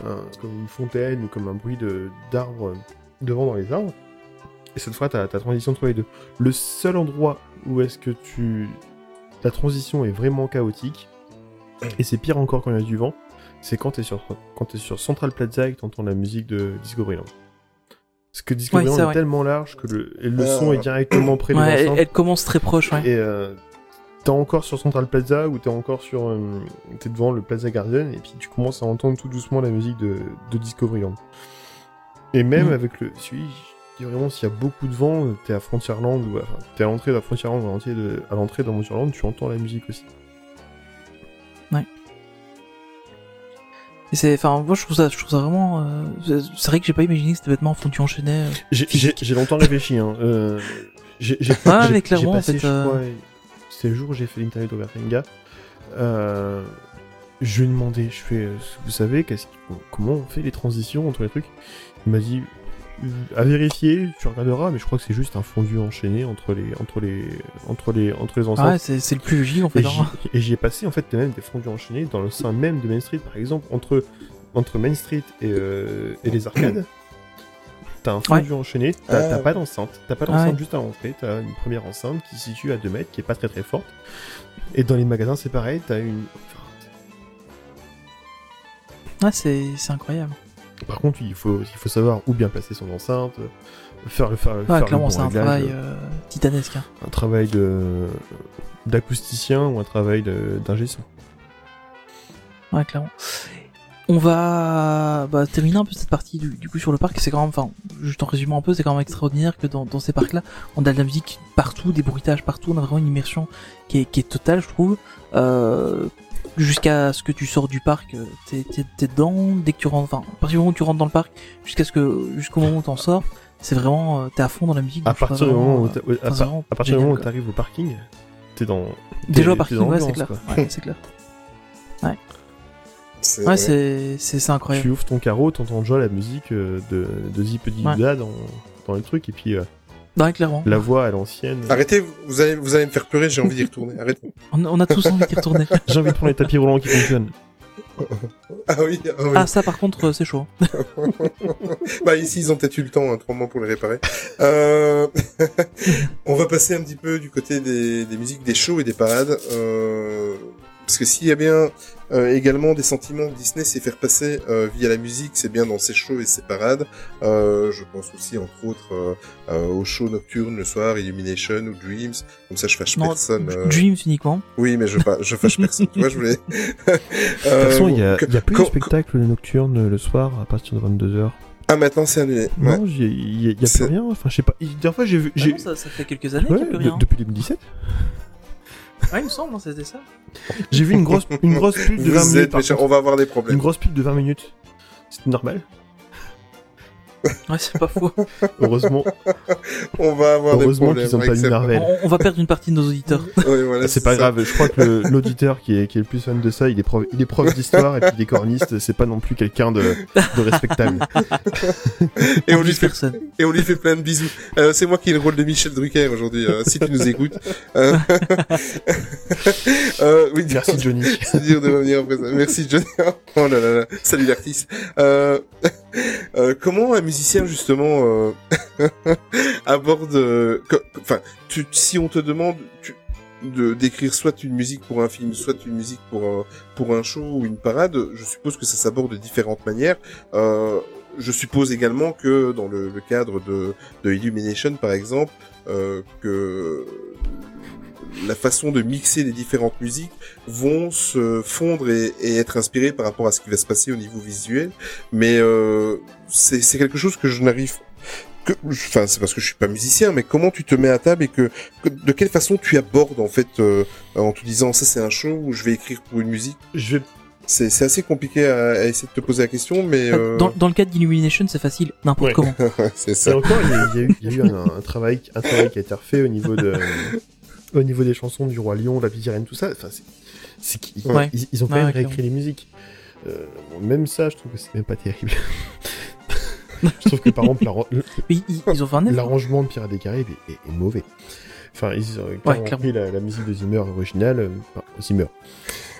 un- comme une fontaine ou comme un bruit de d'arbre devant dans les arbres. Et cette fois, ta, ta transition entre les deux. Le seul endroit où est-ce que tu... La transition est vraiment chaotique, et c'est pire encore quand il y a du vent, c'est quand t'es sur, quand t'es sur Central Plaza et que t'entends la musique de Discoveryland. Parce que Discoveryland c'est est tellement large que le, et le son est directement près de Ouais, elle, elle commence très proche ouais. Et euh, t'es encore sur Central Plaza ou t'es encore sur. euh, t'es devant le Plaza Garden et puis tu commences à entendre tout doucement la musique de, de Discoveryland. Et même Mhm. avec le. Si, dis vraiment, s'il y a beaucoup de vent, t'es à Frontierland ou enfin, t'es à l'entrée de Frontierland ou à l'entrée de, d'Aventureland, tu entends la musique aussi. Et c'est enfin moi je trouve ça je trouve ça vraiment euh, c'est- vrai que j'ai pas imaginé que c'était bêtement fondu enchaîné euh. J'ai- longtemps réfléchi. Hein. Euh, j'ai Ouais, j'ai- mais clairement, passé, en fait, euh, crois, c'était le jour où j'ai fait l'interview d'Overtenga. Euh, je lui ai demandé, je fais, vous savez, qu'est-ce comment on fait les transitions entre les trucs? Il m'a dit, à vérifier, tu regarderas, mais je crois que c'est juste un fondu enchaîné entre les, entre les, entre les, entre les enceintes. Ah ouais c'est c'est le plus logique en fait Et hein. j'y- ai passé en fait même des fondus enchaînés dans le sein même de Main Street, par exemple, entre, entre Main Street et, euh, et les arcades. T'as un fondu enchaîné, t'as Ah, pas d'enceinte, t'as pas Ah d'enceinte ouais. juste à l'entrée, t'as une première enceinte qui se situe à 2 mètres, qui est pas très très forte. Et dans les magasins c'est pareil, t'as une. enfin, Ouais, c'est c'est incroyable par contre, il faut, il faut savoir où bien placer son enceinte, faire le faire, ouais faire clairement bon c'est un travail euh, titanesque hein. un travail de d'acousticien ou un travail d'ingé son. Ouais, clairement. On va bah, terminer un peu cette partie du, du coup sur le parc. C'est quand même, enfin, juste en résumant un peu, c'est quand même extraordinaire que dans, dans ces parcs-là, on a de la musique partout, des bruitages partout. On a vraiment une immersion qui est, qui est totale, je trouve. Euh, jusqu'à ce que tu sors du parc, euh, t'es, t'es, t'es dedans, dès que tu rentres, enfin, à partir du moment où tu rentres dans le parc, jusqu'à ce que, jusqu'au moment où t'en sors, c'est vraiment, euh, t'es à fond dans la musique. À partir du moment où euh, ouais, à par- partir du moment où t'arrives au parking, t'es dans. Déjà au t'es- parking, t'es dans ouais, c'est clair. quoi. Ouais, c'est clair. C'est- Ouais, c'est, c'est, c'est incroyable. Tu ouvres ton carreau, t'entends déjà la musique de, de Zipedi Ouais. Dans, dans le truc, et puis euh, Ouais, clairement. la voix à l'ancienne. Arrêtez, vous allez, vous allez me faire pleurer, j'ai envie d'y retourner. Arrêtez. On, on a tous envie d'y retourner. J'ai envie de prendre les tapis roulants qui fonctionnent. Ah oui, ah oui. Ah, ça, par contre, euh, c'est chaud. Bah ici ils ont peut-être eu le temps, hein, trois mois pour les réparer. Euh... on va passer un petit peu du côté des, des musiques, des shows et des parades. Euh... Parce que s'il y a bien euh, également des sentiments que Disney sait faire passer euh, via la musique, c'est bien dans ses shows et ses parades. Euh, je pense aussi entre autres euh, euh, aux shows nocturnes le soir, Illumination ou Dreams. Comme ça je fâche Non, personne. euh. Dreams uniquement. Oui, mais je, je fâche personne. tu vois, je voulais. De toute façon, il y a, que- y a plus quand- de spectacle nocturne le soir à partir de 22h. Ah maintenant c'est annulé. Ouais. Non, il y a, y a plus C'est- rien. Enfin, je sais pas. La dernière fois, j'ai vu. Ah non, ça, ça fait quelques années Ouais, qu'il n'y a plus de- rien. depuis 2017. Ouais, il me semble, hein, c'était ça. J'ai vu une grosse, une grosse pub de 20 Vous minutes. êtes par méchants, contre. on va avoir des Une problèmes. grosse pub de 20 minutes. C'est normal. Ouais, c'est pas faux. Heureusement, On va avoir des heureusement qu'ils ont pas ça. Marvel. On, on va perdre une partie de nos auditeurs. Ouais, voilà, Ah, c'est pas ça. grave, je crois que l'auditeur qui est, qui est le plus fan de ça, il est prof, il est prof d'histoire et puis il est corniste, c'est pas non plus quelqu'un de, de respectable. Et on, lui fait, personne. et on lui fait plein de bisous. Euh, c'est moi qui ai le rôle de Michel Drucker aujourd'hui, euh, si tu nous écoutes. Euh... euh, oui, Merci Johnny. C'est dur de revenir après ça. Merci Johnny. Oh là là là. Salut l'artiste. Euh, euh, comment musicien justement euh, aborde, euh, enfin, si on te demande de d'écrire soit une musique pour un film, soit une musique pour un, pour un show ou une parade, je suppose que ça s'aborde de différentes manières. Euh, je suppose également que dans le, cadre de, de Illumination par exemple, euh, que la façon de mixer les différentes musiques vont se fondre et, et être inspirés par rapport à ce qui va se passer au niveau visuel. Mais euh, c'est c'est quelque chose que je n'arrive que, enfin, c'est parce que je suis pas musicien, mais comment tu te mets à table et que, que- de quelle façon tu abordes en fait euh, en te disant ça c'est un show où je vais écrire pour une musique? Je vais C'est c'est assez compliqué à, à essayer de te poser la question, mais euh, Dans, dans le cadre d'Illumination, c'est facile, n'importe Ouais. comment. c'est Et ça. encore, il y a, il y a eu, il y a eu un, un travail, un travail qui a été refait au niveau de, au niveau des chansons du roi lion, la petite tout ça. Enfin, c'est, c'est qu'ils Ouais. ils, ils ont quand Ouais, même réécrit les musiques. Euh, bon, même ça, je trouve que c'est même pas terrible. je trouve que par exemple, l'arran- Mais ils, ils ont fait un effort. l'arrangement de Pirates des Caraïbes est, est- est mauvais. Enfin, ils ont Ouais, la, la musique de Zimmer originale, euh, enfin, Zimmer,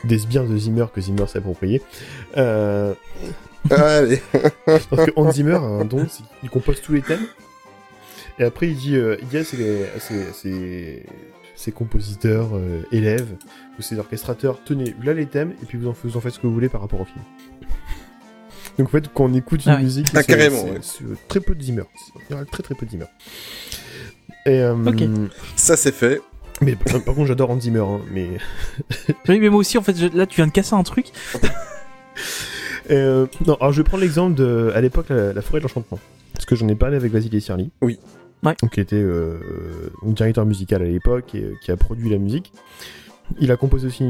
des sbires de Zimmer que Zimmer s'est approprié. Euh, Allez. parce que Hans Zimmer a un don, c'est qu'il compose tous les thèmes. Et après, il dit, euh, il dit à ses, compositeurs, euh, élèves, ou ses orchestrateurs, tenez, là les thèmes, et puis vous en, vous en faites ce que vous voulez par rapport au film. Donc en fait, quand on écoute une Ah musique, Ah, carrément, ouais. très peu de Zimmer. C'est en général très très peu de Zimmer. Et, euh, Ok. Ça c'est fait. Mais par par contre, j'adore Hans Zimmer, hein, mais Oui, mais moi aussi, en fait, je- là, tu viens de casser un truc. Euh, non, alors je vais prendre l'exemple de, à l'époque, la, la forêt de l'enchantement. Parce que j'en ai parlé avec Vasily Sirli. Oui. Qui était euh, directeur musical à l'époque et euh, qui a produit la musique. Il a composé aussi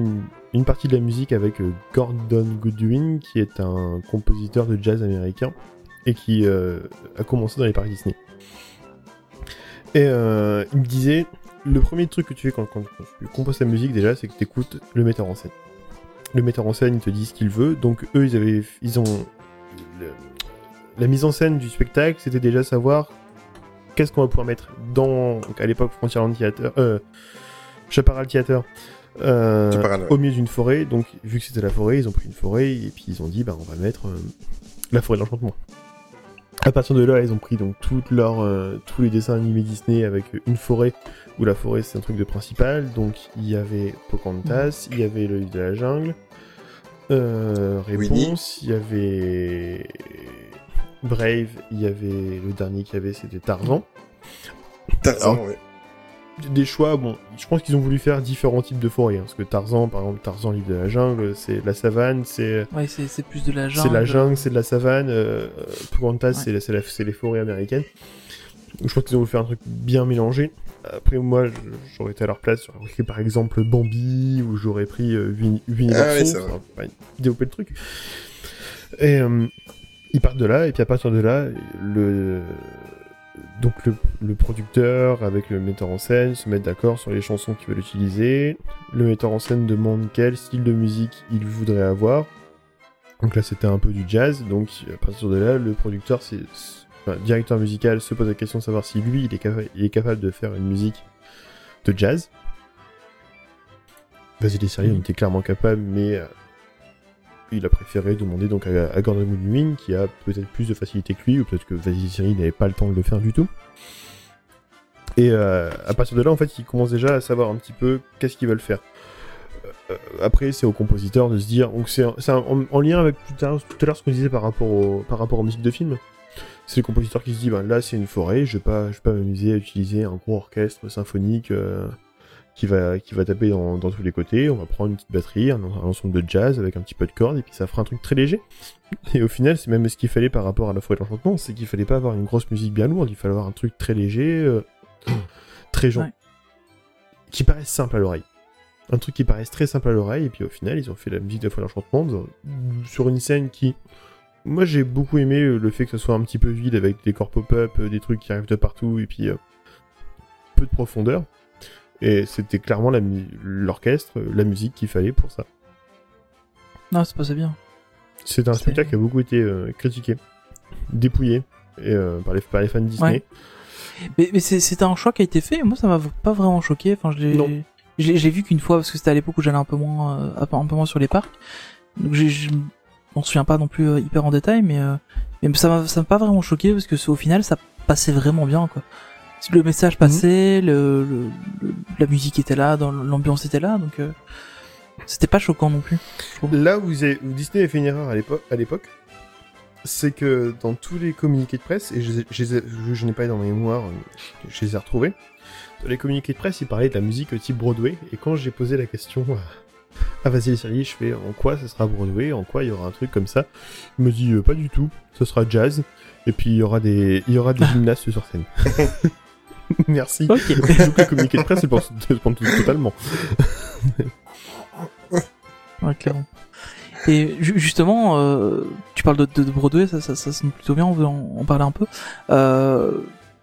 une, partie de la musique avec euh, Gordon Goodwin, qui est un compositeur de jazz américain et qui a commencé dans les parcs Disney. Et il me disait, le premier truc que tu fais quand, tu composes ta musique déjà, c'est que tu écoutes le metteur en scène. Le metteur en scène, il te dit ce qu'il veut, donc eux, ils avaient, ils ont, la mise en scène du spectacle, c'était déjà savoir qu'est-ce qu'on va pouvoir mettre dans, donc à l'époque Frontierland Theater, euh, Chaparral Theater, euh, Chaparral, ouais. au milieu d'une forêt. Donc vu que c'était la forêt, ils ont pris une forêt et puis ils ont dit, bah on va mettre euh, la forêt de l'enchantement. À partir de là, ils ont pris donc toutes leurs, euh, tous les dessins animés Disney avec une forêt où la forêt c'est un truc de principal. Donc il y avait Pocahontas, il y avait le livre de la jungle, euh. Réponse, il y avait Brave, il y avait le dernier qu'il y avait c'était Tarzan. Tarzan, Alors, ouais. Des choix, bon, je pense qu'ils ont voulu faire différents types de forêts. hein, parce que Tarzan, par exemple, Tarzan livre de la jungle, c'est la savane, c'est Ouais, c'est c'est plus de la jungle. c'est la jungle, c'est de la savane. Euh, Pocahontas, Ouais. c'est les forêts américaines. Je pense qu'ils ont voulu faire un truc bien mélangé. Après, moi, j'aurais été à leur place, j'aurais pris par exemple Bambi, ou j'aurais pris euh, Vin- Winnie Ah c'est vrai. enfin, ouais, développer le truc. Et euh, ils partent de là, et puis à partir de là, le donc le, le producteur avec le metteur en scène se mettent d'accord sur les chansons qu'ils veulent utiliser. Le metteur en scène demande quel style de musique il voudrait avoir. Donc là, c'était un peu du jazz. Donc à partir de là, le producteur, c'est enfin, directeur musical, se pose la question de savoir si lui, il est, capa- il est capable de faire une musique de jazz. Vasily Seri en était clairement capable, mais euh, il a préféré demander donc à, Gordon Goodwin, qui a peut-être plus de facilité que lui, ou peut-être que Vasily n'avait pas le temps de le faire du tout. Et euh, à partir de là, en fait, ils commencent déjà à savoir un petit peu qu'est-ce qu'ils veulent faire. Euh, après, c'est au compositeur de se dire. Donc, c'est en, en lien avec tout à, l'heure ce qu'on disait par rapport, au, par rapport aux musiques de film. C'est le compositeur qui se dit ben, là, c'est une forêt, je vais pas, je vais pas m'amuser à utiliser un gros orchestre symphonique euh, qui, va, qui va taper dans, dans tous les côtés. On va prendre une petite batterie, un, un ensemble de jazz avec un petit peu de cordes, et puis ça fera un truc très léger. Et au final, c'est même ce qu'il fallait par rapport à la forêt de l'enchantement c'est qu'il fallait pas avoir une grosse musique bien lourde, il fallait avoir un truc très léger, euh, très. Ouais. qui paraisse simple à l'oreille un truc qui paraisse très simple à l'oreille, et puis au final, ils ont fait la musique de la Folie d'Enchantement dans- sur une scène qui. Moi, j'ai beaucoup aimé euh, le fait que ce soit un petit peu vide avec des corps pop-up, euh, des trucs qui arrivent de partout, et puis euh, peu de profondeur. Et c'était clairement l'orchestre, la musique qu'il fallait pour ça. Non, ça passait bien. C'est un C'est- spectacle qui a beaucoup été euh, critiqué, dépouillé et, euh, par, les, par les fans Disney. Ouais. Mais, mais c'est- un choix qui a été fait. Moi, ça m'a pas vraiment choqué. Enfin, je l'ai, vu qu'une fois parce que c'était à l'époque où j'allais un peu moins, euh, un peu moins sur les parcs. Donc, je m'en souviens pas non plus hyper en détail, mais, mais ça m'a, pas vraiment choqué parce que c'est- au final, ça passait vraiment bien, quoi. Le message Mhm. passait, le, le- le- la musique était là, dans l'ambiance était là, donc euh, c'était pas choquant non plus. Là où, vous avez- où Disney a fait une erreur à l'époque, à l'époque, c'est que dans tous les communiqués de presse, et je, n'ai pas dans mes mémoires, euh, je les ai retrouvés, dans les communiqués de presse, ils parlaient de la musique type Broadway, et quand j'ai posé la question à, à Vasily je fais en quoi ça sera Broadway, en quoi il y aura un truc comme ça, il me dit euh, pas du tout, ce sera jazz, et puis il y aura des, il y aura des gymnastes sur scène. Merci. Ok. Donc le communiqué de presse, c'est pour, totalement. Ouais, clairement. Et ju- justement, euh, tu parles de, de, de Broadway, ça, ça, ça sonne plutôt bien, on veut en, en parler un peu. Euh,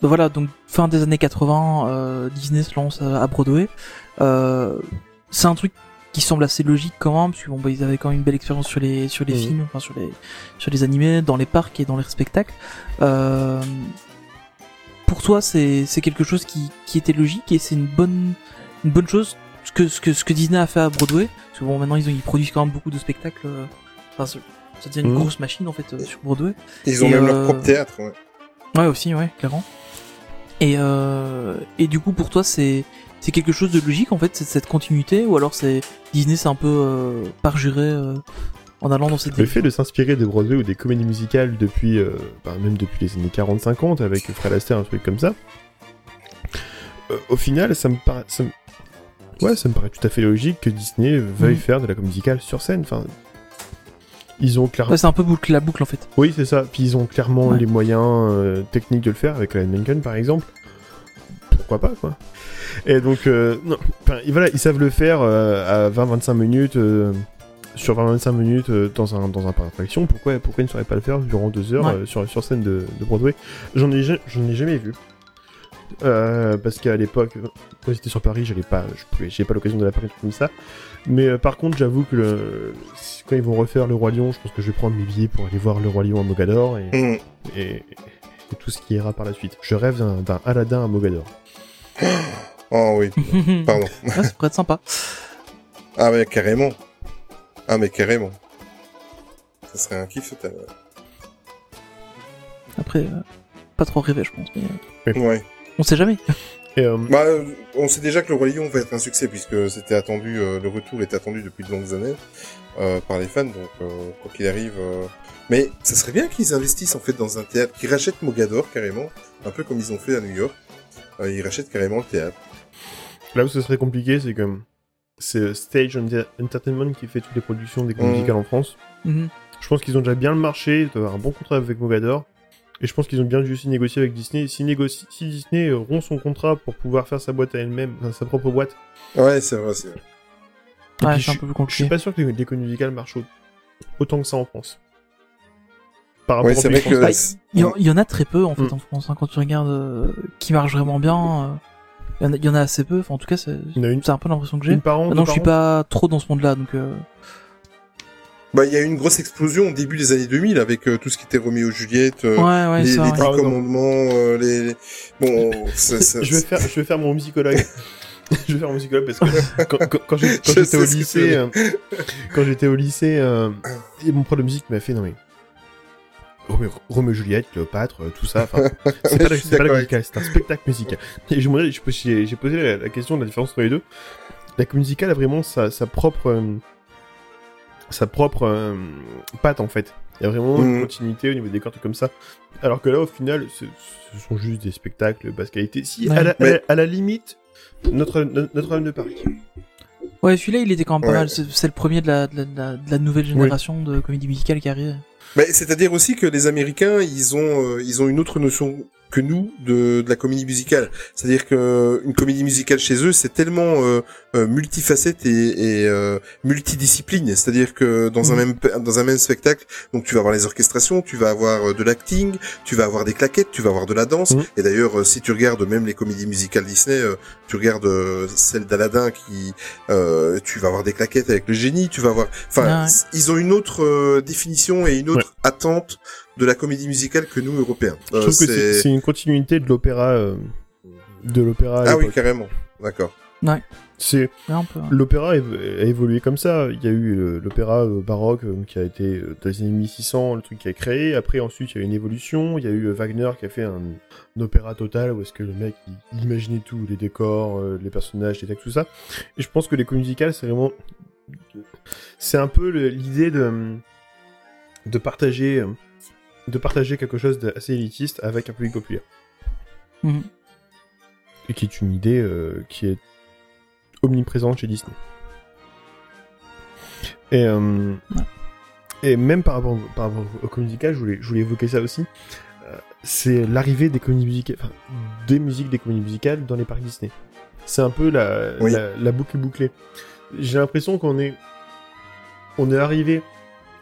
donc voilà, donc fin des années 80, euh, Disney se lance à Broadway. C'est un truc qui semble assez logique quand même, parce que bon, bah, ils avaient quand même une belle expérience sur les sur les Mhm. films, enfin sur les sur les animés, dans les parcs et dans les spectacles. Euh, pour toi, c'est c'est quelque chose qui qui était logique et c'est une bonne une bonne chose ce que ce que ce que Disney a fait à Broadway. Parce que bon, maintenant ils ont ils produisent quand même beaucoup de spectacles. euh, Enfin, ça devient une Mhm. grosse machine en fait euh, sur Broadway. Ils ont Et, même euh, leur propre théâtre, ouais. Ouais aussi, ouais, clairement. Et euh, et du coup pour toi c'est c'est quelque chose de logique en fait, cette continuité ou alors c'est Disney c'est un peu euh, parjuré euh, en allant dans cette Le fait de s'inspirer de Broadway ou des comédies musicales depuis, euh, bah, même depuis les années 40-50, avec Fred Astaire, un truc comme ça, euh, au final, ça me paraît... ça me- Ouais, ça me paraît tout à fait logique que Disney veuille Mhm. faire de la comédie musicale sur scène. Enfin, ils ont clairement... Ouais, c'est un peu boucle la boucle en fait. Oui, c'est ça. Puis ils ont clairement Ouais. les moyens euh, techniques de le faire avec Lion Lincoln, par exemple. Pourquoi pas, quoi. Et donc, euh, non, enfin, voilà, ils savent le faire euh, à 20-25 minutes, sur 20-25 minutes euh, dans un dans un parc d'attraction. Pourquoi, pourquoi ils ne sauraient pas le faire durant deux heures Ouais. euh, sur, sur scène de, de Broadway? J'en ai, ai jamais vu. Euh, parce qu'à l'époque, quand j'étais sur Paris, j'allais pas, je pouvais, j'ai pas l'occasion de la faire comme ça. Mais euh, par contre, j'avoue que le, quand ils vont refaire le Roi Lion, je pense que je vais prendre mes billets pour aller voir le Roi Lion à Mogador et, Hum. et, et tout ce qui ira par la suite. Je rêve d'un, Aladdin à Mogador. Oh oui, pardon. ouais, ça pourrait être sympa. Ah mais carrément. Ah mais carrément. Ça serait un kiff total. Après, euh, pas trop rêver je pense, mais euh, Ouais. on sait jamais. Et, euh, Bah, euh, on sait déjà que le Roi Lion va être un succès puisque c'était attendu, euh, le retour était attendu depuis de longues années euh, par les fans, donc euh, quoi qu'il arrive. euh, Mais ça serait bien qu'ils investissent en fait dans un théâtre, qu'ils rachètent Mogador carrément, un peu comme ils ont fait à New York. Euh, ils rachètent carrément le théâtre. là où ce serait compliqué, c'est que c'est Stage Enter- Entertainment qui fait toutes les productions des comédies Mhm. musicales en France. Mhm. Je pense qu'ils ont déjà bien le marché, ils doivent avoir un bon contrat avec Mogador. Et je pense qu'ils ont bien dû aussi négocier avec Disney. Si, négocie- si Disney euh, rompt son contrat pour pouvoir faire sa boîte à elle-même, enfin, sa propre boîte, Ouais, c'est vrai, c'est vrai. Et Ouais, c'est un peu plus je suis compliqué. pas sûr que les, les comédies musicales marchent au- autant que ça en France. Par rapport Ouais, c'est vrai que. français. c'est- Il y, en- il y en a très peu en fait Mm. en France. hein, quand tu regardes euh, qui marche vraiment bien, euh, il y, en a- il y en a assez peu. Enfin, en tout cas, c'est Il y en a une, c'est un peu l'impression que j'ai. une par an, Ah deux je par suis an. pas trop dans ce monde-là, donc. Euh... Bah, il y a eu une grosse explosion au début des années 2000 avec euh, tout ce qui était Roméo Juliette, euh, ouais, ouais, les, ça. les ouais. dix commandements, euh, les, les- bon, ça, ça- Je vais faire, je vais faire mon musicologue. je vais faire mon musicologue parce que quand, quand- quand j'ai- quand Je j'étais sais au ce que tu lycée, veux euh, quand j'étais au lycée, euh, et mon prof de musique m'a fait non mais Roméo, Roméo et Juliette, Cléopâtre, euh, tout ça. C'est pas, la- pas la musical, c'est un spectacle musical. Et je me demandais- j'ai posé la, la question de la différence entre les deux. La comédie musicale a vraiment sa, sa propre, euh, sa propre euh, patte en fait. Il y a vraiment une Mhm. continuité au niveau des cartes comme ça. Alors que là, au final, ce, sont juste des spectacles basse qualité. Si, Ouais. à, la, à Mais- la- à la limite, notre Notre-Dame de Paris. Ouais, celui-là, il était quand même pas Ouais. mal. C'est le premier de la, de la, de la- de la nouvelle génération de comédie musicale qui arrive. Mais c'est-à-dire aussi que les Américains, ils ont, euh, ils ont une autre notion que nous de, de la comédie musicale. C'est-à-dire que une comédie musicale chez eux, c'est tellement euh, euh, multifacette et, et euh, multidiscipline. C'est-à-dire que dans un Mhm. même dans un même spectacle, donc tu vas avoir les orchestrations, tu vas avoir euh, de l'acting, tu vas avoir des claquettes, tu vas avoir de la danse. Mhm. Et d'ailleurs, euh, si tu regardes même les comédies musicales Disney, euh, tu regardes euh, celle d'Aladin qui, euh, tu vas avoir des claquettes avec le génie, tu vas avoir, enfin, Ah ouais. ils ont une autre euh, définition et une autre attente de la comédie musicale que nous Européens. Je Euh, trouve que c'est c'est une continuité de l'opéra, euh, de l'opéra. à ah oui carrément, d'accord. C'est Ouais, un peu. hein. L'opéra a évo- a évolué comme ça. Il y a eu euh, l'opéra baroque qui a été dans les années 1600, le truc qui a créé. Après, ensuite, il y a eu une évolution. Il y a eu Wagner qui a fait un, un opéra total où est-ce que le mec il, imaginait tout, les décors, les personnages, les textes, tout ça. Et je pense que les comédies musicales, c'est vraiment, c'est un peu le- l'idée de de partager, euh, de partager quelque chose d'assez élitiste avec un public populaire. Mhm. Et qui est une idée euh, qui est omniprésente chez Disney. Et, euh, et même par rapport, par rapport au comédie musicale, je voulais, je voulais évoquer ça aussi. euh, c'est l'arrivée des comédies musicales, enfin, des musiques des comédies musicales dans les parcs Disney. C'est un peu la, Oui. la, la boucle bouclée. J'ai l'impression qu'on est, on est arrivé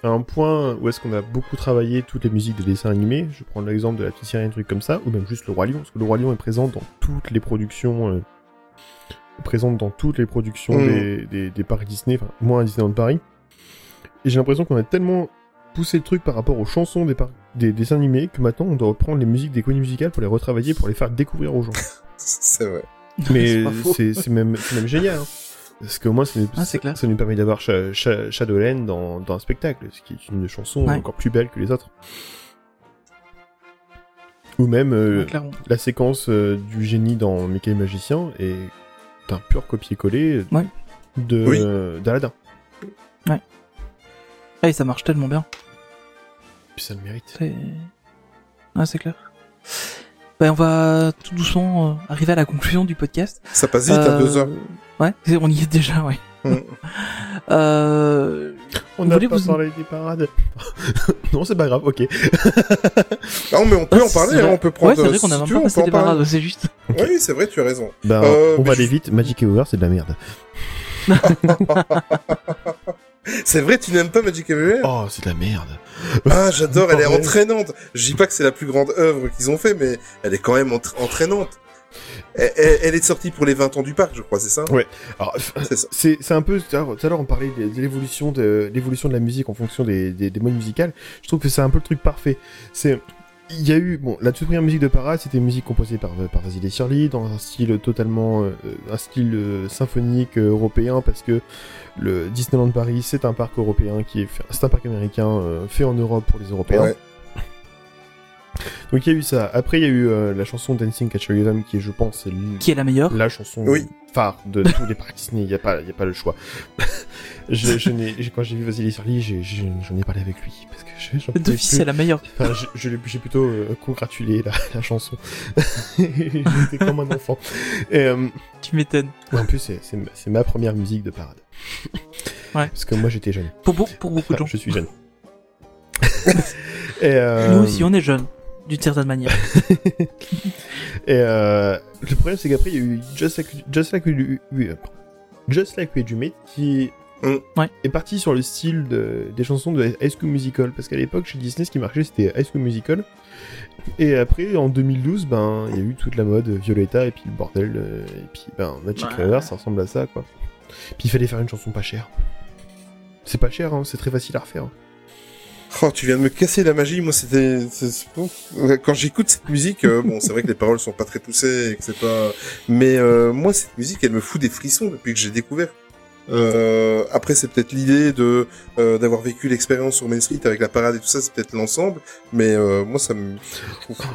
à un point où est-ce qu'on a beaucoup travaillé toutes les musiques des dessins animés. Je prends l'exemple de la petite sirène, un truc comme ça, ou même juste le roi lion, parce que le roi lion est présent dans toutes les productions, euh, présente dans toutes les productions Mhm. des, des, des parcs Disney, enfin moins à Disneyland Paris. Et j'ai l'impression qu'on a tellement poussé le truc par rapport aux chansons des, par- des dessins animés que maintenant on doit reprendre les musiques des comédies musicales pour les retravailler, pour les faire découvrir aux gens. C'est vrai. Mais C'est même, même génial. hein. Parce qu'au moins, ça nous, Ah, ça nous permet d'avoir Sha- Sha- Shadowland dans, dans un spectacle, ce qui est une chanson Ouais. encore plus belle que les autres. Ou même euh, Ouais, la séquence euh, du génie dans Mickey magicien est un pur copier-coller Ouais. de Oui. euh, d'Aladin. Ah, et ça marche tellement bien. Puis ça le mérite. Ouais, c'est clair. Ben, on va tout doucement euh, arriver à la conclusion du podcast. Ça passe vite, à Euh, deux heures. Ouais, on y est déjà, ouais. Mm. euh... On n'a pas vous- parlé des parades. non, c'est pas grave, ok. Non, mais on peut Ah, en parler, hein, on peut prendre. Ouais, c'est vrai si qu'on a même tu pas passé des parades, c'est juste. Oui, c'est vrai, tu as raison. Ben, Euh, on va je- aller vite. Magic Hour, c'est de la merde. C'est vrai, tu n'aimes pas Magic Everywhere? Oh, c'est de la merde. Ah, j'adore, elle est entraînante. Je dis pas que c'est la plus grande œuvre qu'ils ont fait, mais elle est quand même entra- entraînante. Elle, elle- elle est sortie pour les 20 ans du parc, je crois, c'est ça? Ouais. C'est un peu tout à l'heure on parlait de, de l'évolution de l'évolution de la musique en fonction des, des, des modes musicales je trouve que c'est un peu le truc parfait c'est il y a eu bon la toute première musique de Parade c'était une musique composée par par Vasily Shirley dans un style totalement euh, un style euh, symphonique euh, européen parce que le Disneyland Paris c'est un parc européen qui est fait- c'est un parc américain euh, fait en Europe pour les Européens Ouais. donc il y a eu ça après il y a eu euh, la chanson Dancing Catch a Rhythm qui est, je pense est Qui est la meilleure? la chanson Oui. phare de tous les parcs Disney. Il n'y a, pas- y a pas le choix. je, je n'ai- j'ai- quand j'ai vu Vasily Surly, j'ai- j'ai- j'en ai parlé avec lui. Parce que je- j'en pouvais D'office, plus. c'est la meilleure. Enfin, je, j'ai plutôt euh, congratulé la, la chanson. J'étais comme un enfant. Et, euh, Tu m'étonnes. en plus, c'est- c'est ma première musique de parade. Ouais. Parce que moi, j'étais jeune. Pour, beau- pour beaucoup de Enfin, gens. je suis jeune. Et, euh, Nous aussi, on est jeunes. d'une certaine manière. Et euh, le problème, c'est qu'après, il y a eu Just Like, Just like, We- Just like We It qui Mm. Ouais. est parti sur le style de- des chansons de High School Musical. Parce qu'à l'époque, chez Disney, ce qui marchait, c'était High School Musical. Et après, en 2012, ben, il y a eu toute la mode Violetta et puis le bordel. euh, et puis, ben, Magic Ouais. River, ça ressemble à ça, quoi. Puis il fallait faire une chanson pas chère. C'est pas cher, hein, c'est très facile à refaire. Oh, tu viens de me casser la magie. Moi, c'était quand j'écoute cette musique. euh, bon, c'est vrai que les paroles sont pas très poussées et que c'est pas. Mais euh, moi, cette musique, elle me fout des frissons depuis que j'ai découvert. Euh, après, c'est peut-être l'idée de euh, d'avoir vécu l'expérience sur Main Street avec la parade et tout ça. C'est peut-être l'ensemble. Mais euh, moi, ça me. Ah,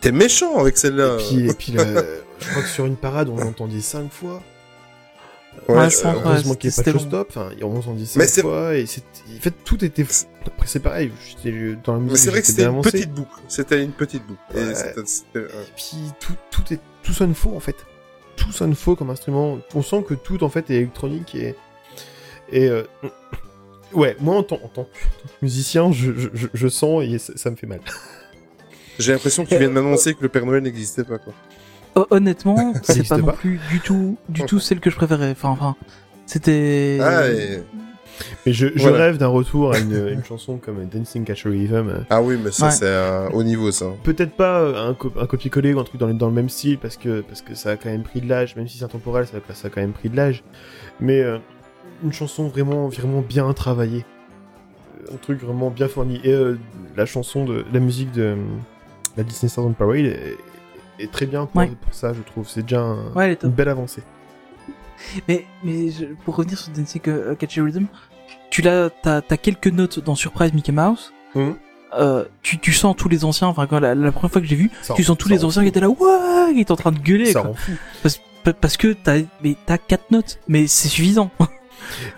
T'es- méchant avec celle-là. Et puis, et puis là, je crois que sur une parade, on l'entendait cinq fois. Ouais, Ouais, euh, je pense, ouais, heureusement qu'il n'y a pas c'était de long. stop. Enfin, on l'entendait Mais cinq c'est- fois. Et en fait, tout était. Après, c'est pareil. j'étais Dans la musique, Mais c'est vrai que c'était une petite boucle. C'était une petite boucle. Et Et puis, tout, tout, est, tout sonne faux, en fait. Tout sonne faux comme instrument. On sent que tout, en fait, est électronique. Et. Et. euh, Ouais, moi, en tant, en tant que musicien, je, je, je- je sens et ça, ça me fait mal. J'ai l'impression que tu viens de m'annoncer que le Père Noël n'existait pas, quoi. Ho- Honnêtement, c'est existe pas non pas. plus du tout, du tout celle que je préférais. Enfin, enfin, c'était. Ah, et- Mais je, je Voilà. rêve d'un retour à une, une chanson comme Dancing Catch a Rhythm. euh, ah oui, mais ça, Ouais. c'est un haut niveau, ça. peut-être pas euh, un, co- un copier-coller ou un truc dans le, dans le même style parce que, parce que ça a quand même pris de l'âge, même si c'est intemporel, ça, ça a quand même pris de l'âge. Mais euh, une chanson vraiment, vraiment bien travaillée. Euh, Un truc vraiment bien fourni. Et euh, la chanson de la musique de euh, la Disney Stars on Parade est, est très bien pour, Ouais. pour ça, je trouve. C'est déjà un- Ouais, une belle avancée. Mais, mais je- pour revenir sur Dancing uh, Catchy Rhythm, tu l'as, t'as, t'as quelques notes dans Surprise Mickey Mouse. Mhm. Euh, tu, tu sens tous les anciens, enfin, quand la, la première fois que j'ai vu, Ça tu sons tous les anciens qui étaient là, ouais, qui étaient en train de gueuler, Ça quoi. rend fou. Pa- Parce que t'as, mais t'as quatre notes, mais c'est suffisant.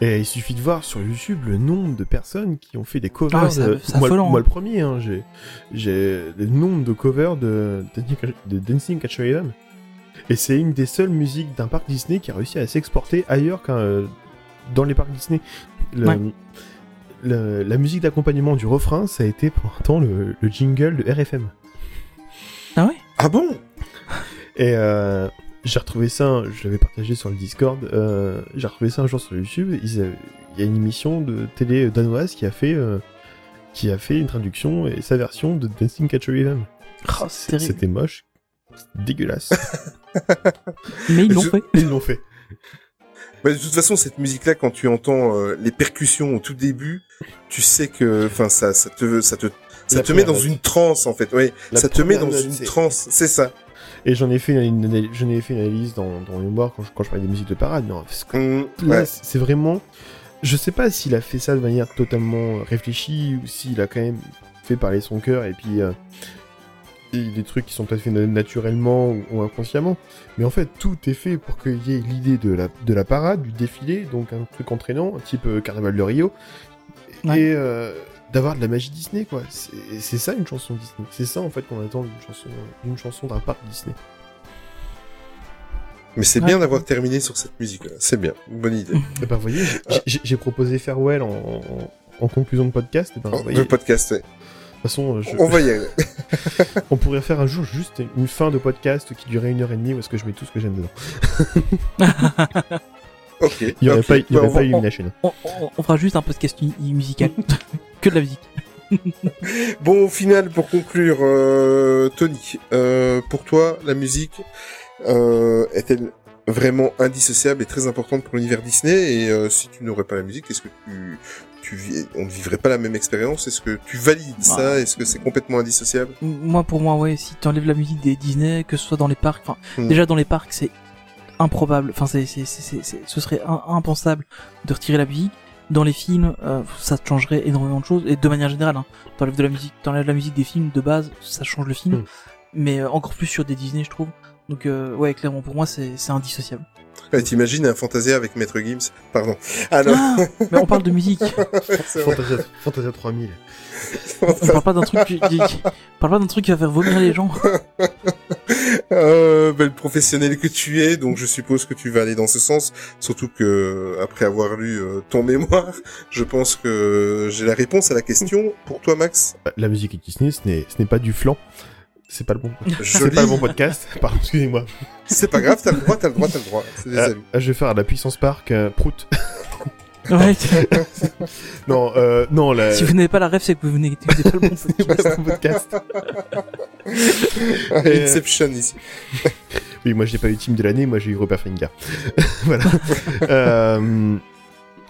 Et il suffit de voir sur YouTube le nombre de personnes qui ont fait des covers. Ah de- moi, affolant, moi, hein. le premier, hein, j'ai, j'ai le nombre de covers de, de Dancing. Et c'est une des seules musiques d'un parc Disney qui a réussi à s'exporter ailleurs qu'un euh, dans les parcs Disney. Le- Ouais. le- la musique d'accompagnement du refrain, ça a été pour un temps le, le jingle de RFM. Ah ouais? Ah bon? Et euh, j'ai retrouvé ça, je l'avais partagé sur le Discord, euh, j'ai retrouvé ça un jour sur YouTube, il y a une émission de télé danoise qui a fait, euh, qui a fait une traduction et sa version de Dancing Catch a Rhythm. Oh, c'est terrible. C'était moche, dégueulasse. Mais ils l'ont Je- fait. Ils l'ont fait. Mais de toute façon, cette musique-là, quand tu entends euh, les percussions au tout début, tu sais que, enfin, ça, ça te, ça te, ça La te met dans une transe, en fait. Oui, ça te met dans une transe. C'est ça. Et j'en ai fait une, analyse- j'en ai fait une analyse dans, dans le mémoire quand je, quand je parlais des musiques de parade, mais en fait, Hum, Là, ouais. c'est vraiment. Je sais pas s'il a fait ça de manière totalement réfléchie ou s'il a quand même fait parler son cœur et puis. euh, et des trucs qui sont peut-être faits na- naturellement ou, ou inconsciemment. Mais en fait, tout est fait pour qu'il y ait l'idée de la, de la parade, du défilé, donc un truc entraînant, un type euh, Carnaval de Rio. Ouais. Et euh, d'avoir de la magie Disney, quoi. C'est c'est ça une chanson Disney. C'est ça en fait qu'on attend d'une chanson d'une chanson d'un parc Disney. Mais c'est Ouais. bien d'avoir terminé sur cette musique-là. C'est bien. Bonne idée. Et ben, vous voyez, j'ai- proposé Farewell en, en, en conclusion de podcast. Et ben, vous Oh, voyez, le podcast, ouais. De toute façon, je- On va y aller. on pourrait faire un jour juste une fin de podcast qui durait une heure et demie où est-ce que je mets tout ce que j'aime dedans. Ok. Il y aurait pas, il y Bah, aurait on pas va- Illumination. On, on- on fera juste un podcast musical. que de la musique. Bon, au final, pour conclure, euh, Tony, euh, pour toi, la musique euh, est-elle vraiment indissociable et très importante pour l'univers Disney? Et euh, si tu n'aurais pas la musique, est-ce que tu, tu vis- on ne vivrait pas la même expérience? Est-ce que tu valides ça? Est-ce que c'est complètement indissociable? Moi, pour moi, ouais, si tu enlèves la musique des Disney, que ce soit dans les parcs, enfin, Hmm. déjà dans les parcs, c'est improbable, enfin, c'est, c'est, c'est, c'est- c'est- ce serait impensable de retirer la musique. Dans les films, euh, ça changerait énormément de choses, et de manière générale, hein, t'enlèves de la musique, t'enlèves la musique des films de base, ça change le film, Hmm. mais euh, encore plus sur des Disney, je trouve. Donc euh, ouais, clairement pour moi c'est c'est indissociable. Ouais, T'imagines un Fantasia avec Maître Gims Pardon. Ah non, Ah, mais on parle de musique. Fantasia, Fantasia 3000. On parle pas d'un truc qui, parle pas d'un truc qui va faire vomir les gens. Euh, ben, le professionnel que tu es, donc je suppose que tu vas aller dans ce sens. Surtout que après avoir lu euh, ton mémoire, je pense que j'ai la réponse à la question pour toi, Max? La musique Disney, ce n'est, ce n'est pas du flan. C'est pas le bon. C'est pas le bon podcast. Pardon, excusez-moi. C'est pas grave, t'as le droit, t'as le droit, t'as le droit. C'est des Ah, amis. ah, je vais faire la puissance park euh, prout. Ouais. non, euh, non, la... si vous n'avez pas la rêve, c'est que vous n'écoutez pas le bon c'est pas le bon podcast. Et, Inception ici. Oui, moi j'ai pas eu team de l'année, moi j'ai eu Robert Finger. voilà. euh,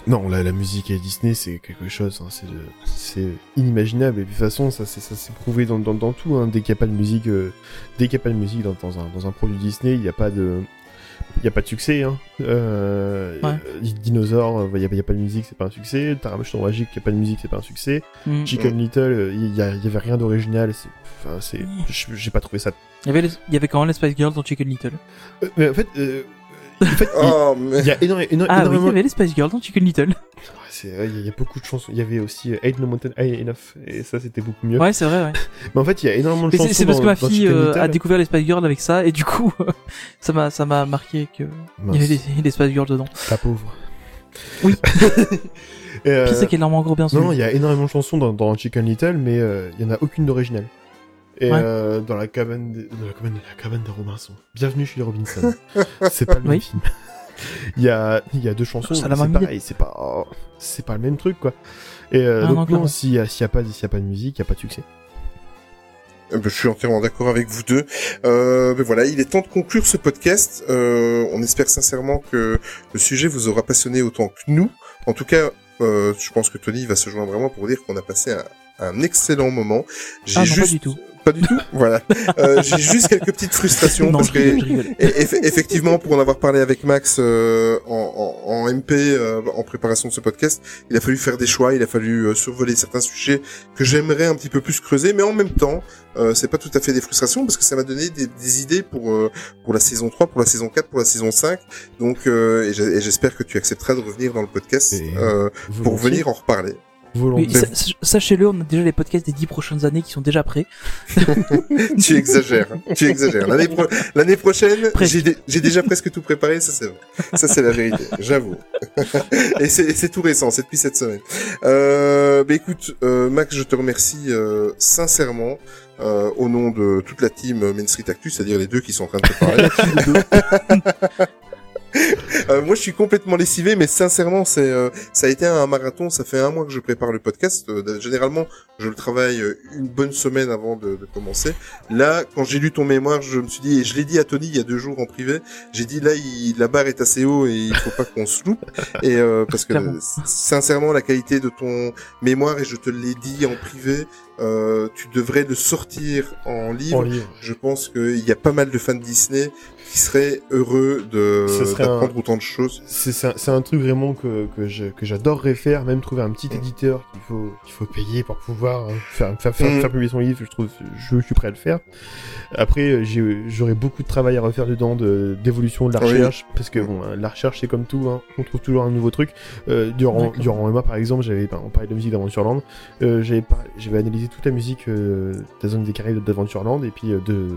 non, la, la musique à Disney c'est quelque chose, hein, c'est c'est inimaginable. Et de toute façon, ça c'est ça s'est prouvé dans, dans, dans tout. Hein, dès qu'il n'y a pas de musique, euh, dès qu'il y a pas de musique dans, dans un dans un produit Disney, il n'y a pas de il y a pas de succès. Hein. Euh, Ouais. euh, Dinosaure, il y, a, il y a pas de musique, c'est pas un succès. Taramouche Magique, il y a pas de musique, c'est pas un succès. Mm. Chicken Little, euh, il y, y avait rien d'original. c'est- Enfin, c'est, je- j'ai pas trouvé ça. Il y avait les- y avait quand même les Spice Girls dans Chicken Little. Euh, mais en fait, euh, en fait, il- Oh, mais... Il y a énorme- éno- Ah oui, il y énormément. avait les Spice Girls dans Chicken Little. C'est vrai, il y, a- il y a beaucoup de chansons. Il y avait aussi euh, Ain't No Mountain High Enough, et ça c'était beaucoup mieux. Ouais, c'est vrai, ouais. Mais en fait, il y a énormément de Mais chansons. c'est c'est parce que ma fille euh, a découvert les Spice Girls avec ça, et du coup, ça m'a ça m'a marqué que il y avait des, des Spice Girls dedans. La pauvre. Oui. Euh, Puis c'est qu'elle en encore bien non, non, il y a énormément de chansons dans, dans Chicken Little, mais euh, il y en a aucune d'originale. Et Ouais. euh, dans la cabane, de, dans la cabane, la cabane de Robinson. Bienvenue chez les Robinson. c'est pas le même Oui. film. Il y a, il y a deux chansons, c'est pareil, c'est pas, oh, c'est pas le même truc quoi. Et euh, Ah donc non, s'il y a, s'il y a pas, s'il y a pas de musique, il y a pas de succès. Euh, ben, Je suis entièrement d'accord avec vous deux. Euh, voilà, il est temps de conclure ce podcast. Euh, on espère sincèrement que le sujet vous aura passionné autant que nous. En tout cas, euh, je pense que Tony va se joindre vraiment pour dire qu'on a passé un, un excellent moment. J'ai Ah non, pas juste du tout. Pas du tout. Voilà. Euh, J'ai juste quelques petites frustrations Non, parce je que rigole, je rigole. et eff- effectivement, pour en avoir parlé avec Max euh, en, en, en MP euh, en préparation de ce podcast, il a fallu faire des choix, il a fallu euh, survoler certains sujets que j'aimerais un petit peu plus creuser, mais en même temps, euh, c'est pas tout à fait des frustrations parce que ça m'a donné des, des idées pour euh, pour la saison 3, pour la saison 4, pour la saison 5. Donc, euh, et j'espère que tu accepteras de revenir dans le podcast euh, pour venir en reparler. Sachez-le, on a déjà les podcasts des dix prochaines années qui sont déjà prêts. tu exagères, tu exagères. L'année pro- l'année prochaine, j'ai dé- j'ai déjà presque tout préparé, ça c'est vrai. Ça c'est la vérité, j'avoue. Et c'est c'est tout récent, c'est depuis cette semaine. Euh, bah écoute, euh, Max, je te remercie euh, sincèrement. euh, au nom de toute la team Main Street Actus, c'est-à-dire les deux qui sont en train de te parler. Euh, moi, je suis complètement lessivé, mais sincèrement, c'est euh, ça a été un marathon. Ça fait un mois que je prépare le podcast. Euh, généralement, je le travaille euh, une bonne semaine avant de, de commencer. Là, quand j'ai lu ton mémoire, je me suis dit, et je l'ai dit à Tony il y a deux jours en privé, j'ai dit là, il, la barre est assez haut et il faut pas qu'on se loupe. Et euh, parce que sincèrement, la qualité de ton mémoire, et je te l'ai dit en privé, euh, tu devrais le sortir en livre. En livre. Je pense qu'il y a pas mal de fans de Disney qui seraient heureux de serait un- d'apprendre autant de choses. C'est un, truc vraiment que, que j'adorerais faire, même trouver un petit Mm. éditeur qu'il faut, qu'il faut payer pour pouvoir euh, faire, faire, faire, Mm. faire publier son livre, je trouve, je, je suis prêt à le faire. Après, euh, j'aurais beaucoup de travail à refaire dedans de- d'évolution de, la Oui. recherche, parce que bon, hein, la recherche c'est comme tout, hein, on trouve toujours un nouveau truc. Euh, durant, durant Emma par exemple, j'avais, ben, on parlait de musique d'Aventureland, euh, j'avais par- analysé toute la musique euh, de la zone des Caraïbes d'Aventureland, et puis deux,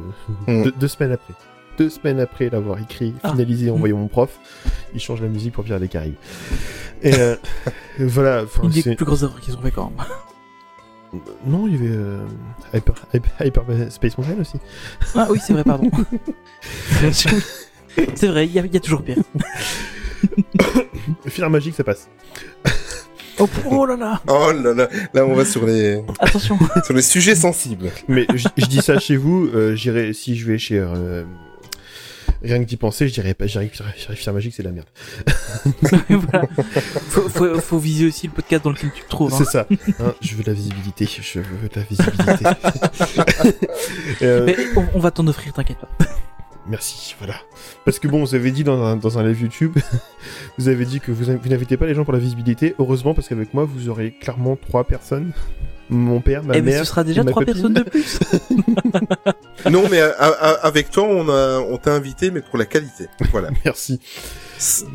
Mm. deux, deux semaines après. Deux semaines après l'avoir écrit, Ah. finalisé, envoyé à mon prof, il change la musique pour Pierre des Caraïbes. Et euh, voilà, enfin, Une des plus grosses erreurs qu'ils ont fait quand même. Non, il y avait euh, Hyper, Hyper, Hyper Space Mountain aussi. Ah oui, c'est vrai, pardon. c'est vrai, il y, a- il y a toujours pire. Filaire magique, ça passe. Oh, oh là là, Oh là là, là on va sur les attention. sur les sujets sensibles. Mais je je dis ça chez vous, euh, j'irai si je vais chez euh, rien que d'y penser, je dirais pas, j'irai Filaire magique, c'est de la merde. voilà. Faut, faut, faut viser aussi le podcast dans lequel tu te trouves. hein. C'est ça. Hein, je veux de la visibilité. Je veux de la visibilité. Euh, Mais on, on va t'en offrir, t'inquiète pas. merci, voilà. Parce que bon, vous avez dit dans un, dans un live YouTube, vous avez dit que vous, vous n'invitez pas les gens pour la visibilité. Heureusement, parce qu'avec moi, vous aurez clairement trois personnes. Mon père, ma Eh ben, mère. ce sera déjà trois copine. personnes de plus. Non, mais euh, a- avec toi, on a, on t'a invité, mais pour la qualité. Voilà. Merci.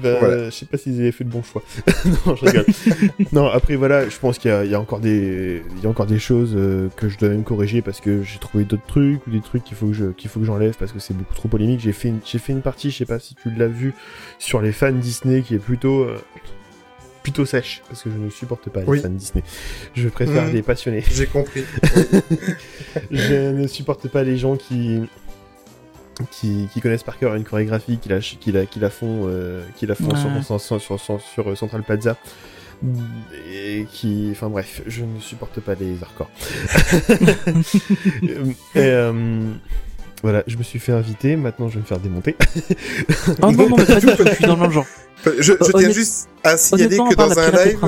Bah, voilà. Je sais pas s'ils avaient fait le bon choix. non, je rigole. non, après voilà, je pense qu'il y, a- il y a encore des, il y a encore des choses euh, que je dois même corriger parce que j'ai trouvé d'autres trucs ou des trucs qu'il faut que je, qu'il faut que j'enlève parce que c'est beaucoup trop polémique. J'ai fait, une, j'ai fait une partie, je sais pas si tu l'as vu, sur les fans Disney qui est plutôt, euh, plutôt sèche parce que je ne supporte pas les Oui. fans Disney. Je préfère les passionnés. J'ai compris. je ne supporte pas les gens qui qui, qui connaissent par cœur une chorégraphie, qui la, qui la, qui la font, euh, qui la font Ouais. sur, sur, sur, sur, sur, euh, Central Plaza. Et qui, enfin bref, je ne supporte pas les hardcore. et, euh, voilà, je me suis fait inviter, maintenant je vais me faire démonter. Oh non, non, mais pas du tout, je suis dans le même genre. Je, je tiens juste à signaler Honnêtement, que dans un live,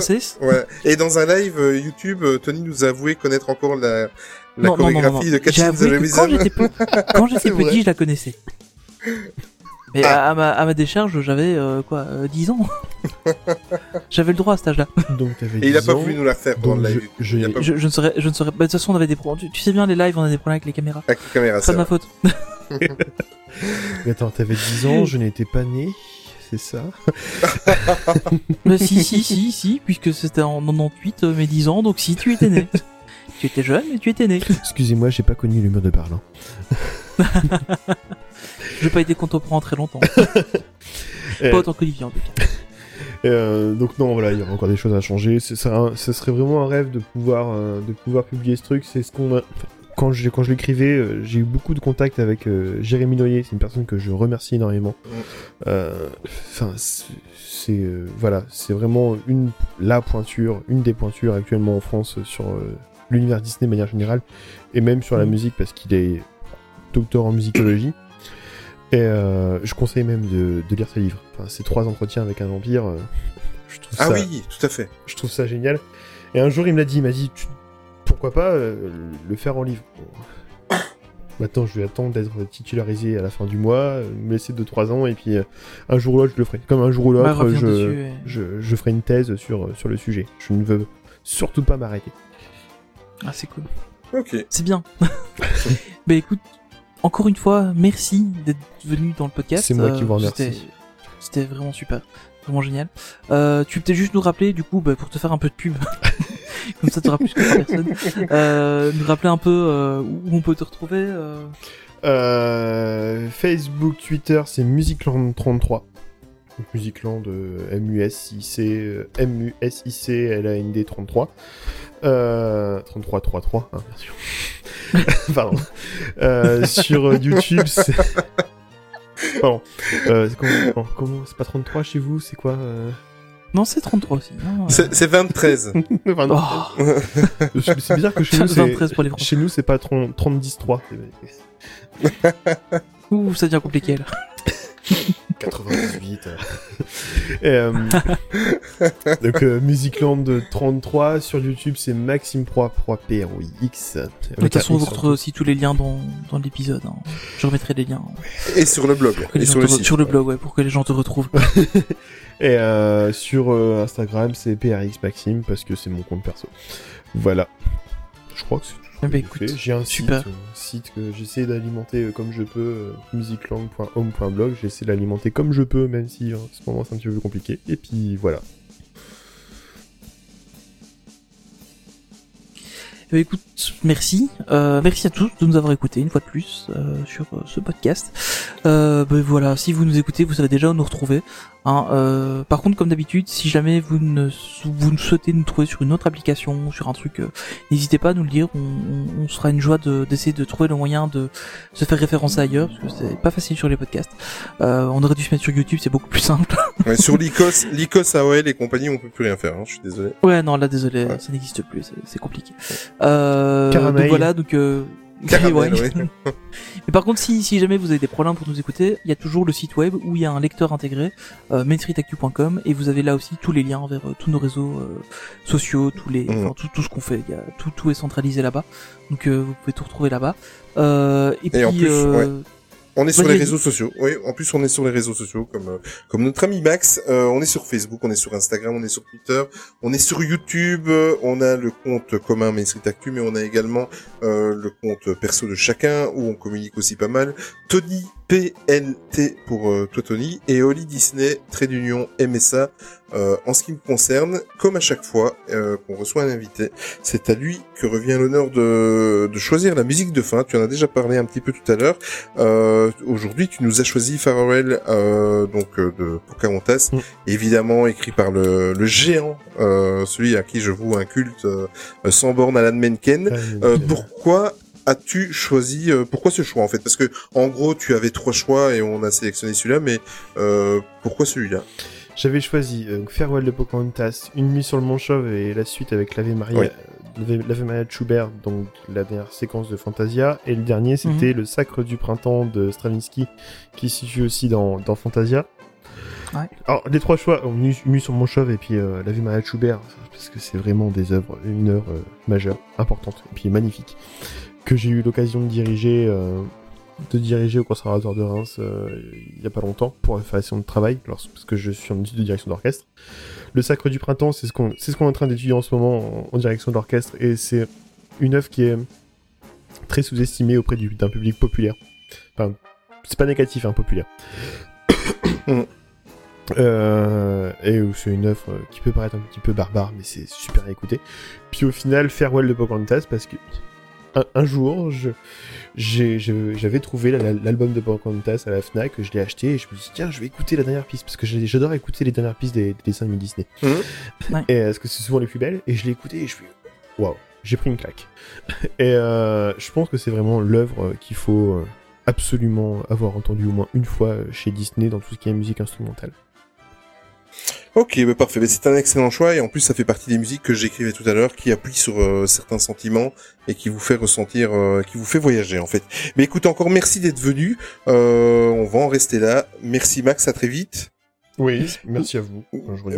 ouais, et dans un live euh, YouTube, euh, Tony nous a avoué connaître encore la, la non, non, non, non, chorégraphie non. de Catching the quand j'étais petit, je la connaissais. Mais Ah. à, à ma, à ma décharge, j'avais euh, quoi, euh, 10 ans. j'avais le droit à cet âge-là. Donc t'avais Et il a 10 pas voulu nous la faire pendant donc le je- live. je- Il a pas Je, je ne saurais, je ne saurais. Bah, de toute façon, on avait des problèmes. Tu, tu sais bien, les lives, on a des problèmes avec les caméras. avec la caméra, C'est ça. pas de ma faute. Mais attends, t'avais 10 ans, je n'étais pas né, c'est ça Mais si, si, si, si, puisque c'était en 98, euh, mes 10 ans, donc si, tu étais né. tu étais jeune, mais tu étais né. Excusez-moi, j'ai pas connu l'humeur de Berlin. J'ai pas été contemporain très longtemps. Pas autant qu'Olivier, en tout cas. Euh, donc non, voilà, il y aura encore des choses à changer. Ce serait, vraiment un rêve de pouvoir, euh, de pouvoir publier ce truc. C'est ce qu'on a... Quand je, quand je l'écrivais, euh, j'ai eu beaucoup de contacts avec euh, Jérémy Noyer. C'est une personne que je remercie énormément. Enfin, c'est euh, voilà, c'est vraiment une la pointure, une des pointures actuellement en France sur euh, l'univers Disney de manière générale, et même sur la Mm. musique parce qu'il est docteur en musicologie. Et euh, je conseille même de, de lire ses livres. Enfin, ces trois entretiens avec un vampire, euh, je trouve Ah ça, oui, tout à fait. je trouve ça génial. Et un jour, il me l'a dit, il m'a dit, Tu- pourquoi pas euh, le faire en livre? Bon. Maintenant, je vais attendre d'être titularisé à la fin du mois, me laisser 2-3 ans, et puis euh, un jour ou l'autre, je le ferai. Comme un jour ou Bah, l'autre, reviens je, dessus et- je, je ferai une thèse sur, sur le sujet. Je ne veux surtout pas m'arrêter. Ah, c'est cool. Ok. C'est bien. bah écoute, encore une fois, merci d'être venu dans le podcast. C'est moi qui vous c'était- remercie. C'était vraiment super. Vraiment génial. Euh, tu peux peut-être juste nous rappeler, du coup, bah, pour te faire un peu de pub. Comme ça, tu auras plus que trois personnes. Euh, nous rappeler un peu euh, où on peut te retrouver. euh. Euh, Facebook, Twitter, c'est Musicland33. Donc Musicland, euh, M-U-S-I-C, euh, M-U-S-I-C-L-A-N-D 33. Euh, 3333, hein, bien sûr. Pardon. Euh, sur euh, YouTube, c'est... Pardon. Euh, c'est comment, non, comment- c'est pas 33 chez vous, c'est quoi euh... Non, c'est 33 aussi. non, euh. C'est c'est 23. enfin, non, Oh, c'est bizarre que chez nous, c'est... 23 pour les Français. Chez nous, c'est pas 30 30-10-3. Ouh, ça devient compliqué là. 98. euh. Et, euh, donc euh, Musicland 33 sur YouTube c'est Maxime Pro Pro P R O I X. De toute façon, vous retrouverez aussi tous les liens dans, dans l'épisode. hein. Je remettrai les liens. Et sur le blog. Et le site. sur le blog, ouais, pour que les gens te retrouvent. Et euh, sur euh, Instagram c'est PRX Maxime parce que c'est mon compte perso. Voilà. Je crois que c'est Eh ben, j'ai écoute, fait. J'ai un super. site, euh, site que j'essaie d'alimenter euh, comme je peux, euh, musicland.home.blog. J'essaie d'alimenter comme je peux, même si en ce moment c'est un petit peu compliqué. Et puis voilà. Eh ben, écoute, merci. Euh, merci à tous de nous avoir écoutés une fois de plus euh, sur euh, ce podcast. Ben voilà, si vous nous écoutez, vous savez déjà où nous retrouver. Hein, euh, par contre, comme d'habitude, si jamais vous ne vous ne souhaitez nous trouver sur une autre application, sur un truc, euh, n'hésitez pas à nous le dire. On, on- on sera une joie de- d'essayer de, trouver le moyen de se faire référencer ailleurs, parce que c'est pas facile sur les podcasts. Euh, on aurait dû se mettre sur YouTube, c'est beaucoup plus simple. Ouais, sur l'ICOS, l'ICOS AOL et compagnie, on peut plus rien faire. hein, je suis désolé. Ouais, non, là, désolé, Ouais. ça n'existe plus, c'est- compliqué. Euh, donc voilà, donc... Caramel, ouais. oui. Mais par contre, si, si jamais vous avez des problèmes pour nous écouter, il y a toujours le site web où il y a un lecteur intégré, euh, et vous avez là aussi tous les liens vers euh, tous nos réseaux euh, sociaux, tous les, enfin, tout, tout ce qu'on fait. Il y a, tout, tout est centralisé là-bas, donc euh, vous pouvez tout retrouver là-bas. Euh, et, puis, Et en plus, euh, On est sur les réseaux sociaux. Oui, en plus on est sur les réseaux sociaux comme euh, comme notre ami Max. Euh, on est sur Facebook, on est sur Instagram, on est sur Twitter, on est sur YouTube. euh, on a le compte commun Main Street Actu, mais on a également euh, le compte perso de chacun où on communique aussi pas mal. Tony PLT pour euh, toi Tony et Oli Disney trait d'union MSA. Euh, en ce qui me concerne, comme à chaque fois euh, qu'on reçoit un invité, c'est à lui que revient l'honneur de, de choisir la musique de fin. Tu en as déjà parlé un petit peu tout à l'heure. Euh, Aujourd'hui, tu nous as choisi Farewell, euh, donc euh, de Pocahontas, Mm. évidemment écrit par le, le géant, euh, celui à qui je voue un culte euh, sans borne, Alan Menken. Euh, pourquoi as-tu choisi euh, Pourquoi ce choix en fait? Parce que en gros, tu avais trois choix et on a sélectionné celui-là, mais euh, pourquoi celui-là? J'avais choisi euh, Farewell de Pocahontas, Une nuit sur le Mont Chauve et la suite avec l'Ave Maria, Oui. l'Ave- Maria de Schubert, donc la dernière séquence de Fantasia. Et le dernier, c'était Le Sacre du Printemps de Stravinsky, qui se situe aussi dans, dans Fantasia. Ouais. Alors, les trois choix, Une nuit, Une nuit sur le Mont Chauve et puis euh, l'Ave Maria de Schubert, parce que c'est vraiment des œuvres, une œuvre euh, majeure, importante, et puis magnifique, que j'ai eu l'occasion de diriger. euh, de diriger au conservatoire de Reims euh, il y a pas longtemps pour la formation de travail parce que je suis en étude de direction d'orchestre. Le Sacre du Printemps, c'est ce qu'on est en train d'étudier en ce moment en, direction d'orchestre et c'est une œuvre qui est très sous-estimée auprès du- d'un public populaire. Enfin, c'est pas négatif, hein, populaire. Euh, et c'est une œuvre qui peut paraître un petit peu barbare, mais c'est super à écouter. Puis au final, Farewell de Pocahontas, parce que un, un jour, j'avais trouvé la- la- l'album de Pocahontas à la Fnac, je l'ai acheté et je me suis dit tiens je vais écouter la dernière piste parce que j'adore écouter les dernières pistes des, des dessins animés Disney. Ouais. Et euh, parce que c'est souvent les plus belles et je l'ai écouté et je suis waouh j'ai pris une claque. et euh, je pense que c'est vraiment l'œuvre euh, qu'il faut absolument avoir entendu au moins une fois chez Disney dans tout ce qui est musique instrumentale. Ok, bah parfait. Bah, c'est un excellent choix et en plus ça fait partie des musiques que j'écrivais tout à l'heure, qui appuient sur euh, certains sentiments et qui vous fait ressentir, euh, qui vous fait voyager en fait. Mais écoute, encore merci d'être venu. Euh, on va en rester là. Merci Max, à très vite. Oui, merci à vous.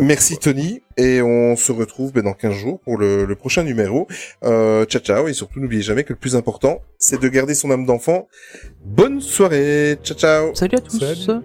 Merci Tony et on se retrouve bah, dans 15 jours pour le, le prochain numéro. Euh, ciao ciao et surtout n'oubliez jamais que le plus important c'est de garder son âme d'enfant. Bonne soirée. Ciao ciao. Salut à tous. Salut.